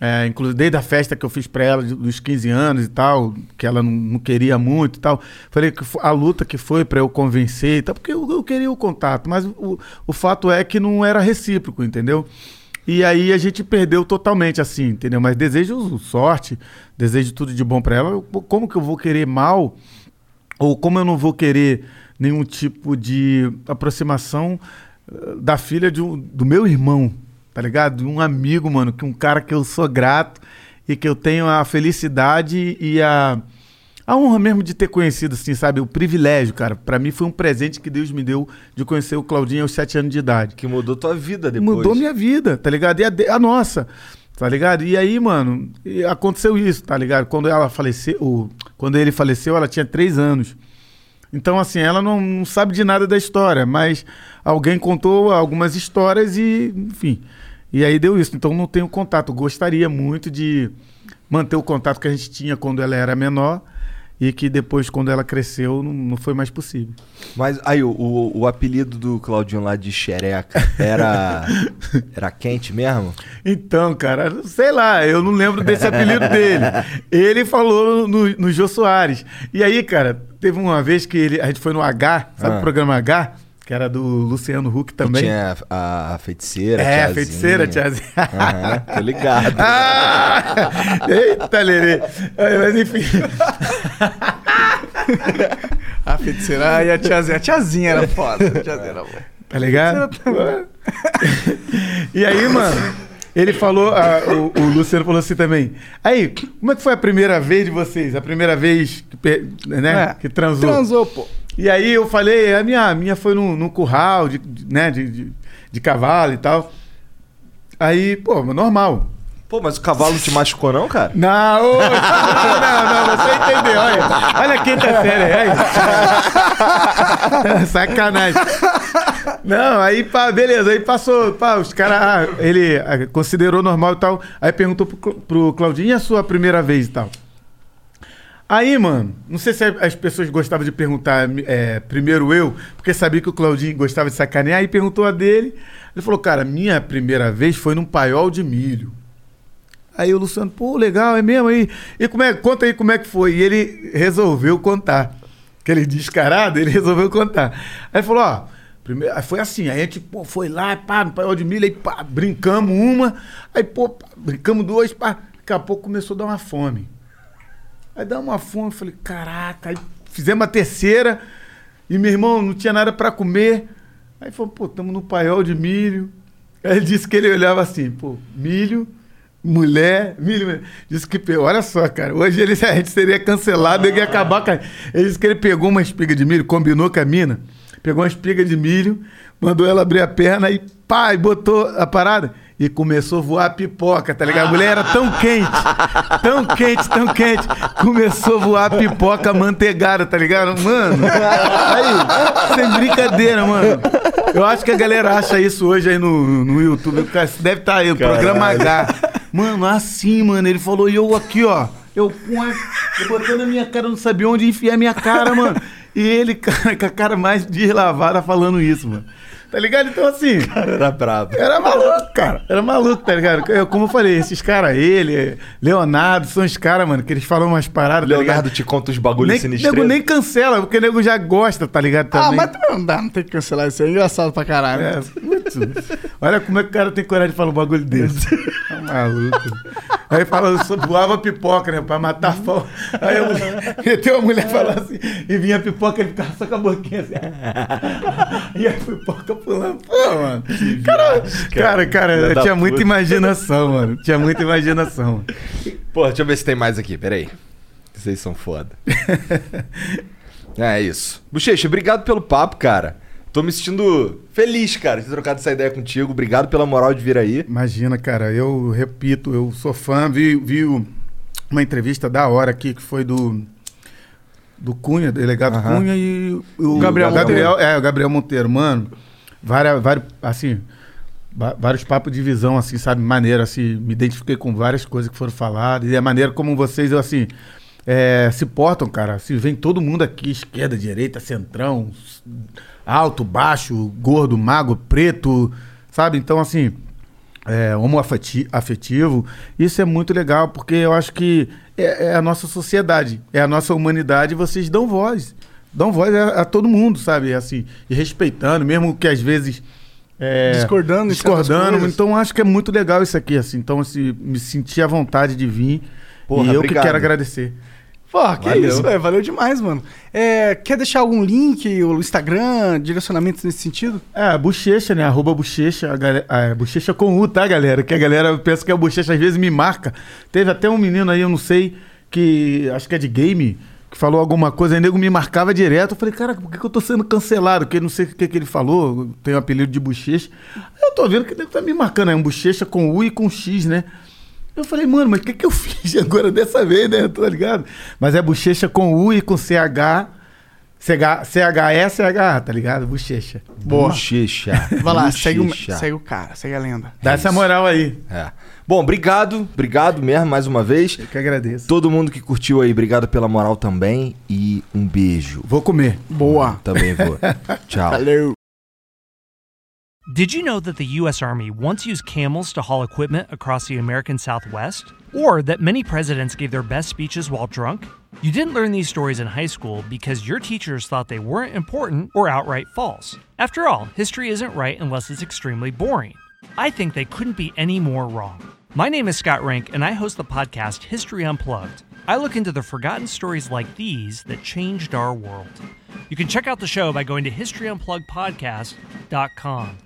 É, inclusive, desde a festa que eu fiz pra ela, dos 15 anos e tal, que ela não, não queria muito e tal. Falei que a luta que foi pra eu convencer e tal, porque eu, eu queria o contato, mas o, o fato é que não era recíproco, entendeu? E aí a gente perdeu totalmente, assim, entendeu? Mas desejo sorte, desejo tudo de bom pra ela. Como que eu vou querer mal? Ou como eu não vou querer nenhum tipo de aproximação eh, da filha de um- do meu irmão, tá ligado? De um amigo, mano, que um cara que eu sou grato e que eu tenho a felicidade e a, a honra mesmo de ter conhecido, assim, sabe? O privilégio, cara. Pra mim foi um presente que Deus me deu de conhecer o Claudinho aos sete anos de idade. Que mudou tua vida depois. Mudou minha vida, tá ligado? E a, de- a nossa, tá ligado? E aí, mano, aconteceu isso, tá ligado? Quando ela faleceu, quando ele faleceu, ela tinha três anos. Então, assim, ela não, não sabe de nada da história, mas alguém contou algumas histórias e, enfim. E aí deu isso. Então, não tenho contato. Gostaria muito de manter o contato que a gente tinha quando ela era menor e que depois, quando ela cresceu, não, não foi mais possível. Mas aí, o, o, o apelido do Claudinho lá de xereca era. era quente mesmo? Então, cara, sei lá, eu não lembro desse apelido dele. Ele falou no, no Jô Soares. E aí, cara, teve uma vez que ele, a gente foi no H, sabe Ah. o programa H? Que era do Luciano Huck Que também. Tinha a, a feiticeira. é, tiazinha. feiticeira, tiazinha. Aham, tô ligado. Ah! Eita, Lerê. Mas enfim. A feiticeira e a tiazinha. A tiazinha era foda. A tiazinha era boa. Tá ligado? e aí, mano, ele falou, ah, o, o Luciano falou assim também. Aí, como é que foi a primeira vez de vocês? A primeira vez que, né, É, que transou? Transou, pô. E aí eu falei, a minha, a minha foi num, num curral de, de- né, de, de, de cavalo e tal. Aí, pô, normal. Pô, mas o cavalo te machucou, não, cara? Não, ô, não, não, você entendeu, olha. Olha a quinta série aí. Sacanagem. Não, aí, pá, beleza, aí passou, pá, os caras, ah, ele ah, considerou normal e tal, aí perguntou pro, pro Claudinho, e a sua primeira vez e tal? Aí, mano, não sei se as pessoas gostavam de perguntar é, primeiro eu, porque sabia que o Claudinho gostava de sacanear, aí perguntou a dele, ele falou, cara, minha primeira vez foi num paiol de milho. Aí o Luciano, pô, legal, é mesmo aí. E como é, conta aí como é que foi. E ele resolveu contar. Aquele descarado, ele resolveu contar. Aí falou, ó, primeiro, foi assim, aí a gente pô, foi lá, pá, no paiol de milho, aí pá, brincamos uma, aí pô, pá, brincamos duas, pá, daqui a pouco começou a dar uma fome. Aí dá uma fome, eu falei, caraca, aí fizemos a terceira, e meu irmão não tinha nada pra comer. Aí falou, pô, estamos no paiol de milho. Aí ele disse que ele olhava assim, pô, milho, mulher, milho. mulher. Disse que, olha só, cara, hoje ele, a gente seria cancelado, ele ia acabar com a... Ele disse que ele pegou uma espiga de milho, combinou com a mina, pegou uma espiga de milho, mandou ela abrir a perna e pá, e botou a parada. E começou a voar pipoca, tá ligado? A mulher era tão quente, tão quente, tão quente. Começou a voar pipoca manteigada, tá ligado? Mano, aí, sem brincadeira, mano. Eu acho que a galera acha isso hoje aí no, no YouTube. Deve estar aí, o programa H. Mano, assim, mano, ele falou, e eu aqui, ó. Eu, eu botando a minha cara, não sabia onde enfiar a minha cara, mano. E ele, cara, com a cara mais deslavada falando isso, mano. Tá ligado? Então, assim. Era brabo. Era maluco, cara. Era maluco, tá ligado? Eu, como eu falei, esses caras, ele, Leonardo, são os caras, mano, que eles falam umas paradas, tá Leonardo ligado? te conta os bagulhos sinistros. nego nem cancela, porque o nego já gosta, tá ligado? Ah, Também. mas também não dá, não tem que cancelar isso aí. É engraçado pra caralho. É, putz, olha como é que o cara tem coragem de falar um bagulho desse. Tá maluco. Aí fala, eu só voava pipoca, né? Pra matar a fome. Aí mulher, meteu a mulher falar assim, e vinha a pipoca, ele ficava só com a boquinha assim. E a pipoca pulando. Pô, mano. Cara, cara, cara, eu tinha muita imaginação, mano. Tinha muita imaginação. Pô, deixa eu ver se tem mais aqui, peraí. Vocês são foda. é isso. Bochecha, obrigado pelo papo, cara. Tô me sentindo feliz, cara, de ter trocado essa ideia contigo. Obrigado pela moral de vir aí. Imagina, cara, eu repito, eu sou fã, vi, vi uma entrevista da hora aqui que foi do do Cunha, delegado Aham. Cunha e o Gabriel Gabriel, é, o Gabriel Monteiro, mano. Várias, várias assim, vários papos de visão assim, sabe, maneiro assim, me identifiquei com várias coisas que foram faladas e a maneira como vocês assim, é, se portam, cara. Se vem todo mundo aqui, esquerda, direita, centrão, alto, baixo, gordo, magro, preto, sabe? Então, assim, é, homoafeti- afetivo, isso é muito legal, porque eu acho que é, é a nossa sociedade, é a nossa humanidade, e vocês dão voz. Dão voz a, a todo mundo, sabe? Assim, e respeitando, mesmo que às vezes. é, Discordando Discordando. Então, acho que é muito legal isso aqui, assim. Então, assim, me senti à vontade de vir. Porra, e eu obrigado. que quero agradecer. Pô, que Valeu. isso, velho. Valeu demais, mano. É, quer deixar algum link, o Instagram, direcionamentos nesse sentido? É, bochecha, né? Arroba bochecha, a galera, ah, bochecha com U, tá, galera? Que a galera pensa que é bochecha, às vezes me marca. Teve até um menino aí, eu não sei, que acho que é de game, que falou alguma coisa, aí o nego me marcava direto. Eu falei, cara, por que, que eu tô sendo cancelado? Porque eu não sei o que, que ele falou, tem o apelido de bochecha. Aí eu tô vendo que o nego tá me marcando, é um bochecha com U e com X, né? Eu falei, mano, mas o que, que eu fiz agora dessa vez, né? Tô ligado? Mas é bochecha com U e com CH. CH, CHE, CH, tá ligado? Bochecha. Boa. Bochecha. Vai lá, segue o, segue o cara, segue a lenda. Dá essa moral aí. É. Bom, obrigado. Obrigado mesmo mais uma vez. Eu que agradeço. Todo mundo que curtiu aí, obrigado pela moral também. E um beijo. Vou comer. Boa. Também vou. Tchau. Valeu. Did you know that the U.S. Army once used camels to haul equipment across the American Southwest? Or that many presidents gave their best speeches while drunk? You didn't learn these stories in high school because your teachers thought they weren't important or outright false. After all, history isn't right unless it's extremely boring. I think they couldn't be any more wrong. My name is Scott Rank, and I host the podcast History Unplugged. I look into the forgotten stories like these that changed our world. You can check out the show by going to historyunpluggedpodcast.com.